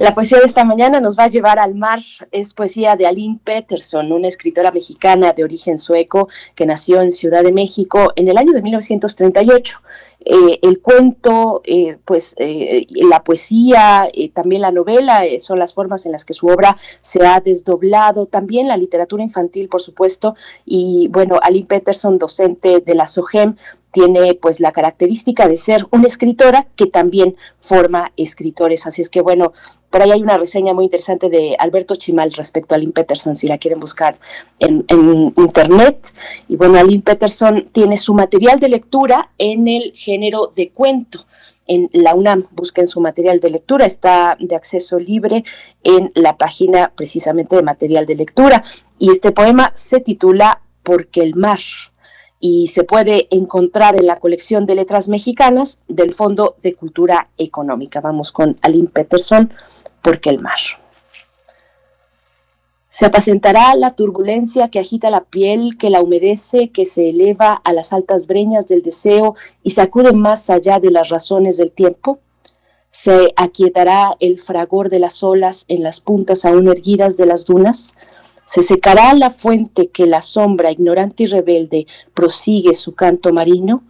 La poesía de esta mañana nos va a llevar al mar. Es poesía de Aline Peterson, una escritora mexicana de origen sueco que nació en Ciudad de México en el año de 1938. Eh, el cuento, eh, pues eh, la poesía, también la novela son las formas en las que su obra se ha desdoblado, también la literatura infantil, por supuesto, y bueno, Aline Peterson, docente de la SOGEM, tiene pues la característica de ser una escritora que también forma escritores. Así es que bueno, por ahí hay una reseña muy interesante de Alberto Chimal respecto a Lynn Peterson, si la quieren buscar en, internet. Y bueno, Aline Peterson tiene su material de lectura en el género de cuento. En la UNAM, busquen su material de lectura, está de acceso libre en la página precisamente de material de lectura. Y este poema se titula Porque el mar y se puede encontrar en la colección de letras mexicanas del Fondo de Cultura Económica. Vamos con Aline Peterson, porque el mar. Se apacentará la turbulencia que agita la piel, que la humedece, que se eleva a las altas breñas del deseo y sacude más allá de las razones del tiempo. Se aquietará el fragor de las olas en las puntas aún erguidas de las dunas se secará la fuente que la sombra ignorante y rebelde prosigue su canto marino,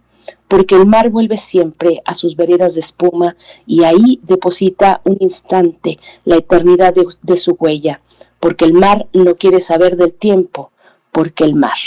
porque el mar vuelve siempre a sus veredas de espuma y ahí deposita un instante la eternidad de, su huella, porque el mar no quiere saber del tiempo, porque el mar.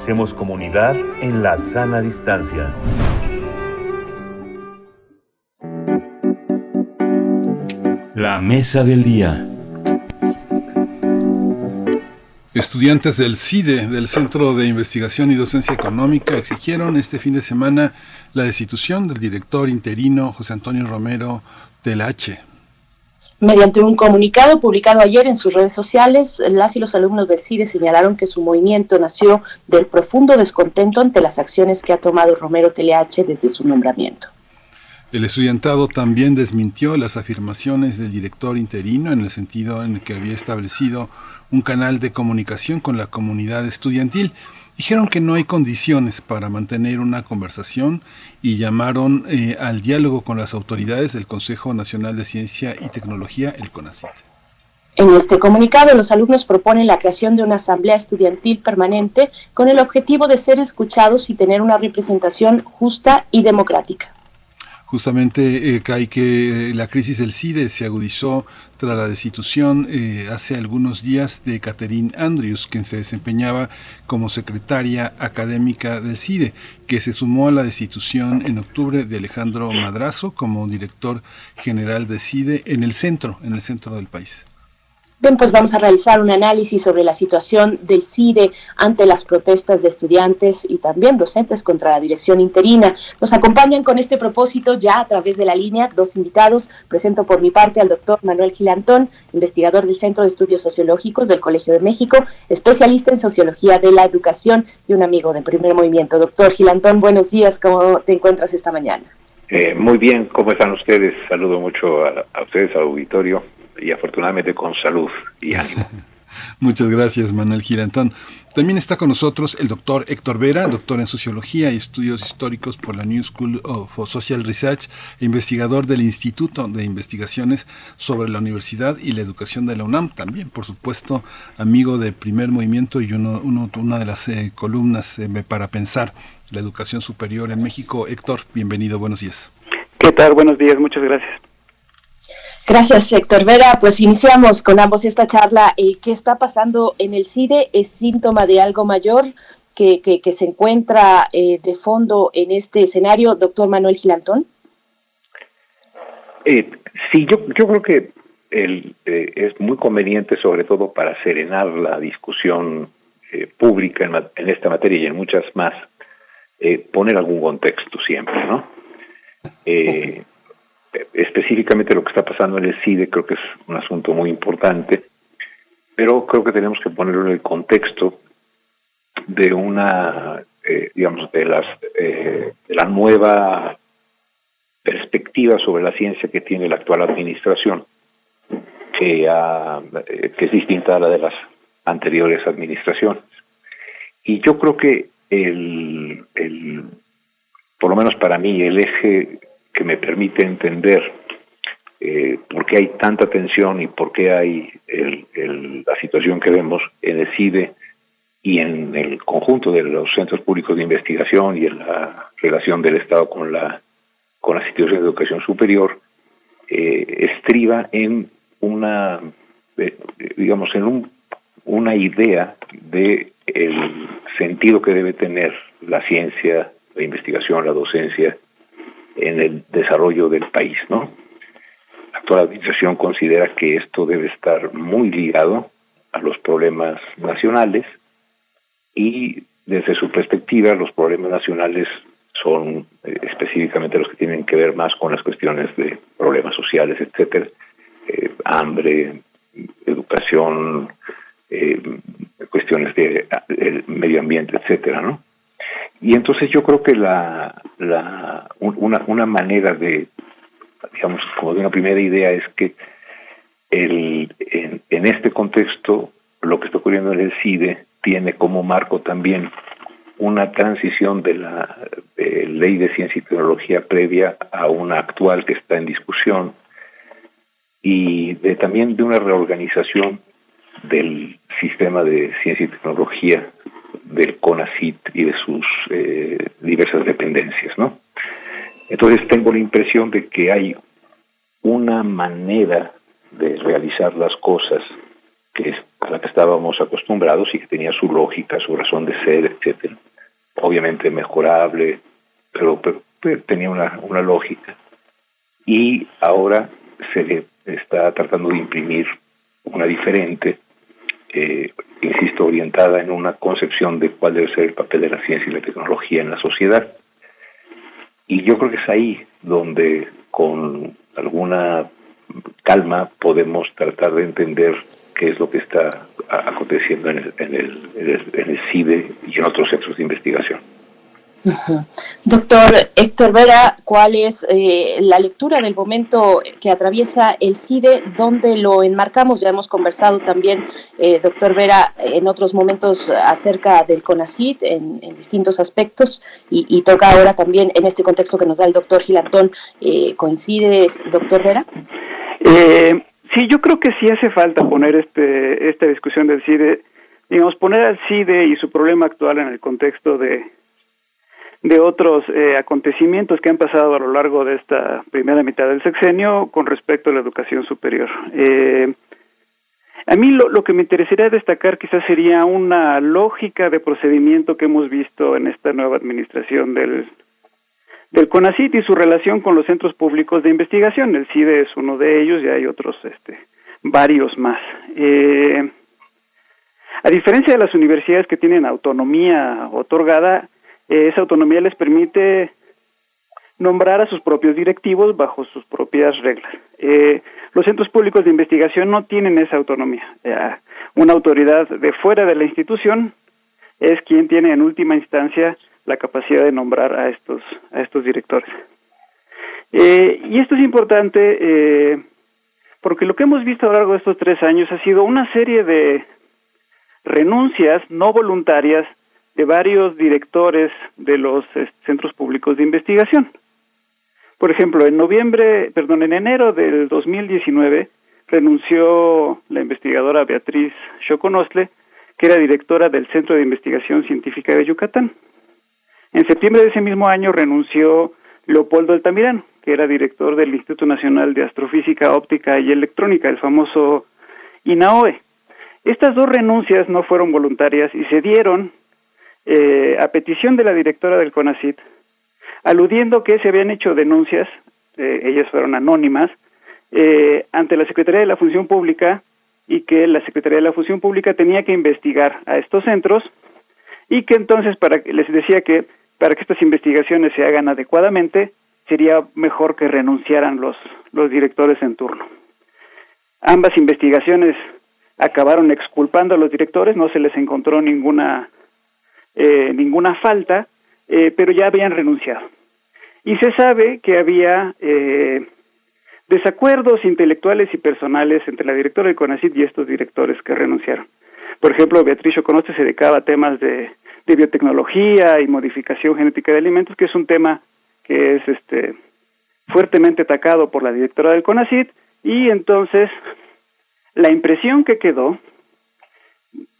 Hacemos comunidad en la sana distancia. La mesa del día. Estudiantes del CIDE, del Centro de Investigación y Docencia Económica, exigieron este fin de semana la destitución del director interino José Antonio Romero Telache. Mediante un comunicado publicado ayer en sus redes sociales, las y los alumnos del CIDE señalaron que su movimiento nació del profundo descontento ante las acciones que ha tomado Romero TLH desde su nombramiento. El estudiantado también desmintió las afirmaciones del director interino en el sentido en el que había establecido un canal de comunicación con la comunidad estudiantil dijeron que no hay condiciones para mantener una conversación y llamaron eh, al diálogo con las autoridades del Consejo Nacional de Ciencia y Tecnología, el CONACYT. En este comunicado, los alumnos proponen la creación de una asamblea estudiantil permanente con el objetivo de ser escuchados y tener una representación justa y democrática. Justamente eh, cae que eh, la crisis del CIDE se agudizó tras la destitución eh, hace algunos días de Catherine Andrews, quien se desempeñaba como secretaria académica del CIDE, que se sumó a la destitución en octubre de Alejandro Madrazo como director general de CIDE en el centro, en el centro del país. Bien, pues vamos a realizar un análisis sobre la situación del CIDE ante las protestas de estudiantes y también docentes contra la dirección interina. Nos acompañan con este propósito ya a través de la línea dos invitados. Presento por mi parte al doctor Manuel Gilantón, investigador del Centro de Estudios Sociológicos del Colegio de México, especialista en sociología de la educación y un amigo del primer movimiento. Doctor Gilantón, buenos días, ¿cómo te encuentras esta mañana? Eh, muy bien, ¿cómo están ustedes? Saludo mucho a, ustedes, auditorio y afortunadamente con salud y ánimo. Muchas gracias, Manuel Girantón. También está con nosotros el doctor Héctor Vera, doctor en Sociología y Estudios Históricos por la New School of Social Research, investigador del Instituto de Investigaciones sobre la Universidad y la Educación de la UNAM. También, por supuesto, amigo de Primer Movimiento y uno, una de las eh, columnas eh, para pensar la educación superior en México. Héctor, bienvenido, buenos días. ¿Qué tal? Buenos días, muchas gracias. Gracias, Héctor Vera. Pues iniciamos con ambos esta charla. Eh, ¿Qué está pasando en el CIDE? ¿Es síntoma de algo mayor que, que, se encuentra eh, de fondo en este escenario, doctor Manuel Gilantón? Eh, sí, yo, yo creo que el, eh, es muy conveniente, sobre todo para serenar la discusión pública en, en, esta materia y en muchas más, poner algún contexto siempre, ¿no? Específicamente lo que está pasando en el CIDE creo que es un asunto muy importante, pero creo que tenemos que ponerlo en el contexto de una, eh, digamos, de, las, eh, de la nueva perspectiva sobre la ciencia que tiene la actual administración, que, eh, que es distinta a la de las anteriores administraciones. Y yo creo que el, por lo menos para mí, el eje que me permite entender eh, por qué hay tanta tensión y por qué hay la situación que vemos en el CIDE y en el conjunto de los centros públicos de investigación y en la relación del Estado con la con las instituciones de educación superior eh, estriba en una eh, digamos en un, una idea de el sentido que debe tener la ciencia la investigación la docencia en el desarrollo del país, ¿no? La actual administración considera que esto debe estar muy ligado a los problemas nacionales y desde su perspectiva los problemas nacionales son eh, específicamente los que tienen que ver más con las cuestiones de problemas sociales, etcétera, eh, hambre, educación, eh, cuestiones de, de, medio ambiente, etcétera, ¿no? Y entonces yo creo que la, la una, una manera de, digamos, como de una primera idea es que el, en, en este contexto lo que está ocurriendo en el CIDE tiene como marco también una transición de la ley de ciencia y tecnología previa a una actual que está en discusión y de, también de una reorganización del sistema de ciencia y tecnología del CONACIT y de sus eh, diversas dependencias, ¿no? Entonces tengo la impresión de que hay una manera de realizar las cosas que a la que estábamos acostumbrados y que tenía su lógica, su razón de ser, etcétera. Obviamente mejorable, pero, pero, tenía una, una lógica. Y ahora se le está tratando de imprimir una diferente eh, insisto, orientada en una concepción de cuál debe ser el papel de la ciencia y la tecnología en la sociedad. Y yo creo que es ahí donde con alguna calma podemos tratar de entender qué es lo que está aconteciendo en el, en el, en el CIDE y en otros centros de investigación. Doctor Héctor Vera, ¿cuál es eh, la lectura del momento que atraviesa el CIDE? ¿Dónde lo enmarcamos? Ya hemos conversado también, eh, doctor Vera, en otros momentos acerca del CONACID en, distintos aspectos y, toca ahora también en este contexto que nos da el doctor Gilantón. Eh, ¿Coincide, doctor Vera? sí, yo creo que sí hace falta poner este, esta discusión del CIDE, digamos, poner al CIDE y su problema actual en el contexto de de otros eh, acontecimientos que han pasado a lo largo de esta primera mitad del sexenio con respecto a la educación superior. Eh, a mí lo, lo, que me interesaría destacar quizás sería una lógica de procedimiento que hemos visto en esta nueva administración del, del CONACIT y su relación con los centros públicos de investigación. El CIDE es uno de ellos y hay otros, este, varios más. Eh, a diferencia de las universidades que tienen autonomía otorgada, esa autonomía les permite nombrar a sus propios directivos bajo sus propias reglas. Eh, los centros públicos de investigación no tienen esa autonomía. una autoridad de fuera de la institución es quien tiene en última instancia la capacidad de nombrar a estos a estos directores. Eh, y esto es importante eh, porque lo que hemos visto a lo largo de estos tres años ha sido una serie de renuncias no voluntarias de varios directores de los centros públicos de investigación. Por ejemplo, en noviembre, perdón, en enero del 2019 renunció la investigadora Beatriz Choconostle, que era directora del Centro de Investigación Científica de Yucatán. En septiembre de ese mismo año renunció Leopoldo Altamirano, que era director del Instituto Nacional de Astrofísica Óptica y Electrónica, el famoso INAOE. Estas dos renuncias no fueron voluntarias y se dieron eh, a petición de la directora del CONACIT, aludiendo que se habían hecho denuncias, eh, ellas fueron anónimas, eh, ante la Secretaría de la Función Pública y que la Secretaría de la Función Pública tenía que investigar a estos centros y que entonces para les decía que para que estas investigaciones se hagan adecuadamente sería mejor que renunciaran los los directores en turno. Ambas investigaciones acabaron exculpando a los directores, no se les encontró ninguna eh, ninguna falta, eh, pero ya habían renunciado. Y se sabe que había eh, desacuerdos intelectuales y personales entre la directora de CONACYT y estos directores que renunciaron. Por ejemplo, Beatriz Conoce se dedicaba a temas de, de, biotecnología y modificación genética de alimentos, que es un tema que es este fuertemente atacado por la directora del CONACYT, y entonces la impresión que quedó,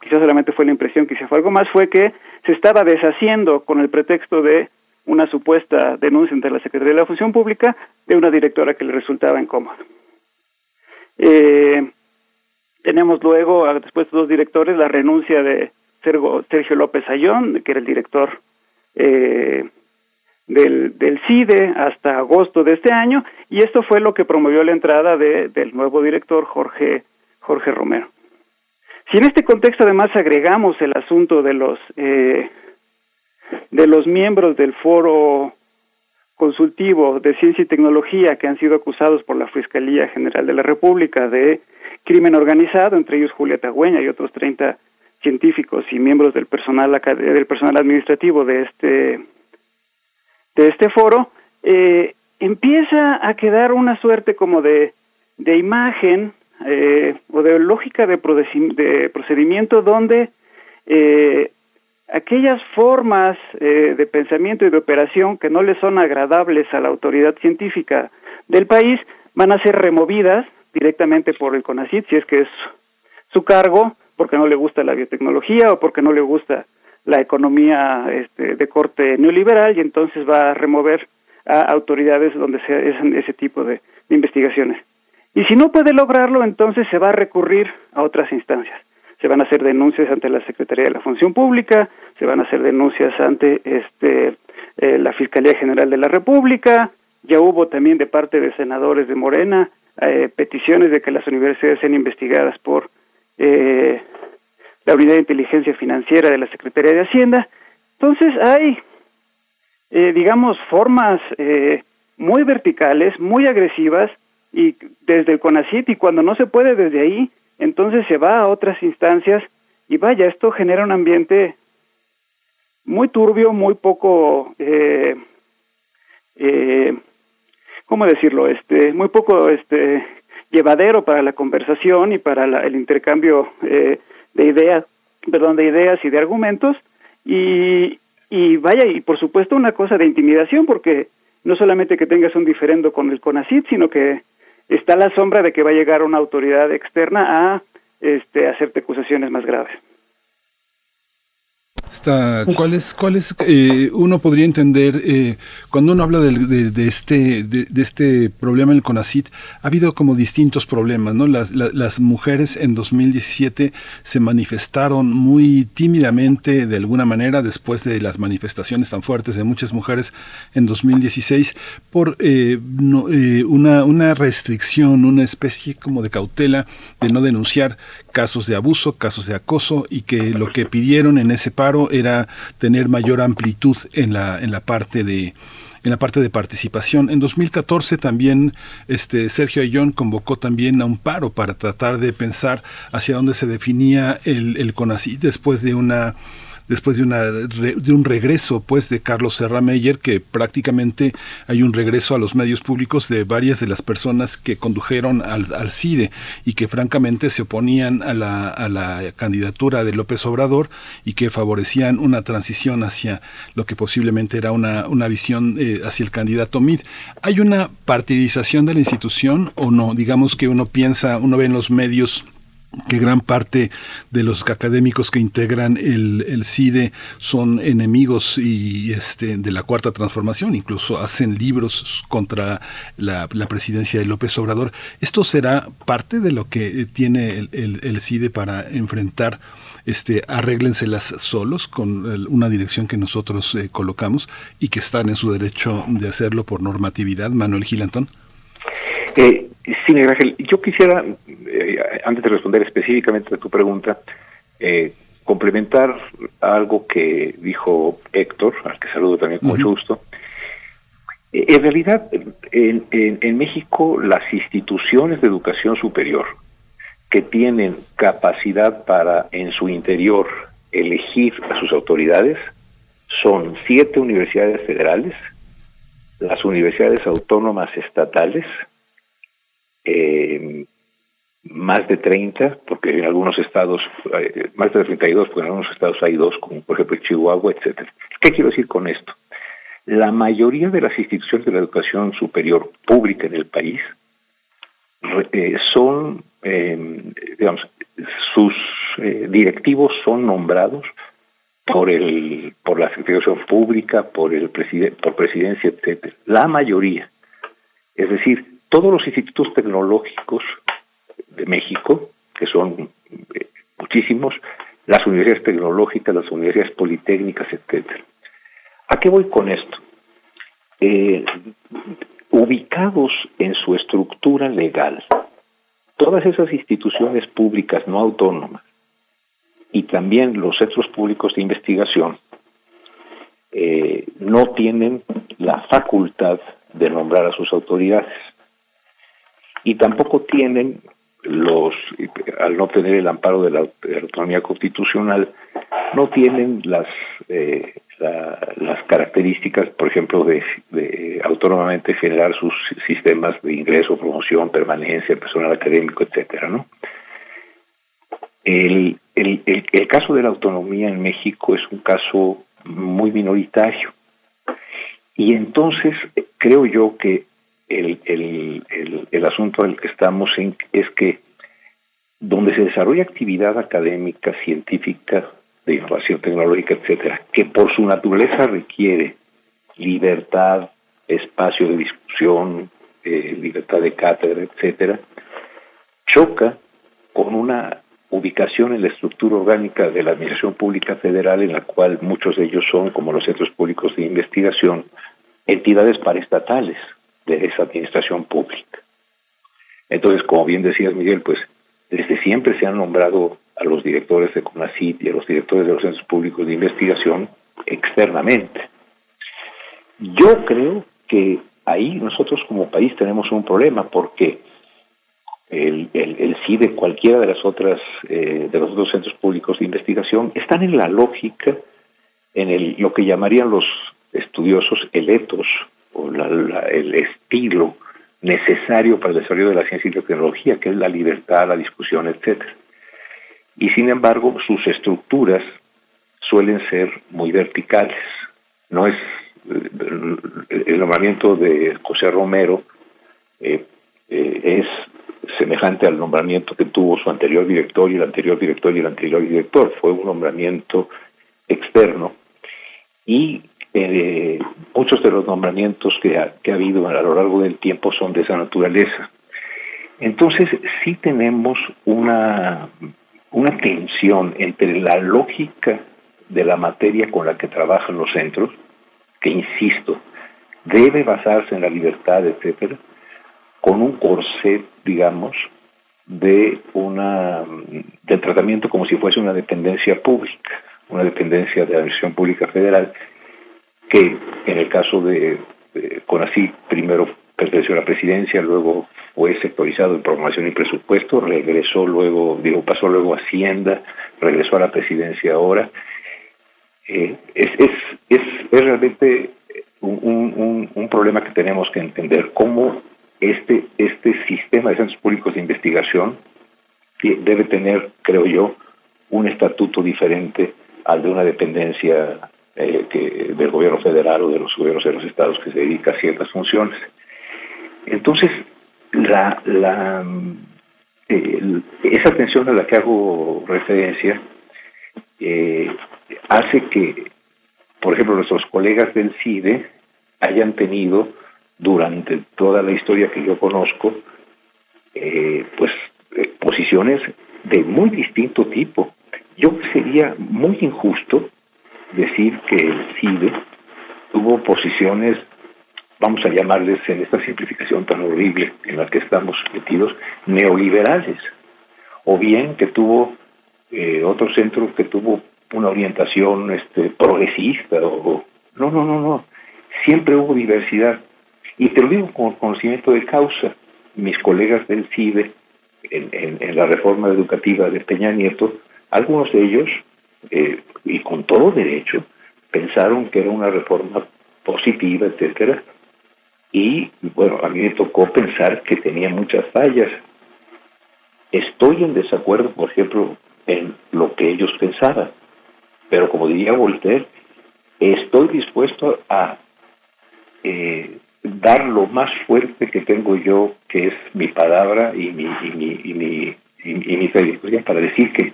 quizás solamente fue la impresión, quizás fue algo más, fue que se estaba deshaciendo con el pretexto de una supuesta denuncia entre la Secretaría de la Función Pública de una directora que le resultaba incómoda. Eh, tenemos luego, después de dos directores, la renuncia de Sergio López Ayón, que era el director eh, del, del, CIDE hasta agosto de este año, y esto fue lo que promovió la entrada de, del nuevo director Jorge, Jorge Romero. Si en este contexto además agregamos el asunto de los eh, de los miembros del foro consultivo de ciencia y tecnología que han sido acusados por la Fiscalía General de la República de crimen organizado, entre ellos Julia Tagüeña y otros 30 científicos y miembros del personal del personal administrativo de este de este foro, eh, empieza a quedar una suerte como de, de imagen eh, o de lógica de, procedimiento donde eh, aquellas formas eh, de pensamiento y de operación que no le son agradables a la autoridad científica del país van a ser removidas directamente por el CONACIT, si es que es su cargo, porque no le gusta la biotecnología o porque no le gusta la economía este, de corte neoliberal y entonces va a remover a autoridades donde se hacen ese tipo de investigaciones. Y si no puede lograrlo, entonces se va a recurrir a otras instancias. Se van a hacer denuncias ante la Secretaría de la Función Pública, se van a hacer denuncias ante este eh, la Fiscalía General de la República, ya hubo también de parte de senadores de Morena eh, peticiones de que las universidades sean investigadas por eh, la Unidad de Inteligencia Financiera de la Secretaría de Hacienda. Entonces hay, digamos, formas muy verticales, muy agresivas, y desde el CONACIT y cuando no se puede desde ahí, entonces se va a otras instancias y vaya, esto genera un ambiente muy turbio, muy poco, eh, eh, ¿cómo decirlo? Este, muy poco, este, llevadero para la conversación y para el intercambio eh, de ideas, perdón, de ideas y de argumentos y, y vaya, y por supuesto una cosa de intimidación porque no solamente que tengas un diferendo con el CONACIT, sino que está la sombra de que va a llegar una autoridad externa a este, hacerte acusaciones más graves. ¿Cuál es, cuál es eh, uno podría entender, eh, cuando uno habla de, de, este, de, este problema en el CONACIT, ha habido como distintos problemas, ¿no? Las, las mujeres en 2017 se manifestaron muy tímidamente, de alguna manera, después de las manifestaciones tan fuertes de muchas mujeres en 2016, por eh, una, una restricción, una especie como de cautela de no denunciar casos de abuso, casos de acoso y que lo que pidieron en ese paro era tener mayor amplitud en la, en la parte de en la parte de participación. En 2014 también este Sergio Ayón convocó también a un paro para tratar de pensar hacia dónde se definía el, el CONACYT después de una después de, una, de un regreso pues de Carlos Serra Meyer, que prácticamente hay un regreso a los medios públicos de varias de las personas que condujeron al, CIDE y que francamente se oponían a la, candidatura de López Obrador y que favorecían una transición hacia lo que posiblemente era una, visión eh, hacia el candidato Mid. ¿Hay una partidización de la institución o no? Digamos que uno piensa, uno ve en los medios que gran parte de los académicos que integran el, el CIDE son enemigos y este de la cuarta transformación, incluso hacen libros contra la, presidencia de López Obrador. ¿Esto será parte de lo que tiene el, el, CIDE para enfrentar este arréglenselas solos con una dirección que nosotros eh, colocamos y que están en su derecho de hacerlo por normatividad, Manuel Gilantón? Eh, sí, Miguel Ángel, yo quisiera, eh, antes de responder específicamente a tu pregunta, eh, complementar algo que dijo Héctor, al que saludo también con mucho gusto. Eh, en realidad, en, en México, las instituciones de educación superior que tienen capacidad para en su interior elegir a sus autoridades son siete universidades federales, las universidades autónomas estatales, eh, más de 30, porque en algunos estados, eh, más de 32, porque en algunos estados hay dos, como por ejemplo Chihuahua, etcétera. ¿Qué quiero decir con esto? La mayoría de las instituciones de la educación superior pública en el país eh, son, em, digamos, sus eh, directivos son nombrados por el por la Secretaría Pública, por el presidente, por presidencia, etcétera. La mayoría. Es decir, todos los institutos tecnológicos de México, que son eh, muchísimos, las universidades tecnológicas, las universidades politécnicas, etcétera. ¿A qué voy con esto? Eh, ubicados en su estructura legal, todas esas instituciones públicas no autónomas y también los centros públicos de investigación eh, no tienen la facultad de nombrar a sus autoridades y tampoco tienen los, al no tener el amparo de la, autonomía constitucional, no tienen las eh, las características, por ejemplo, de, autónomamente generar sus sistemas de ingreso, promoción, permanencia, personal académico, etcétera, ¿no? El, el, el, caso de la autonomía en México es un caso muy minoritario. Y entonces creo yo que el, el, el, el asunto del que estamos en, es que donde se desarrolla actividad académica, científica, de innovación tecnológica, etcétera, que por su naturaleza requiere libertad, espacio de discusión, eh, libertad de cátedra, etcétera, choca con una ubicación en la estructura orgánica de la Administración Pública Federal, en la cual muchos de ellos son, como los centros públicos de investigación, entidades paraestatales de esa administración pública. Entonces, como bien decías, Miguel, pues desde siempre se han nombrado a los directores de CONACYT y a los directores de los centros públicos de investigación externamente. Yo creo que ahí nosotros como país tenemos un problema porque el, el, CIDE, cualquiera de las otras eh, de los otros centros públicos de investigación, están en la lógica, en el, lo que llamarían los estudiosos el etos o el estilo necesario para el desarrollo de la ciencia y la tecnología, que es la libertad, la discusión, etcétera. Y sin embargo, sus estructuras suelen ser muy verticales. No es el nombramiento de José Romero eh, eh, es semejante al nombramiento que tuvo su anterior director y el anterior director y el anterior director. Fue un nombramiento externo y eh, muchos de los nombramientos que ha, que ha habido a lo largo del tiempo son de esa naturaleza. Entonces sí tenemos una, una tensión entre la lógica de la materia con la que trabajan los centros, que insisto, debe basarse en la libertad, etcétera, con un corset, digamos, de una del tratamiento como si fuese una dependencia pública, una dependencia de la Administración Pública Federal, que en el caso de, con así primero perteneció a la presidencia, luego fue sectorizado en programación y presupuesto, regresó luego, digo, pasó luego a Hacienda, regresó a la presidencia ahora, eh, es, es, es, es, realmente un, un, problema que tenemos que entender, cómo este, este sistema de centros públicos de investigación debe tener, creo yo, un estatuto diferente al de una dependencia eh, que, del gobierno federal o de los gobiernos de los estados que se dedica a ciertas funciones. Entonces, la, la, esa atención a la que hago referencia eh, hace que, por ejemplo, nuestros colegas del CIDE hayan tenido durante toda la historia que yo conozco, eh, pues eh, posiciones de muy distinto tipo. Yo sería muy injusto decir que el CIDE tuvo posiciones, vamos a llamarles en esta simplificación tan horrible en la que estamos metidos, neoliberales, o bien que tuvo eh, otro centro que tuvo una orientación este, progresista, o, no, no, no, no, siempre hubo diversidad. Y te lo digo con conocimiento de causa. Mis colegas del CIDE, en, en, la reforma educativa de Peña Nieto, algunos de ellos, eh, y con todo derecho, pensaron que era una reforma positiva, etcétera, y bueno, a mí me tocó pensar que tenía muchas fallas. Estoy en desacuerdo, por ejemplo, en lo que ellos pensaban, pero como diría Voltaire, estoy dispuesto a eh, dar lo más fuerte que tengo yo, que es mi palabra y mi, y mi, y mi, y, para decir que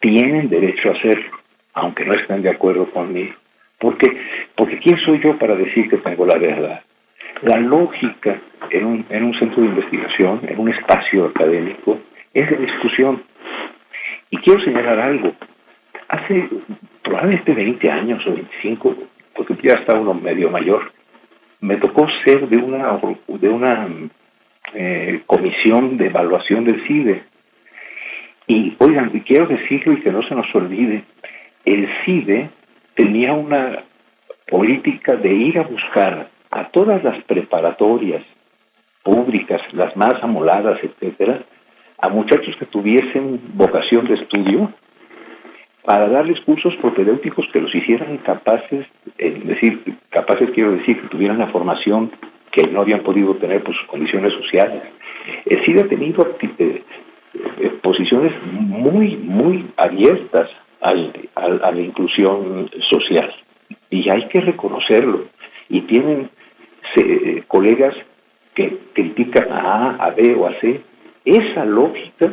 tienen derecho a hacerlo, aunque no estén de acuerdo conmigo. Porque, porque ¿quién soy yo para decir que tengo la verdad? La lógica en un, en un centro de investigación, en un espacio académico, es de discusión. Y quiero señalar algo. Hace probablemente 20 años o 25, porque ya está uno medio mayor, me tocó ser de una, de una eh, comisión de evaluación del CIDE. Y oigan, quiero decirlo y que no se nos olvide, el CIDE tenía una política de ir a buscar a todas las preparatorias públicas, las más amoladas, etcétera, a muchachos que tuviesen vocación de estudio para darles cursos propedéuticos que los hicieran capaces, es decir, capaces quiero decir que tuvieran la formación que no habían podido tener por sus condiciones sociales. El CID ha tenido eh, posiciones muy, muy abiertas al, a la inclusión social y hay que reconocerlo. Y tienen eh, colegas que critican a A, a B o a C. Esa lógica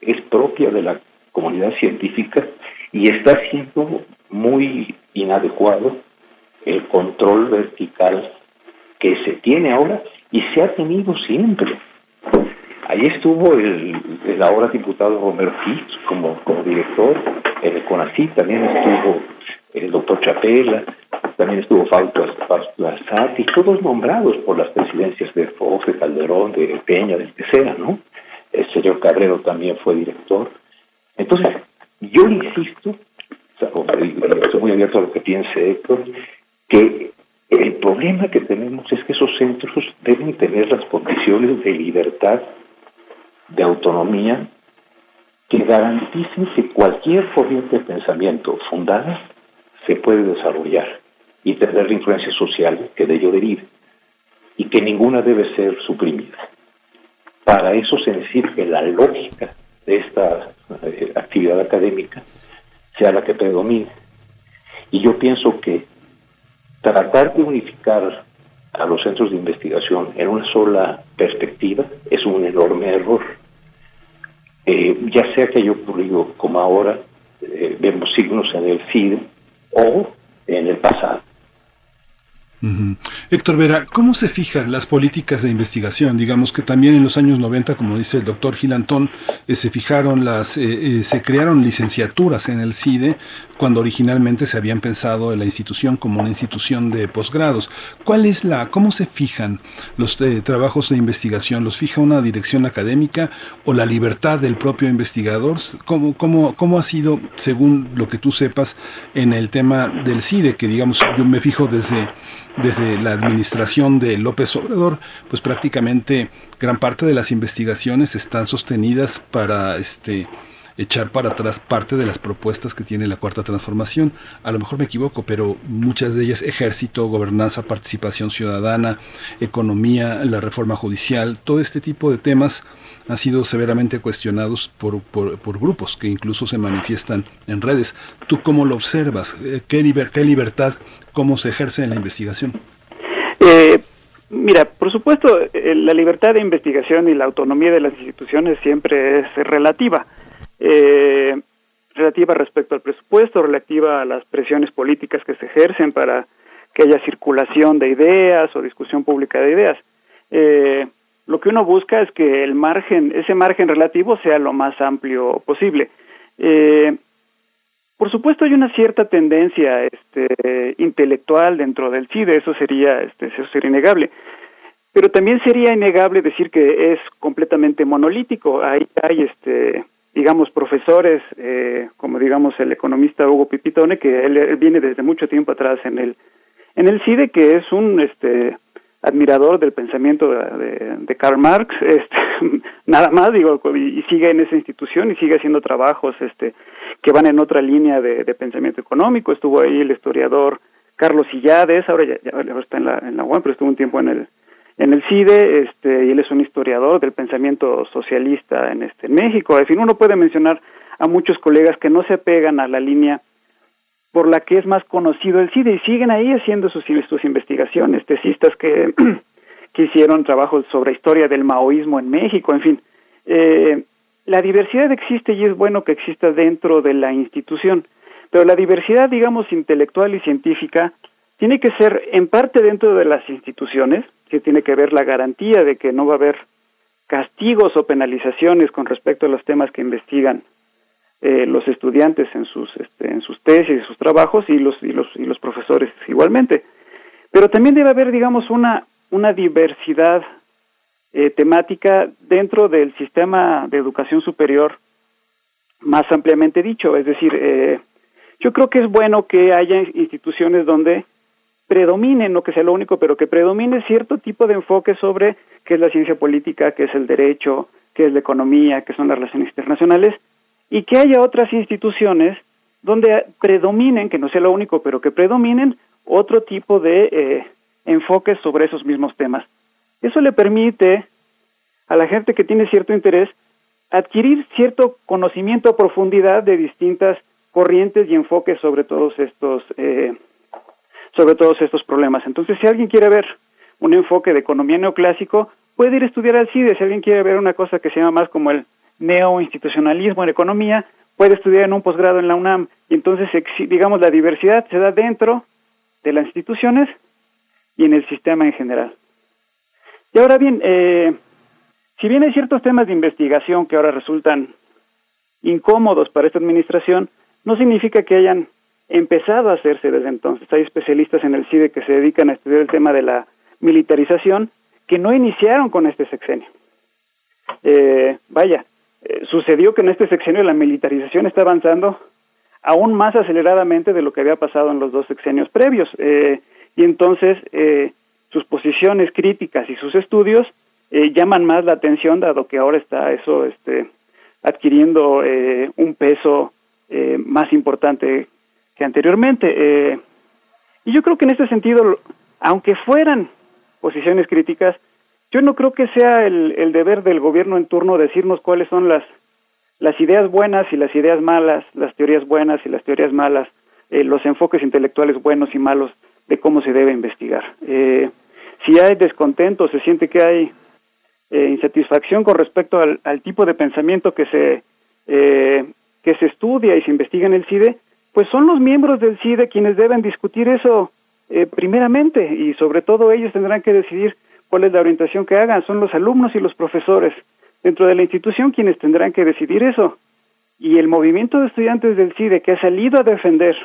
es propia de la comunidad científica y está siendo muy inadecuado el control vertical que se tiene ahora y se ha tenido siempre. Ahí estuvo el, ahora diputado Romero Fitz como, director, en el CONACYT también estuvo el doctor Chapela, también estuvo Fausto y todos nombrados por las presidencias de Fox, de Calderón, de Peña, del que sea, ¿no? El señor Cabrero también fue director. Entonces, yo insisto, estoy muy abierto a lo que piense Héctor, que el problema que tenemos es que esos centros deben tener las condiciones de libertad, de autonomía, que garanticen que cualquier corriente de pensamiento fundada se puede desarrollar y tener la influencia social que de ello derive, y que ninguna debe ser suprimida. Para eso se necesita que la lógica de esta eh, actividad académica sea la que predomine. Y yo pienso que tratar de unificar a los centros de investigación en una sola perspectiva es un enorme error. Eh, ya sea que haya ocurrido como ahora, eh, vemos signos en el CID o en el pasado. Héctor Vera, ¿cómo se fijan las políticas de investigación? Digamos que también en los años 90, como dice el doctor Gilantón, eh, se fijaron las, eh, eh, se crearon licenciaturas en el CIDE cuando originalmente se habían pensado en la institución como una institución de posgrados. ¿Cuál es la, cómo se fijan los trabajos de investigación? ¿Los fija una dirección académica o la libertad del propio investigador? ¿Cómo, cómo, cómo ha sido, según lo que tú sepas, en el tema del CIDE, que digamos, yo me fijo desde desde la administración de López Obrador, pues prácticamente gran parte de las investigaciones están sostenidas para este echar para atrás parte de las propuestas que tiene la cuarta transformación. A lo mejor me equivoco, pero muchas de ellas, ejército, gobernanza, participación ciudadana, economía, la reforma judicial, todo este tipo de temas han sido severamente cuestionados por, por, grupos que incluso se manifiestan en redes. ¿Tú cómo lo observas? Eh, ¿Qué, qué libertad, cómo se ejerce en la investigación? Eh, mira, por supuesto, eh, la libertad de investigación y la autonomía de las instituciones siempre es relativa. relativa respecto al presupuesto, relativa a las presiones políticas que se ejercen para que haya circulación de ideas o discusión pública de ideas. Eh, lo que uno busca es que el margen, ese margen relativo sea lo más amplio posible. Eh, por supuesto hay una cierta tendencia este, intelectual dentro del CIDE, eso sería, este, eso sería innegable. Pero también sería innegable decir que es completamente monolítico. Hay, hay este, digamos, profesores, eh, como digamos el economista Hugo Pipitone, que él, viene desde mucho tiempo atrás en el, en el CIDE, que es un, este, admirador del pensamiento de, Karl Marx, este, nada más digo, y, sigue en esa institución y sigue haciendo trabajos este, que van en otra línea de, pensamiento económico. Estuvo ahí el historiador Carlos Illades, ahora ya, está en la, en la UAM, pero estuvo un tiempo en el en el CIDE, este, y él es un historiador del pensamiento socialista en este México. En fin, uno puede mencionar a muchos colegas que no se apegan a la línea por la que es más conocido el CIDE y siguen ahí haciendo sus, sus investigaciones, tesistas que, que hicieron trabajos sobre historia del maoísmo en México, en fin. Eh, la diversidad existe y es bueno que exista dentro de la institución, pero la diversidad, digamos, intelectual y científica tiene que ser en parte dentro de las instituciones, que tiene que ver la garantía de que no va a haber castigos o penalizaciones con respecto a los temas que investigan eh, los estudiantes en sus este, en sus tesis sus trabajos y los y los y los profesores igualmente. Pero también debe haber digamos una una diversidad eh, temática dentro del sistema de educación superior más ampliamente dicho es decir eh, yo creo que es bueno que haya instituciones donde predominen, no que sea lo único, pero que predomine cierto tipo de enfoque sobre qué es la ciencia política, qué es el derecho, qué es la economía, qué son las relaciones internacionales, y que haya otras instituciones donde predominen, que no sea lo único, pero que predominen otro tipo de eh, enfoques sobre esos mismos temas. Eso le permite a la gente que tiene cierto interés adquirir cierto conocimiento a profundidad de distintas corrientes y enfoques sobre todos estos eh, sobre todos estos problemas. Entonces, si alguien quiere ver un enfoque de economía neoclásico, puede ir a estudiar al CIDE. Si alguien quiere ver una cosa que se llama más como el neoinstitucionalismo en economía, puede estudiar en un posgrado en la UNAM. Y entonces, digamos, la diversidad se da dentro de las instituciones y en el sistema en general. Y ahora bien, eh, si bien hay ciertos temas de investigación que ahora resultan incómodos para esta administración, no significa que hayan empezado a hacerse desde entonces. Hay especialistas en el CIDE que se dedican a estudiar el tema de la militarización que no iniciaron con este sexenio. Eh, vaya, eh, sucedió que en este sexenio la militarización está avanzando aún más aceleradamente de lo que había pasado en los dos sexenios previos. Eh, y entonces eh, sus posiciones críticas y sus estudios llaman más la atención, dado que ahora está eso este, adquiriendo un peso más importante que anteriormente. y yo creo que en este sentido, aunque fueran posiciones críticas, yo no creo que sea el, el, deber del gobierno en turno decirnos cuáles son las, las ideas buenas y las ideas malas, las teorías buenas y las teorías malas, eh, los enfoques intelectuales buenos y malos de cómo se debe investigar. Eh, si hay descontento, se siente que hay eh, insatisfacción con respecto al, tipo de pensamiento que se, que se estudia y se investiga en el CIDE, pues son los miembros del CIDE quienes deben discutir eso primeramente y sobre todo ellos tendrán que decidir cuál es la orientación que hagan, son los alumnos y los profesores dentro de la institución quienes tendrán que decidir eso. Y el movimiento de estudiantes del CIDE que ha salido a defender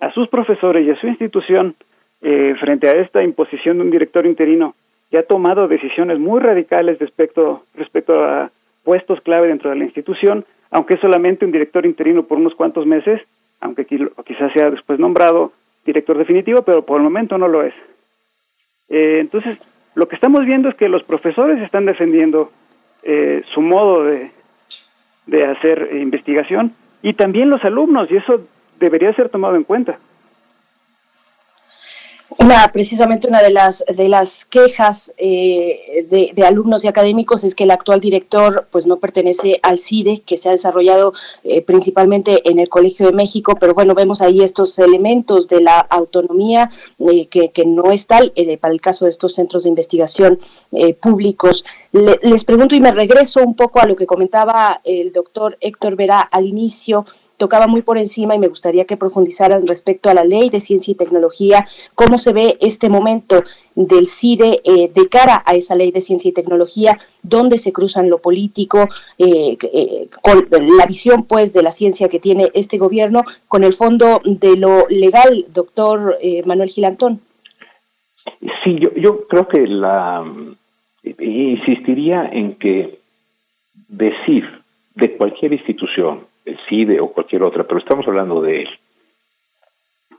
a sus profesores y a su institución eh, frente a esta imposición de un director interino que ha tomado decisiones muy radicales respecto, respecto a puestos clave dentro de la institución, aunque es solamente un director interino por unos cuantos meses, aunque quizás sea después nombrado director definitivo, pero por el momento no lo es. Eh, entonces, lo que estamos viendo es que los profesores están defendiendo eh, su modo de, de hacer investigación y también los alumnos y eso debería ser tomado en cuenta. Una, precisamente una de las de las quejas eh, de, alumnos y académicos es que el actual director pues no pertenece al CIDE que se ha desarrollado eh, principalmente en el Colegio de México pero bueno vemos ahí estos elementos de la autonomía eh, que, no es tal para el caso de estos centros de investigación públicos. Les pregunto y me regreso un poco a lo que comentaba el doctor Héctor Vera al inicio tocaba muy por encima y me gustaría que profundizaran respecto a la ley de ciencia y tecnología, cómo se ve este momento del CIDE eh, de cara a esa ley de ciencia y tecnología, dónde se cruzan lo político, eh, eh, con la visión pues de la ciencia que tiene este gobierno, con el fondo de lo legal, doctor Manuel Gilantón. Sí, yo, yo creo que la insistiría en que decir de cualquier institución el CIDE o cualquier otra, pero estamos hablando de él,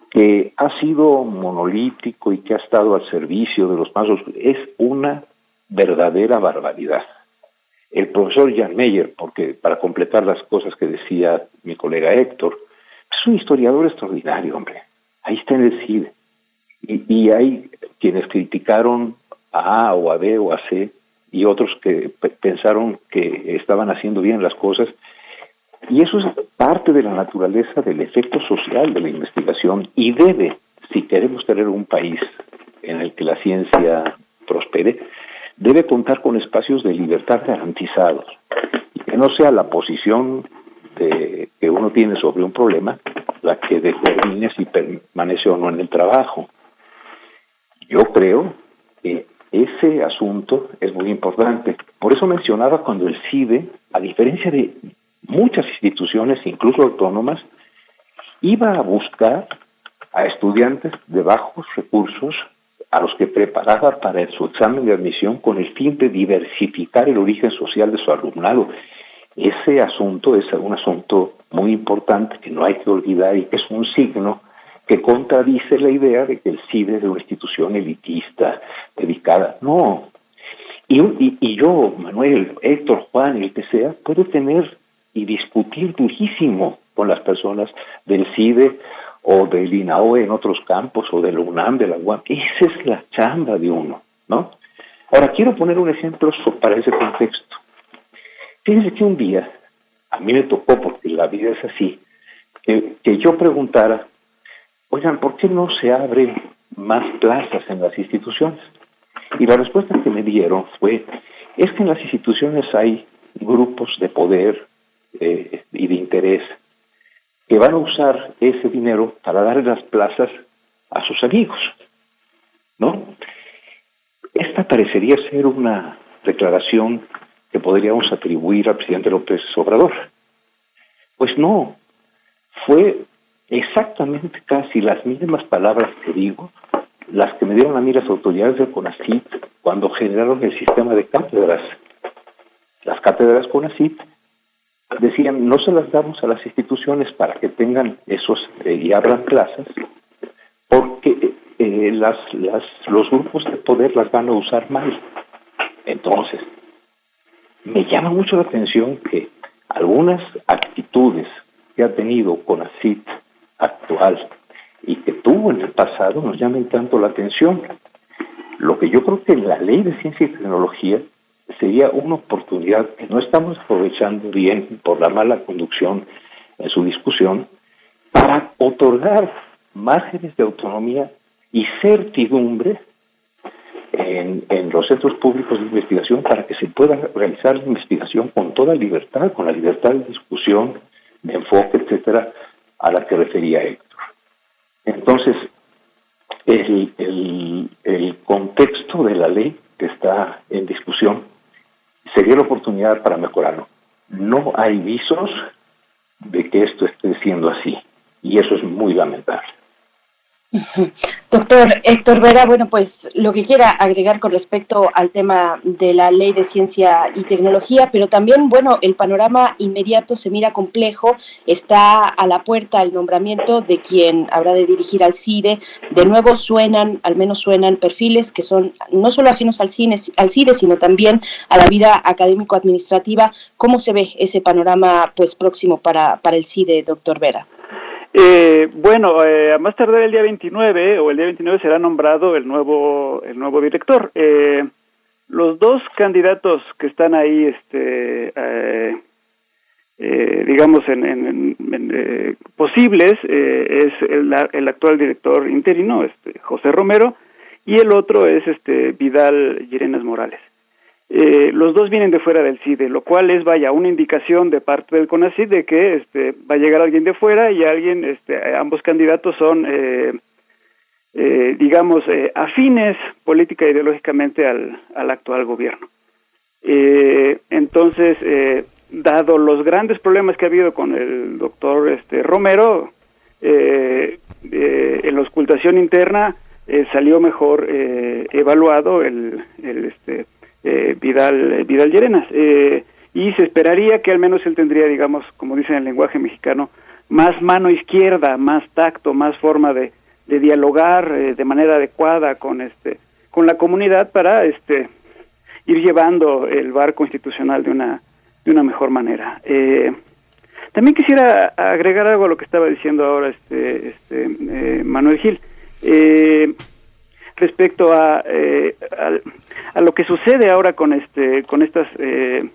que ha sido monolítico y que ha estado al servicio de los pasos, es una verdadera barbaridad. El profesor Jan Meyer, porque para completar las cosas que decía mi colega Héctor, es un historiador extraordinario, hombre. Ahí está en el CIDE. Y, y hay quienes criticaron a A o a B o a C y otros que pensaron que estaban haciendo bien las cosas y eso es parte de la naturaleza del efecto social de la investigación y debe, si queremos tener un país en el que la ciencia prospere, debe contar con espacios de libertad garantizados y que no sea la posición de, que uno tiene sobre un problema la que determine si permanece o no en el trabajo. Yo creo que ese asunto es muy importante. Por eso mencionaba cuando el CIDE, a diferencia de muchas instituciones, incluso autónomas, iba a buscar a estudiantes de bajos recursos a los que preparaba para su examen de admisión con el fin de diversificar el origen social de su alumnado. Ese asunto es un asunto muy importante que no hay que olvidar y que es un signo que contradice la idea de que el CIDE es una institución elitista, dedicada. No. Y, y, yo, Manuel, Héctor, Juan, el que sea, puede tener y discutir durísimo con las personas del CIDE o del INAOE en otros campos o del UNAM, de la UAM. Esa es la chamba de uno, ¿no? Ahora, quiero poner un ejemplo para ese contexto. Fíjense que un día, a mí me tocó, porque la vida es así, que, que yo preguntara, oigan, ¿por qué no se abren más plazas en las instituciones? Y la respuesta que me dieron fue, es que en las instituciones hay grupos de poder, eh, y de interés que van a usar ese dinero para dar las plazas a sus amigos, ¿no? Esta parecería ser una declaración que podríamos atribuir al presidente López Obrador. Pues no, fue exactamente casi las mismas palabras que digo, las que me dieron a mí las autoridades del CONACIT cuando generaron el sistema de cátedras. Las cátedras CONACIT decían, no se las damos a las instituciones para que tengan esos eh, y abran plazas, porque eh, las, las, los grupos de poder las van a usar mal. Entonces, me llama mucho la atención que algunas actitudes que ha tenido con CIT actual y que tuvo en el pasado nos llamen tanto la atención. Lo que yo creo que la ley de ciencia y tecnología sería una oportunidad que no estamos aprovechando bien por la mala conducción en su discusión para otorgar márgenes de autonomía y certidumbre en, en, los centros públicos de investigación para que se pueda realizar la investigación con toda libertad, con la libertad de discusión, de enfoque, etcétera, a la que refería Héctor. Entonces, el, el, el contexto de la ley que está en discusión sería la oportunidad para mejorarlo. No hay visos de que esto esté siendo así y eso es muy lamentable. Doctor Héctor Vera, bueno, pues lo que quiera agregar con respecto al tema de la ley de ciencia y tecnología, pero también, bueno, el panorama inmediato se mira complejo, está a la puerta el nombramiento de quien habrá de dirigir al CIDE, de nuevo suenan, al menos suenan perfiles que son no solo ajenos al, cine, al CIDE, sino también a la vida académico-administrativa. ¿Cómo se ve ese panorama pues próximo para, para el CIDE, doctor Vera? Eh, bueno, eh, a más tardar el día 29 o el día 29 será nombrado el nuevo el nuevo director. Eh, los dos candidatos que están ahí, este, eh, eh, digamos, en, en, en posibles, es el, el, actual director interino, este, José Romero, y el otro es este Vidal Llerenas Morales. Eh, los dos vienen de fuera del CIDE, lo cual es, vaya, una indicación de parte del CONACID de que este, va a llegar alguien de fuera y alguien, este, ambos candidatos son, eh, eh, digamos, eh, afines política e ideológicamente al, al actual gobierno. Eh, entonces, eh, dado los grandes problemas que ha habido con el doctor este, Romero, en la ocultación interna salió mejor evaluado el, el este, eh, Vidal, eh, Vidal Llerenas. Eh, y se esperaría que al menos él tendría, digamos, como dicen en el lenguaje mexicano, más mano izquierda, más tacto, más forma de, de dialogar eh, de manera adecuada con este con la comunidad para este ir llevando el barco institucional de una de una mejor manera. Eh, también quisiera agregar algo a lo que estaba diciendo ahora este, este eh, Manuel Gil eh, respecto a, eh, a, lo que sucede ahora con este con estas eh,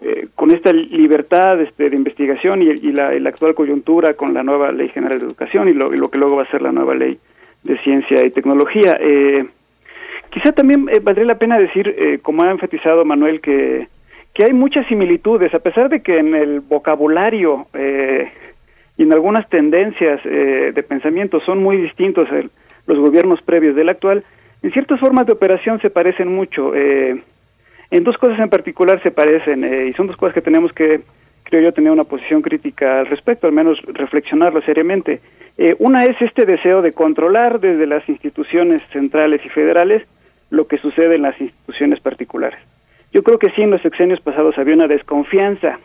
eh, con esta libertad este, de investigación y, y, la, actual coyuntura con la nueva ley general de educación y lo, y lo, que luego va a ser la nueva ley de ciencia y tecnología. Eh, quizá también eh, valdría la pena decir, como ha enfatizado Manuel, que, que hay muchas similitudes, a pesar de que en el vocabulario y en algunas tendencias de pensamiento son muy distintos el, los gobiernos previos del actual, en ciertas formas de operación se parecen mucho. Eh, en dos cosas en particular se parecen eh, y son dos cosas que tenemos que, creo yo, tener una posición crítica al respecto, al menos reflexionarlo seriamente. Eh, una es este deseo de controlar desde las instituciones centrales y federales lo que sucede en las instituciones particulares. Yo creo que sí, en los sexenios pasados había una desconfianza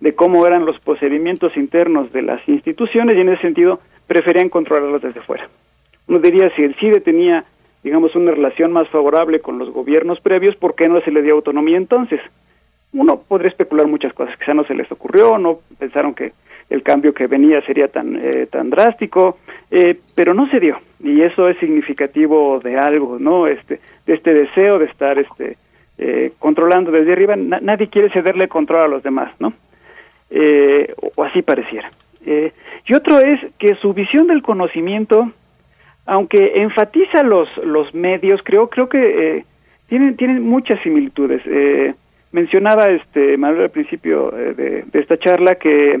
de cómo eran los procedimientos internos de las instituciones y en ese sentido preferían controlarlos desde fuera. Uno diría si el CIDE tenía digamos, una relación más favorable con los gobiernos previos, ¿por qué no se le dio autonomía entonces? Uno podría especular muchas cosas, quizá no se les ocurrió, no pensaron que el cambio que venía sería tan, eh, tan drástico, eh, pero no se dio, y eso es significativo de algo, ¿no? Este, de este deseo de estar este, eh, controlando desde arriba, Na nadie quiere cederle control a los demás, ¿no? Eh, o, o, así pareciera. Eh, y otro es que su visión del conocimiento aunque enfatiza los los medios, creo creo que eh, tienen tienen muchas similitudes. Eh, mencionaba este Manuel al principio eh, de, de, esta charla que,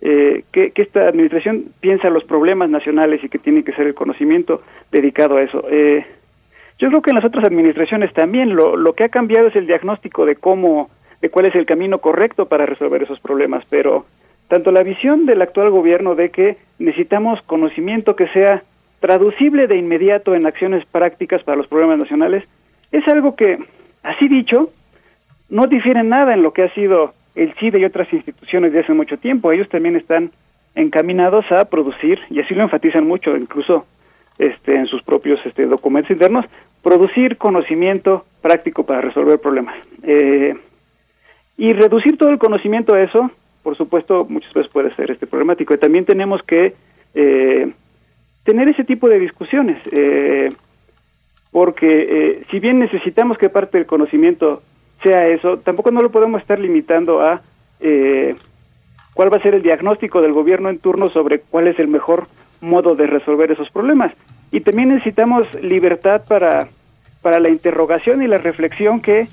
que, que esta administración piensa los problemas nacionales y que tiene que ser el conocimiento dedicado a eso. yo creo que en las otras administraciones también lo lo que ha cambiado es el diagnóstico de cómo de cuál es el camino correcto para resolver esos problemas, pero tanto la visión del actual gobierno de que necesitamos conocimiento que sea traducible de inmediato en acciones prácticas para los problemas nacionales, es algo que, así dicho, no difiere nada en lo que ha sido el CIDE y otras instituciones de hace mucho tiempo. Ellos también están encaminados a producir, y así lo enfatizan mucho, incluso este, en sus propios este, documentos internos, producir conocimiento práctico para resolver problemas. Eh, y reducir todo el conocimiento a eso, por supuesto, muchas veces puede ser este problemático. Y también tenemos que eh, tener ese tipo de discusiones, eh, porque eh, si bien necesitamos que parte del conocimiento sea eso, tampoco no lo podemos estar limitando a eh, cuál va a ser el diagnóstico del gobierno en turno sobre cuál es el mejor modo de resolver esos problemas. Y también necesitamos libertad para, para la interrogación y la reflexión que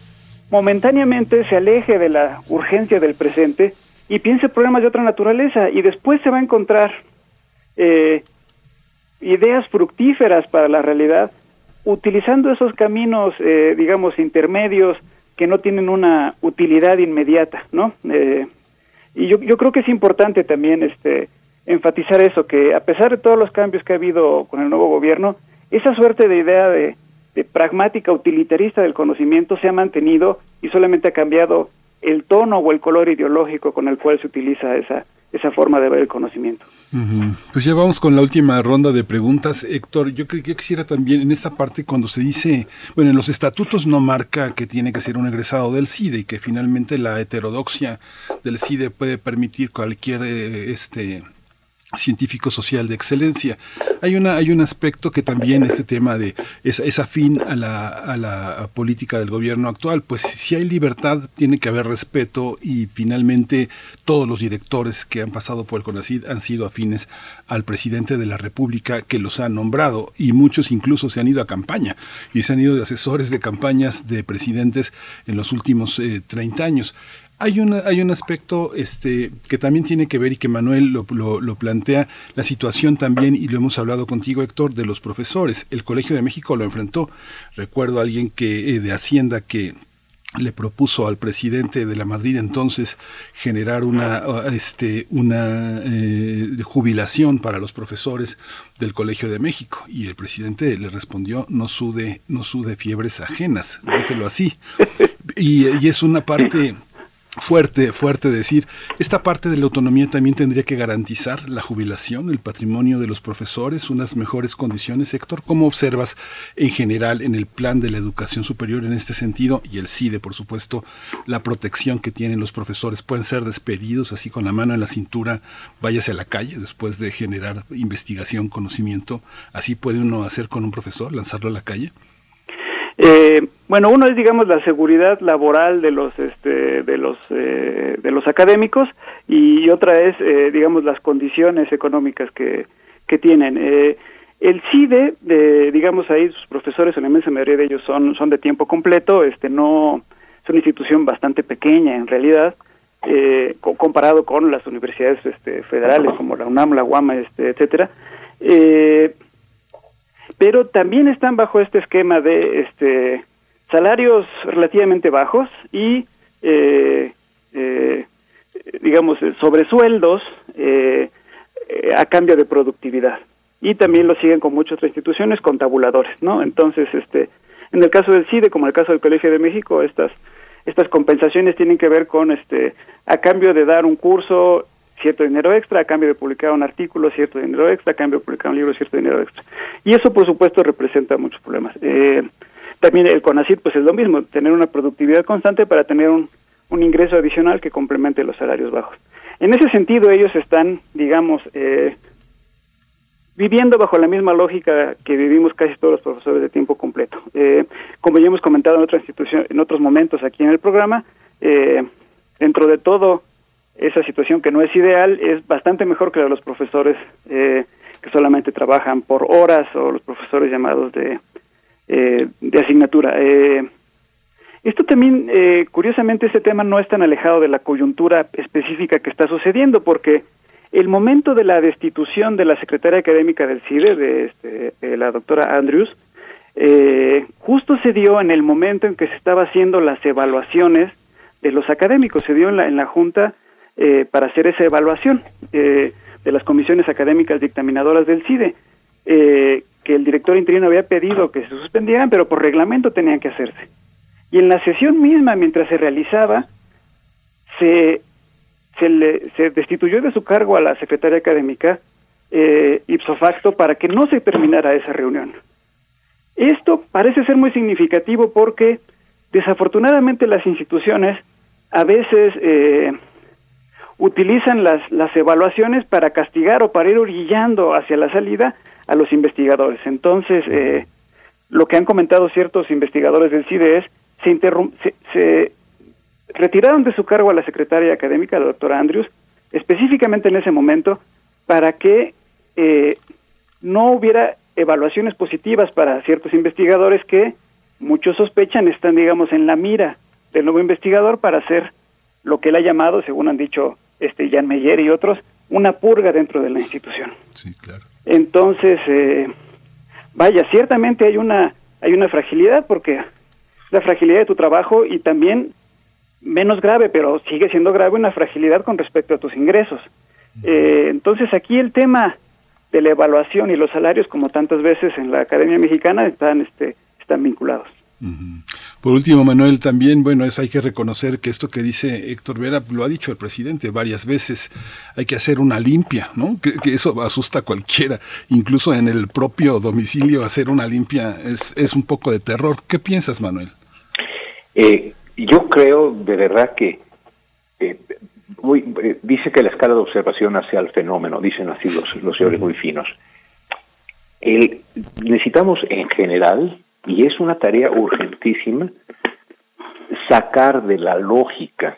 momentáneamente se aleje de la urgencia del presente y piense problemas de otra naturaleza y después se va a encontrar eh, ideas fructíferas para la realidad, utilizando esos caminos, eh, digamos, intermedios que no tienen una utilidad inmediata, ¿no? Eh, y yo, yo creo que es importante también este enfatizar eso, que a pesar de todos los cambios que ha habido con el nuevo gobierno, esa suerte de idea de, de pragmática utilitarista del conocimiento se ha mantenido y solamente ha cambiado el tono o el color ideológico con el cual se utiliza esa, esa forma de ver el conocimiento. Pues ya vamos con la última ronda de preguntas. Héctor, yo, yo quisiera también en esta parte cuando se dice, bueno, en los estatutos no marca que tiene que ser un egresado del CIDE y que finalmente la heterodoxia del CIDE puede permitir cualquier eh, este científico social de excelencia. Hay una hay un aspecto que también este tema de es, es afín a la, a la política del gobierno actual, pues si hay libertad tiene que haber respeto y finalmente todos los directores que han pasado por el CONACID han sido afines al presidente de la República que los ha nombrado y muchos incluso se han ido a campaña y se han ido de asesores de campañas de presidentes en los últimos eh, 30 años. Hay, una, hay un aspecto este, que también tiene que ver y que Manuel lo, lo, plantea, la situación también, y lo hemos hablado contigo, Héctor, de los profesores. El Colegio de México lo enfrentó. Recuerdo a alguien que, eh, de Hacienda que le propuso al presidente de la Madrid entonces generar una este una eh, jubilación para los profesores del Colegio de México y el presidente le respondió no sude no sude fiebres ajenas déjelo así y, y es una parte fuerte, fuerte decir, esta parte de la autonomía también tendría que garantizar la jubilación, el patrimonio de los profesores, unas mejores condiciones. Héctor, ¿cómo observas en general en el plan de la educación superior en este sentido y el CIDE, por supuesto, la protección que tienen los profesores? ¿Pueden ser despedidos así con la mano en la cintura, váyase a la calle después de generar investigación, conocimiento? ¿Así puede uno hacer con un profesor, lanzarlo a la calle? Eh, bueno, uno es, digamos, la seguridad laboral de los, este, de los, eh, de los académicos y otra es, eh, digamos, las condiciones económicas que, que tienen. Eh, el CIDE, de, digamos, ahí sus profesores, en la inmensa mayoría de ellos son, son de tiempo completo, este, no, es una institución bastante pequeña en realidad, eh, co comparado con las universidades este, federales como la UNAM, la UAMA, este, etcétera. Eh, pero también están bajo este esquema de este salarios relativamente bajos y eh, eh, digamos sobresueldos eh, a cambio de productividad. Y también lo siguen con muchas otras instituciones con tabuladores no entonces este en el caso del CIDE como en el caso del Colegio de México estas estas compensaciones tienen que ver con este a cambio de dar un curso cierto dinero extra a cambio de publicar un artículo, cierto dinero extra a cambio de publicar un libro, cierto dinero extra. Y eso, por supuesto, representa muchos problemas. Eh, también el CONACID, pues es lo mismo, tener una productividad constante para tener un, un ingreso adicional que complemente los salarios bajos. En ese sentido, ellos están, digamos, eh, viviendo bajo la misma lógica que vivimos casi todos los profesores de tiempo completo. Eh, como ya hemos comentado en otra institución, en otros momentos aquí en el programa, eh, dentro de todo esa situación que no es ideal es bastante mejor que la de los profesores eh, que solamente trabajan por horas o los profesores llamados de, eh, de asignatura. Eh, esto también, eh, curiosamente, este tema no es tan alejado de la coyuntura específica que está sucediendo, porque el momento de la destitución de la secretaria académica del CIDE, de, este, de la doctora Andrews, eh, justo se dio en el momento en que se estaba haciendo las evaluaciones de los académicos, se dio en la, en la Junta eh, para hacer esa evaluación eh, de las comisiones académicas dictaminadoras del CIDE, eh, que el director interino había pedido que se suspendieran, pero por reglamento tenían que hacerse. Y en la sesión misma, mientras se realizaba, se, se, le, se destituyó de su cargo a la secretaria académica eh, ipso facto para que no se terminara esa reunión. Esto parece ser muy significativo porque desafortunadamente las instituciones a veces eh, utilizan las, las evaluaciones para castigar o para ir orillando hacia la salida a los investigadores. Entonces, eh, lo que han comentado ciertos investigadores del CIDE es, se, se, se retiraron de su cargo a la secretaria académica, la doctora Andrews, específicamente en ese momento, para que eh, no hubiera evaluaciones positivas para ciertos investigadores que muchos sospechan están, digamos, en la mira del nuevo investigador para hacer lo que él ha llamado, según han dicho este Jan Meyer y otros, una purga dentro de la institución. Sí, claro. Entonces, eh, vaya, ciertamente hay una hay una fragilidad porque la fragilidad de tu trabajo y también menos grave, pero sigue siendo grave una fragilidad con respecto a tus ingresos. Eh, entonces aquí el tema de la evaluación y los salarios, como tantas veces en la Academia Mexicana, están, este, están vinculados. Por último, Manuel, también, bueno, es hay que reconocer que esto que dice Héctor Vera, lo ha dicho el presidente varias veces, hay que hacer una limpia, ¿no? Que, eso asusta a cualquiera, incluso en el propio domicilio hacer una limpia es, es un poco de terror. ¿Qué piensas, Manuel? Eh, yo creo de verdad que eh, eh, dice que la escala de observación hace al fenómeno, dicen así los, los señores muy finos. El, necesitamos en general y es una tarea urgentísima sacar de la lógica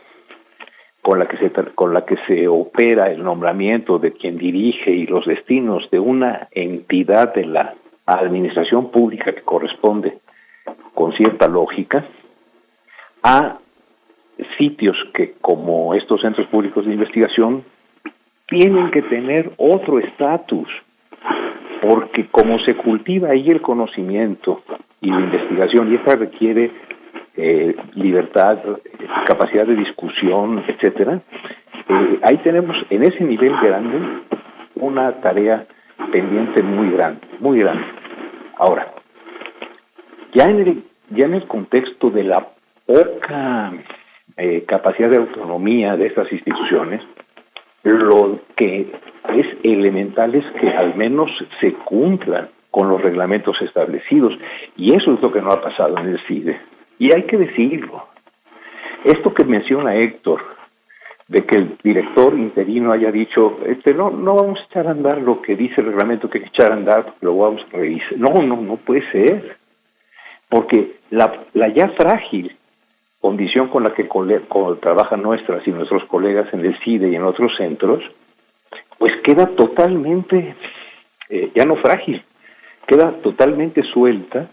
con la que se con la que se opera el nombramiento de quien dirige y los destinos de una entidad de la administración pública que corresponde con cierta lógica a sitios que como estos centros públicos de investigación tienen que tener otro estatus porque como se cultiva ahí el conocimiento y la investigación, y esta requiere eh, libertad, capacidad de discusión, etcétera, eh, ahí tenemos en ese nivel grande una tarea pendiente muy grande, muy grande. Ahora, ya en el, ya en el contexto de la poca eh, capacidad de autonomía de estas instituciones, lo que es elemental es que al menos se cumplan con los reglamentos establecidos. Y eso es lo que no ha pasado en el CIDE. Y hay que decirlo. Esto que menciona Héctor, de que el director interino haya dicho, este, no, no vamos a echar a andar lo que dice el reglamento que hay que echar a andar, lo vamos a revisar. No, no, no puede ser. Porque la, la ya frágil condición con la que trabajan nuestras y nuestros colegas en el CIDE y en otros centros, pues queda totalmente, eh, ya no frágil, queda totalmente suelta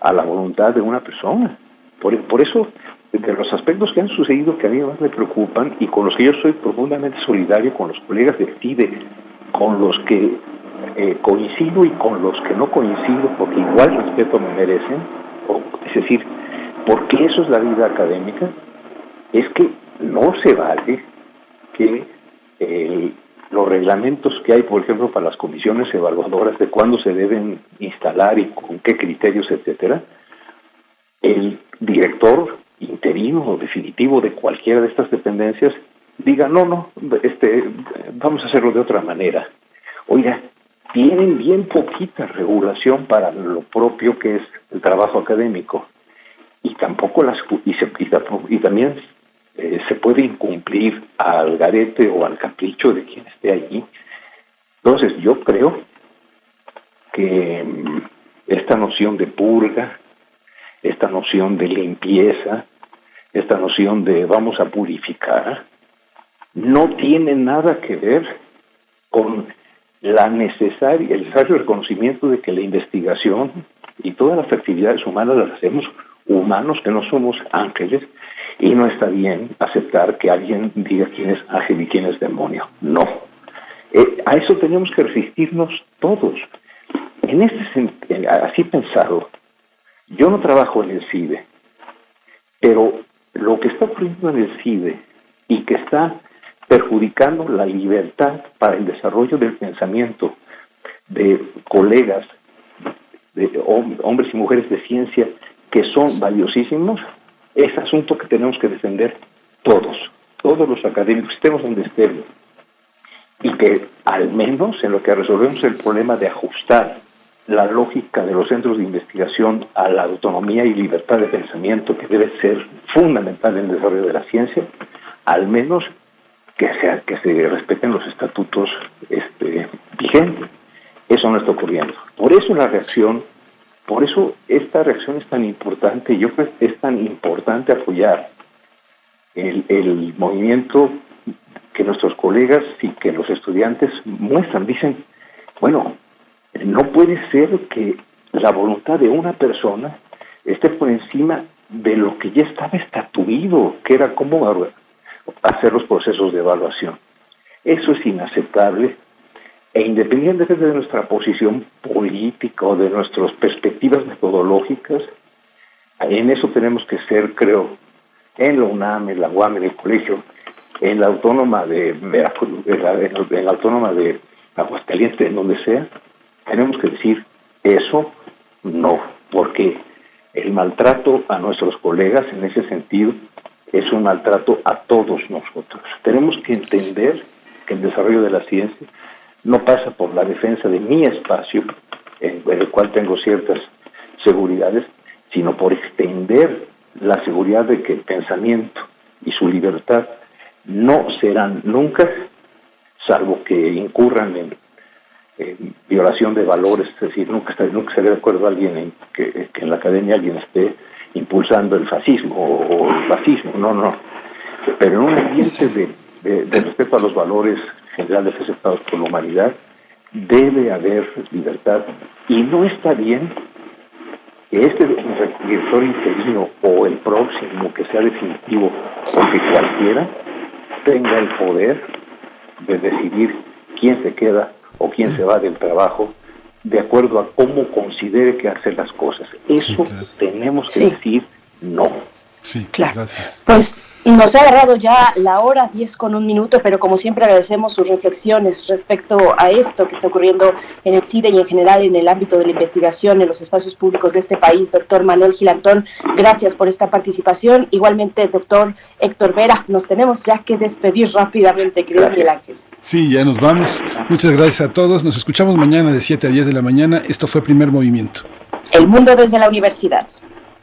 a la voluntad de una persona. Por, por eso, de los aspectos que han sucedido que a mí más me preocupan y con los que yo soy profundamente solidario con los colegas del TIDE, con los que eh, coincido y con los que no coincido, porque igual respeto me merecen, es decir, porque eso es la vida académica, es que no se vale que el los reglamentos que hay, por ejemplo, para las comisiones evaluadoras de cuándo se deben instalar y con qué criterios, etcétera, el director interino o definitivo de cualquiera de estas dependencias diga, no, no, este, vamos a hacerlo de otra manera. Oiga, tienen bien poquita regulación para lo propio que es el trabajo académico y tampoco las y, se, y también eh, se puede incumplir al garete o al capricho de quien esté allí. Entonces yo creo que mm, esta noción de purga, esta noción de limpieza, esta noción de vamos a purificar, no tiene nada que ver con la necesaria, el necesario reconocimiento de que la investigación y todas las actividades humanas las hacemos humanos, que no somos ángeles, y no está bien aceptar que alguien diga quién es ángel y quién es demonio. No. Eh, a eso tenemos que resistirnos todos. En este así pensado, yo no trabajo en el CIDE, pero lo que está ocurriendo en el CIDE y que está perjudicando la libertad para el desarrollo del pensamiento de colegas, de hombres y mujeres de ciencia que son valiosísimos, es asunto que tenemos que defender todos, todos los académicos, estemos donde estemos. Y que al menos en lo que resolvemos el problema de ajustar la lógica de los centros de investigación a la autonomía y libertad de pensamiento que debe ser fundamental en el desarrollo de la ciencia, al menos que, sea, que se respeten los estatutos este, vigentes. Eso no está ocurriendo. Por eso la reacción por eso esta reacción es tan importante. Yo creo que es tan importante apoyar el, movimiento que nuestros colegas y que los estudiantes muestran. Dicen, bueno, no puede ser que la voluntad de una persona esté por encima de lo que ya estaba estatuido, que era cómo hacer los procesos de evaluación. Eso es inaceptable e independientemente de nuestra posición política o de nuestras perspectivas metodológicas, en eso tenemos que ser, creo, en la UNAM, en la UAM, en el colegio, en la autónoma de Veracruz, en la, en la autónoma de Aguascalientes, en donde sea, tenemos que decir eso no, porque el maltrato a nuestros colegas en ese sentido es un maltrato a todos nosotros. Tenemos que entender que el desarrollo de la ciencia no pasa por la defensa de mi espacio, en el cual tengo ciertas seguridades, sino por extender la seguridad de que el pensamiento y su libertad no serán nunca, salvo que incurran en, violación de valores, es decir, nunca, nunca se de acuerdo a alguien en que, en la academia alguien esté impulsando el fascismo o, el fascismo, no, no. Pero en un ambiente de, de respeto a los valores generales aceptados por la humanidad, debe haber libertad y no está bien que este director interino o el próximo que sea definitivo o que cualquiera tenga el poder de decidir quién se queda o quién se va del trabajo de acuerdo a cómo considere que hace las cosas. Eso tenemos que decir no. Sí, claro. Gracias. Pues nos ha agarrado ya la hora, 10 con un minuto, pero como siempre agradecemos sus reflexiones respecto a esto que está ocurriendo en el CIDE y en general en el ámbito de la investigación en los espacios públicos de este país. Doctor Manuel Gilantón, gracias por esta participación. Igualmente, doctor Héctor Vera, nos tenemos ya que despedir rápidamente, querido Miguel Ángel. Sí, ya nos vamos. Muchas gracias a todos. Nos escuchamos mañana de 7 a 10 de la mañana. Esto fue Primer Movimiento. El mundo desde la universidad.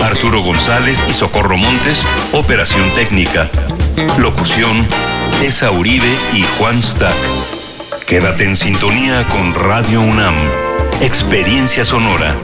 Arturo González y Socorro Montes, operación técnica. Locución, Esa Uribe y Juan Stack. Quédate en sintonía con Radio UNAM. Experiencia sonora.